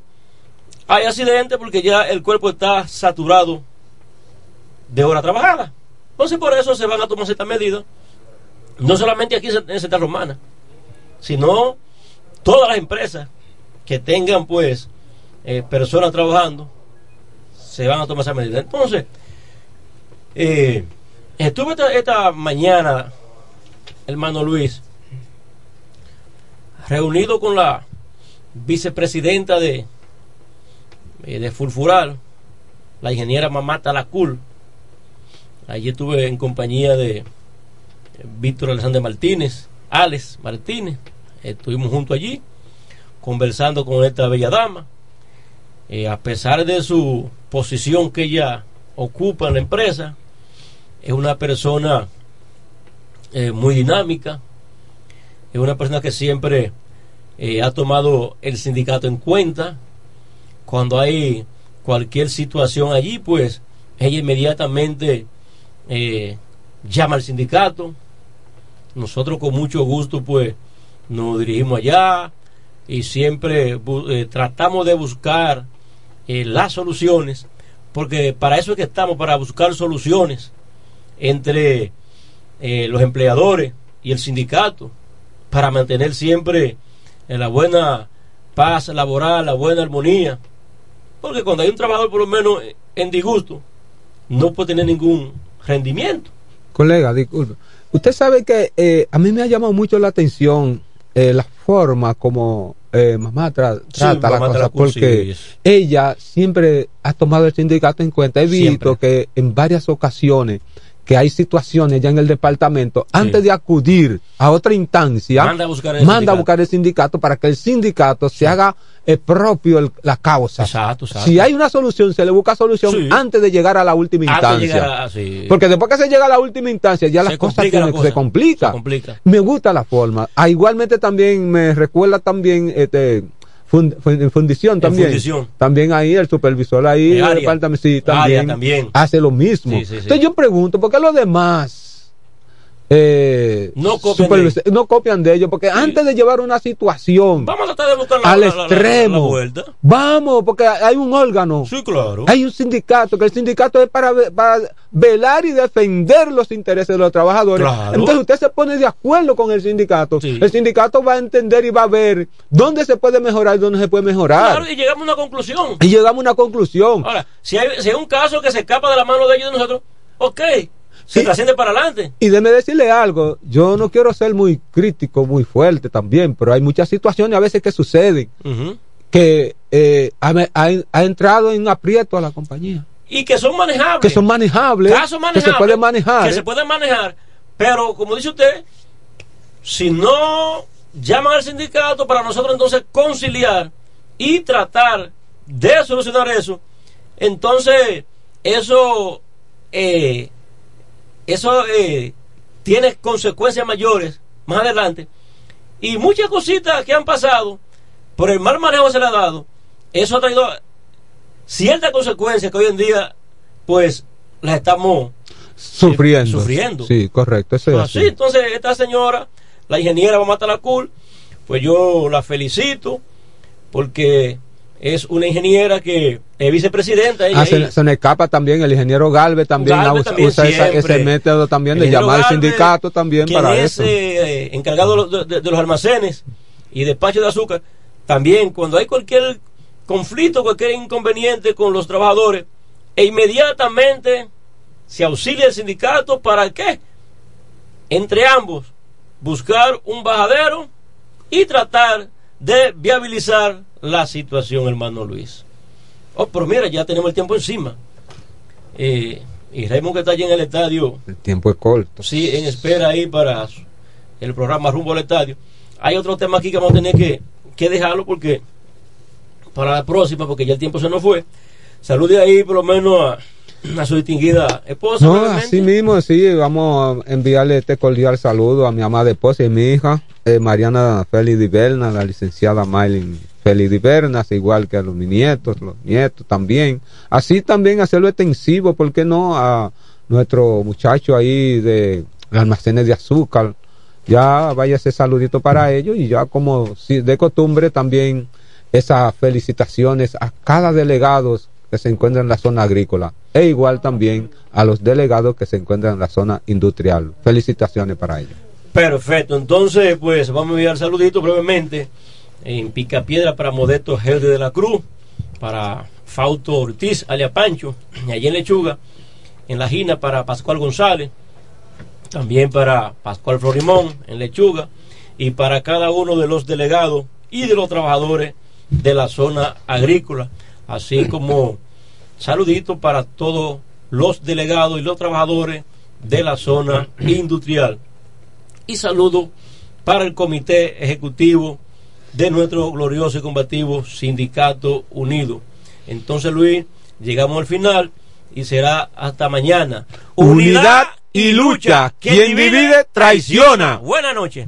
hay accidentes porque ya el cuerpo está saturado de hora trabajada. Entonces por eso se van a tomar ciertas medidas, no solamente aquí en Central Romana, sino todas las empresas que tengan pues eh, personas trabajando, se van a tomar esas medidas. Entonces, eh, estuve esta, esta mañana, hermano Luis, reunido con la vicepresidenta de, eh, de Fulfural, la ingeniera Mamata Lacul. Allí estuve en compañía de eh, Víctor Alexander Martínez, Alex Martínez. Estuvimos juntos allí, conversando con esta bella dama. Eh, a pesar de su posición que ella ocupa en la empresa, es una persona muy dinámica, es una persona que siempre eh, ha tomado el sindicato en cuenta. Cuando hay cualquier situación allí, pues ella inmediatamente eh, llama al sindicato. Nosotros con mucho gusto, pues, nos dirigimos allá y siempre eh, tratamos de buscar las soluciones, porque para eso es que estamos, para buscar soluciones entre los empleadores y el sindicato, para mantener siempre eh, la buena paz laboral, la buena armonía. Porque cuando hay un trabajador, por lo menos eh, en disgusto, no puede tener ningún rendimiento. Colega, disculpe. Usted sabe que eh, a mí me ha llamado mucho la atención eh, la forma como eh, mamá tra- Sí, trata la mamá cosa, porque sí. ella siempre ha tomado el sindicato en cuenta. He visto que en varias ocasiones que hay situaciones ya en el departamento, antes de acudir a otra instancia, Manda a buscar el manda a sindicato. buscar el sindicato para que el sindicato se haga eh, propio el- la causa. Exacto, exacto. Si hay una solución, se le busca solución Sí. antes de llegar a la última Antes de instancia. llegar a- sí. Porque después que se llega a la última instancia, ya Se las cosas la cosa. se complica. Se complica. Me gusta la forma. Ah, igualmente también me recuerda también este fund- fund- en fundición también. fundición. También ahí el supervisor ahí área. departamento sí, Área también, hace lo mismo. Sí, sí, sí. Entonces yo pregunto, ¿por qué los demás eh, No copian supervis- no copian de ellos? Porque antes de llevar una situación Vamos a tratar de buscar la, al la- extremo, la vuelta. vamos, porque hay un órgano. Sí, claro. Hay un sindicato, que el sindicato es para, ve- para velar y defender los intereses de los trabajadores. Claro. Entonces usted se pone de acuerdo con el sindicato. El sindicato va a entender y va a ver dónde se puede mejorar y dónde se puede mejorar. Claro, y llegamos a una conclusión. Y llegamos a una conclusión. Ahora, si hay, si hay un caso que se escapa de la mano de ellos y de nosotros, ok, se trasciende para adelante. Y déme decirle algo, yo no quiero ser muy crítico, muy fuerte también, pero hay muchas situaciones a veces que suceden que eh, ha, ha- ha entrado en aprieto a la compañía. Y que son manejables. Que son manejables, Casos que manejables. se pueden manejar. Que se pueden manejar. Pero, como dice usted, si no llaman al sindicato para nosotros entonces conciliar y tratar de solucionar eso, entonces eso eh, eso eh, tiene consecuencias mayores más adelante. Y muchas cositas que han pasado por el mal manejo que se le ha dado, eso ha traído ciertas consecuencias que hoy en día, pues, las estamos sufriendo. sufriendo. Sí, correcto. Eso es así. así. entonces esta señora, la ingeniera va a matar la cool, pues yo la felicito porque es una ingeniera que es vicepresidenta. ella Ah, se, se me escapa también el ingeniero Galvez también, Galvez usa, también usa esa- ese método también de llamar al sindicato también quien para es, eso. eh, encargado de, los- de- de los almacenes y despacho de azúcar, también cuando hay cualquier conflicto, cualquier inconveniente con los trabajadores, e inmediatamente se auxilia el sindicato para qué? Entre ambos, buscar un bajadero y tratar de viabilizar la situación, hermano Luis. Oh, pero mira, ya tenemos el tiempo encima. Eh, y Raymond que está allí en el estadio, El tiempo es corto. sí, en espera ahí para el programa rumbo al estadio. Hay otro tema aquí que vamos a tener que, que dejarlo porque para la próxima, porque ya el tiempo se nos fue. Salude ahí por lo menos a, a su distinguida esposa. No, así mismo, sí, vamos a enviarle este cordial saludo a mi amada esposa y mi hija, eh, Mariana Félix Diverna, la licenciada Maylin Félix Divernas, igual que a los nietos, los nietos también. Así también hacerlo extensivo, ¿por qué no? A nuestro muchacho ahí de almacenes de azúcar. Ya vaya ese saludito para ellos y ya como si de costumbre también esas felicitaciones a cada delegado que se encuentra en la zona agrícola e igual también a los delegados que se encuentran en la zona industrial. Felicitaciones para ellos. Perfecto, entonces pues vamos a enviar saluditos brevemente en Picapiedra para Modesto Gerde de la Cruz, para Fausto Ortiz, alia Pancho, y allí en Lechuga, en La Gina para Pascual González, también para Pascual Florimón en Lechuga, y para cada uno de los delegados y de los trabajadores de la zona agrícola, así como saluditos para todos los delegados y los trabajadores de la zona industrial. Y saludo para el comité ejecutivo de nuestro glorioso y combativo Sindicato Unido. Entonces, Luis, llegamos al final y será hasta mañana. Unidad y lucha. Quien divide, traiciona. Buenas noches.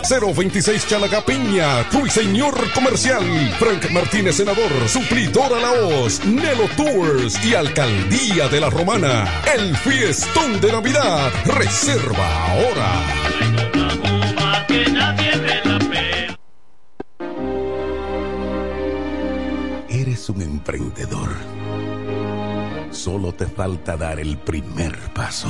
026 Chalaga Piña, Señor Comercial, Frank Martínez Senador, Suplidora La Hoz, Nelo Tours y Alcaldía de la Romana. El fiestón de Navidad. Reserva ahora. Eres un emprendedor. Solo te falta dar el primer paso.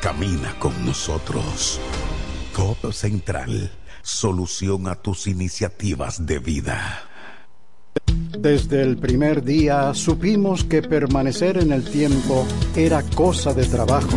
Camina con nosotros. COP Central, solución a tus iniciativas de vida. Desde el primer día supimos que permanecer en el tiempo era cosa de trabajo.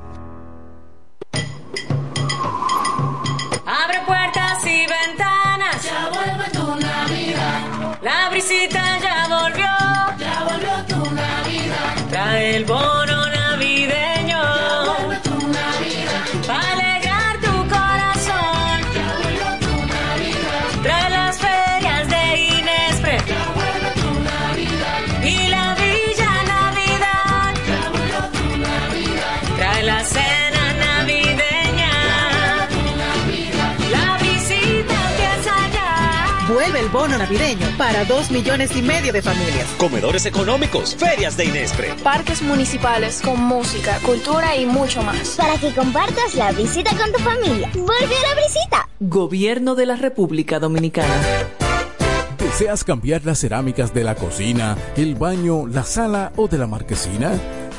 Navideño para dos millones y medio de familias. Comedores económicos, ferias de Inespre. Parques municipales con música, cultura y mucho más. Para que compartas la visita con tu familia. ¡Vuelve a la visita! Gobierno de la República Dominicana. ¿Deseas cambiar las cerámicas de la cocina, el baño, la sala o de la marquesina?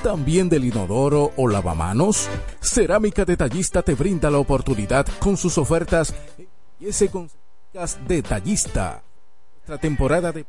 ¿También del inodoro o lavamanos? Cerámica Detallista te brinda la oportunidad con sus ofertas y ese con Detallista. Nuestra temporada de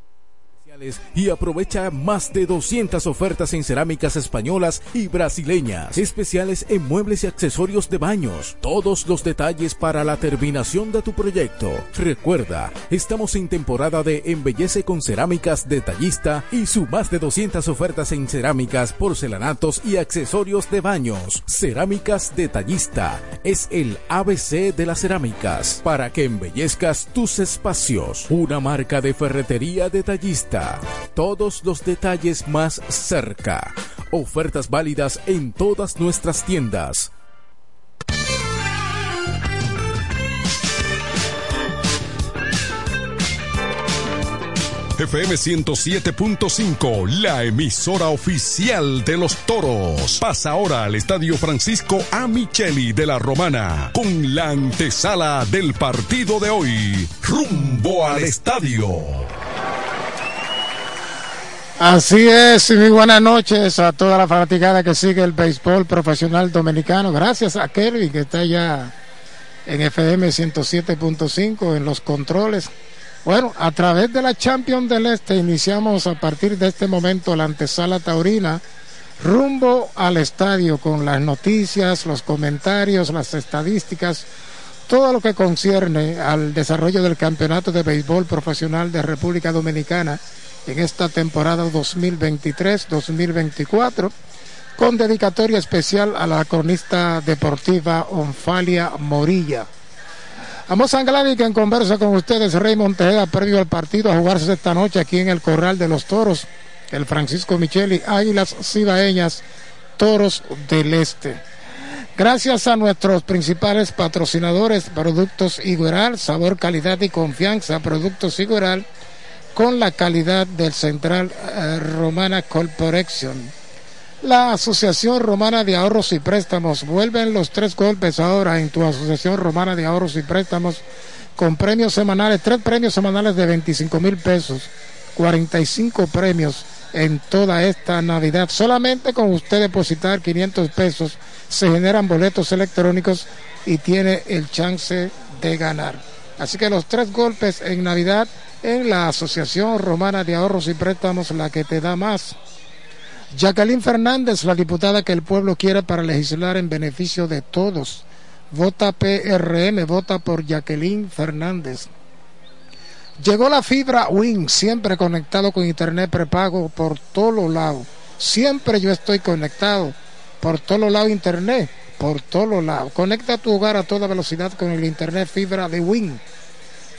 y aprovecha más de 200 ofertas en cerámicas españolas y brasileñas, especiales en muebles y accesorios de baños, todos los detalles para la terminación de tu proyecto. Recuerda, estamos en temporada de Embellece con Cerámicas Detallista y su más de 200 ofertas en cerámicas, porcelanatos y accesorios de baños. Cerámicas Detallista es el ABC de las cerámicas para que embellezcas tus espacios. Una marca de ferretería detallista. Todos los detalles más cerca. Ofertas válidas en todas nuestras tiendas. FM 107.5, la emisora oficial de los toros. Pasa ahora al Estadio Francisco A. Micheli de la Romana con la antesala del partido de hoy. Rumbo al estadio. Así es, y muy buenas noches a toda la fanaticada que sigue el béisbol profesional dominicano. Gracias a Kelvin que está ya en FM 107.5 en los controles. Bueno, a través de la Champions del Este iniciamos a partir de este momento la antesala taurina rumbo al estadio con las noticias, los comentarios, las estadísticas, todo lo que concierne al desarrollo del campeonato de béisbol profesional de República Dominicana en esta temporada 2023-2024 con dedicatoria especial a la cronista deportiva Onfalia Morilla. Vamos a Angladi que en conversa con ustedes Raymond Tejeda previo al partido a jugarse esta noche aquí en el Corral de los Toros, el Francisco Micheli, Águilas Cibaeñas, Toros del Este. Gracias a nuestros principales patrocinadores, Productos Igueral, Sabor, Calidad y Confianza, Productos Igueral, con la calidad del Central eh, Romana Corporation. La Asociación Romana de Ahorros y Préstamos vuelven los tres golpes ahora en tu Asociación Romana de Ahorros y Préstamos con premios semanales, tres premios semanales de 25 mil pesos, 45 premios en toda esta Navidad. Solamente con usted depositar 500 pesos se generan boletos electrónicos y tiene el chance de ganar. Así que los tres golpes en Navidad en la Asociación Romana de Ahorros y Préstamos, la que te da más. Jacqueline Fernández, la diputada que el pueblo quiere para legislar en beneficio de todos. Vota PRM, vota por Jacqueline Fernández. Llegó la fibra Win, siempre conectado con internet prepago por todos lados. Siempre yo estoy conectado por todos lados internet, por todos lados. Conecta tu hogar a toda velocidad con el internet fibra de Win.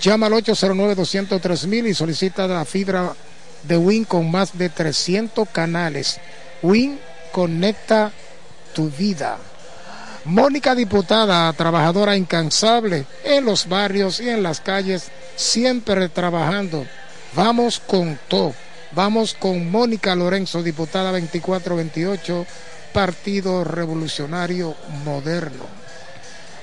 Llama al 809-203 y solicita la fibra de Win con más de 300 canales. Win conecta tu vida. Mónica diputada, trabajadora incansable en los barrios y en las calles, siempre trabajando. Vamos con todo. Vamos con Mónica Lorenzo, diputada 2428, Partido Revolucionario Moderno.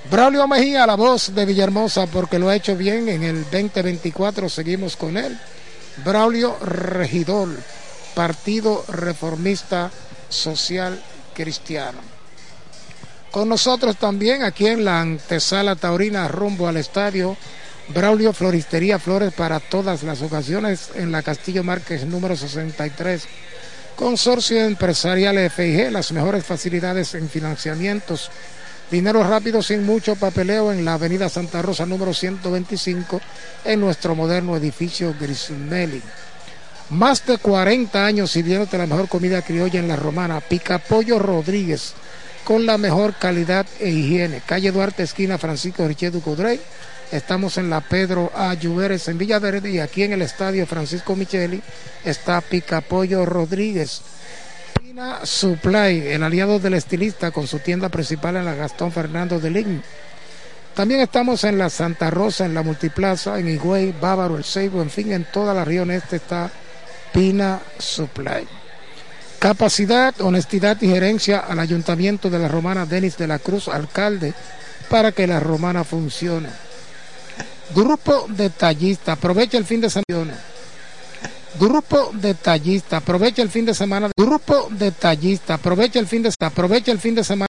Braulio Mejía, la voz de Villahermosa, porque lo ha hecho bien en el 2024, seguimos con él. Braulio Regidor, Partido Reformista Social Cristiano. Con nosotros también aquí en la antesala taurina rumbo al estadio Braulio Floristería Flores para todas las ocasiones en la Castillo Márquez número 63. Consorcio Empresarial FIG, las mejores facilidades en financiamientos. Dinero rápido sin mucho papeleo en la Avenida Santa Rosa número 125 en nuestro moderno edificio Grismelli. Más de 40 años sirviéndote la mejor comida criolla en la romana. Picapollo Rodríguez con la mejor calidad e higiene. Calle Duarte, esquina Francisco Richet Ducudrey. Estamos en la Pedro A. Lluveres en Villaverde y aquí en el estadio Francisco Micheli está Picapollo Rodríguez. Pina Supply, el aliado del estilista con su tienda principal en la Gastón Fernando de. También estamos en la Santa Rosa, en la Multiplaza, en Higüey, Bávaro, El Seibo, en fin, en toda la región este está Pina Supply. Capacidad, honestidad y gerencia al Ayuntamiento de la Romana Denis de la Cruz, alcalde, para que la Romana funcione. Grupo Detallista, aprovecha el fin de semana. Grupo Detallista, aprovecha el fin de semana. Grupo Detallista, aprovecha el fin de aprovecha el fin de semana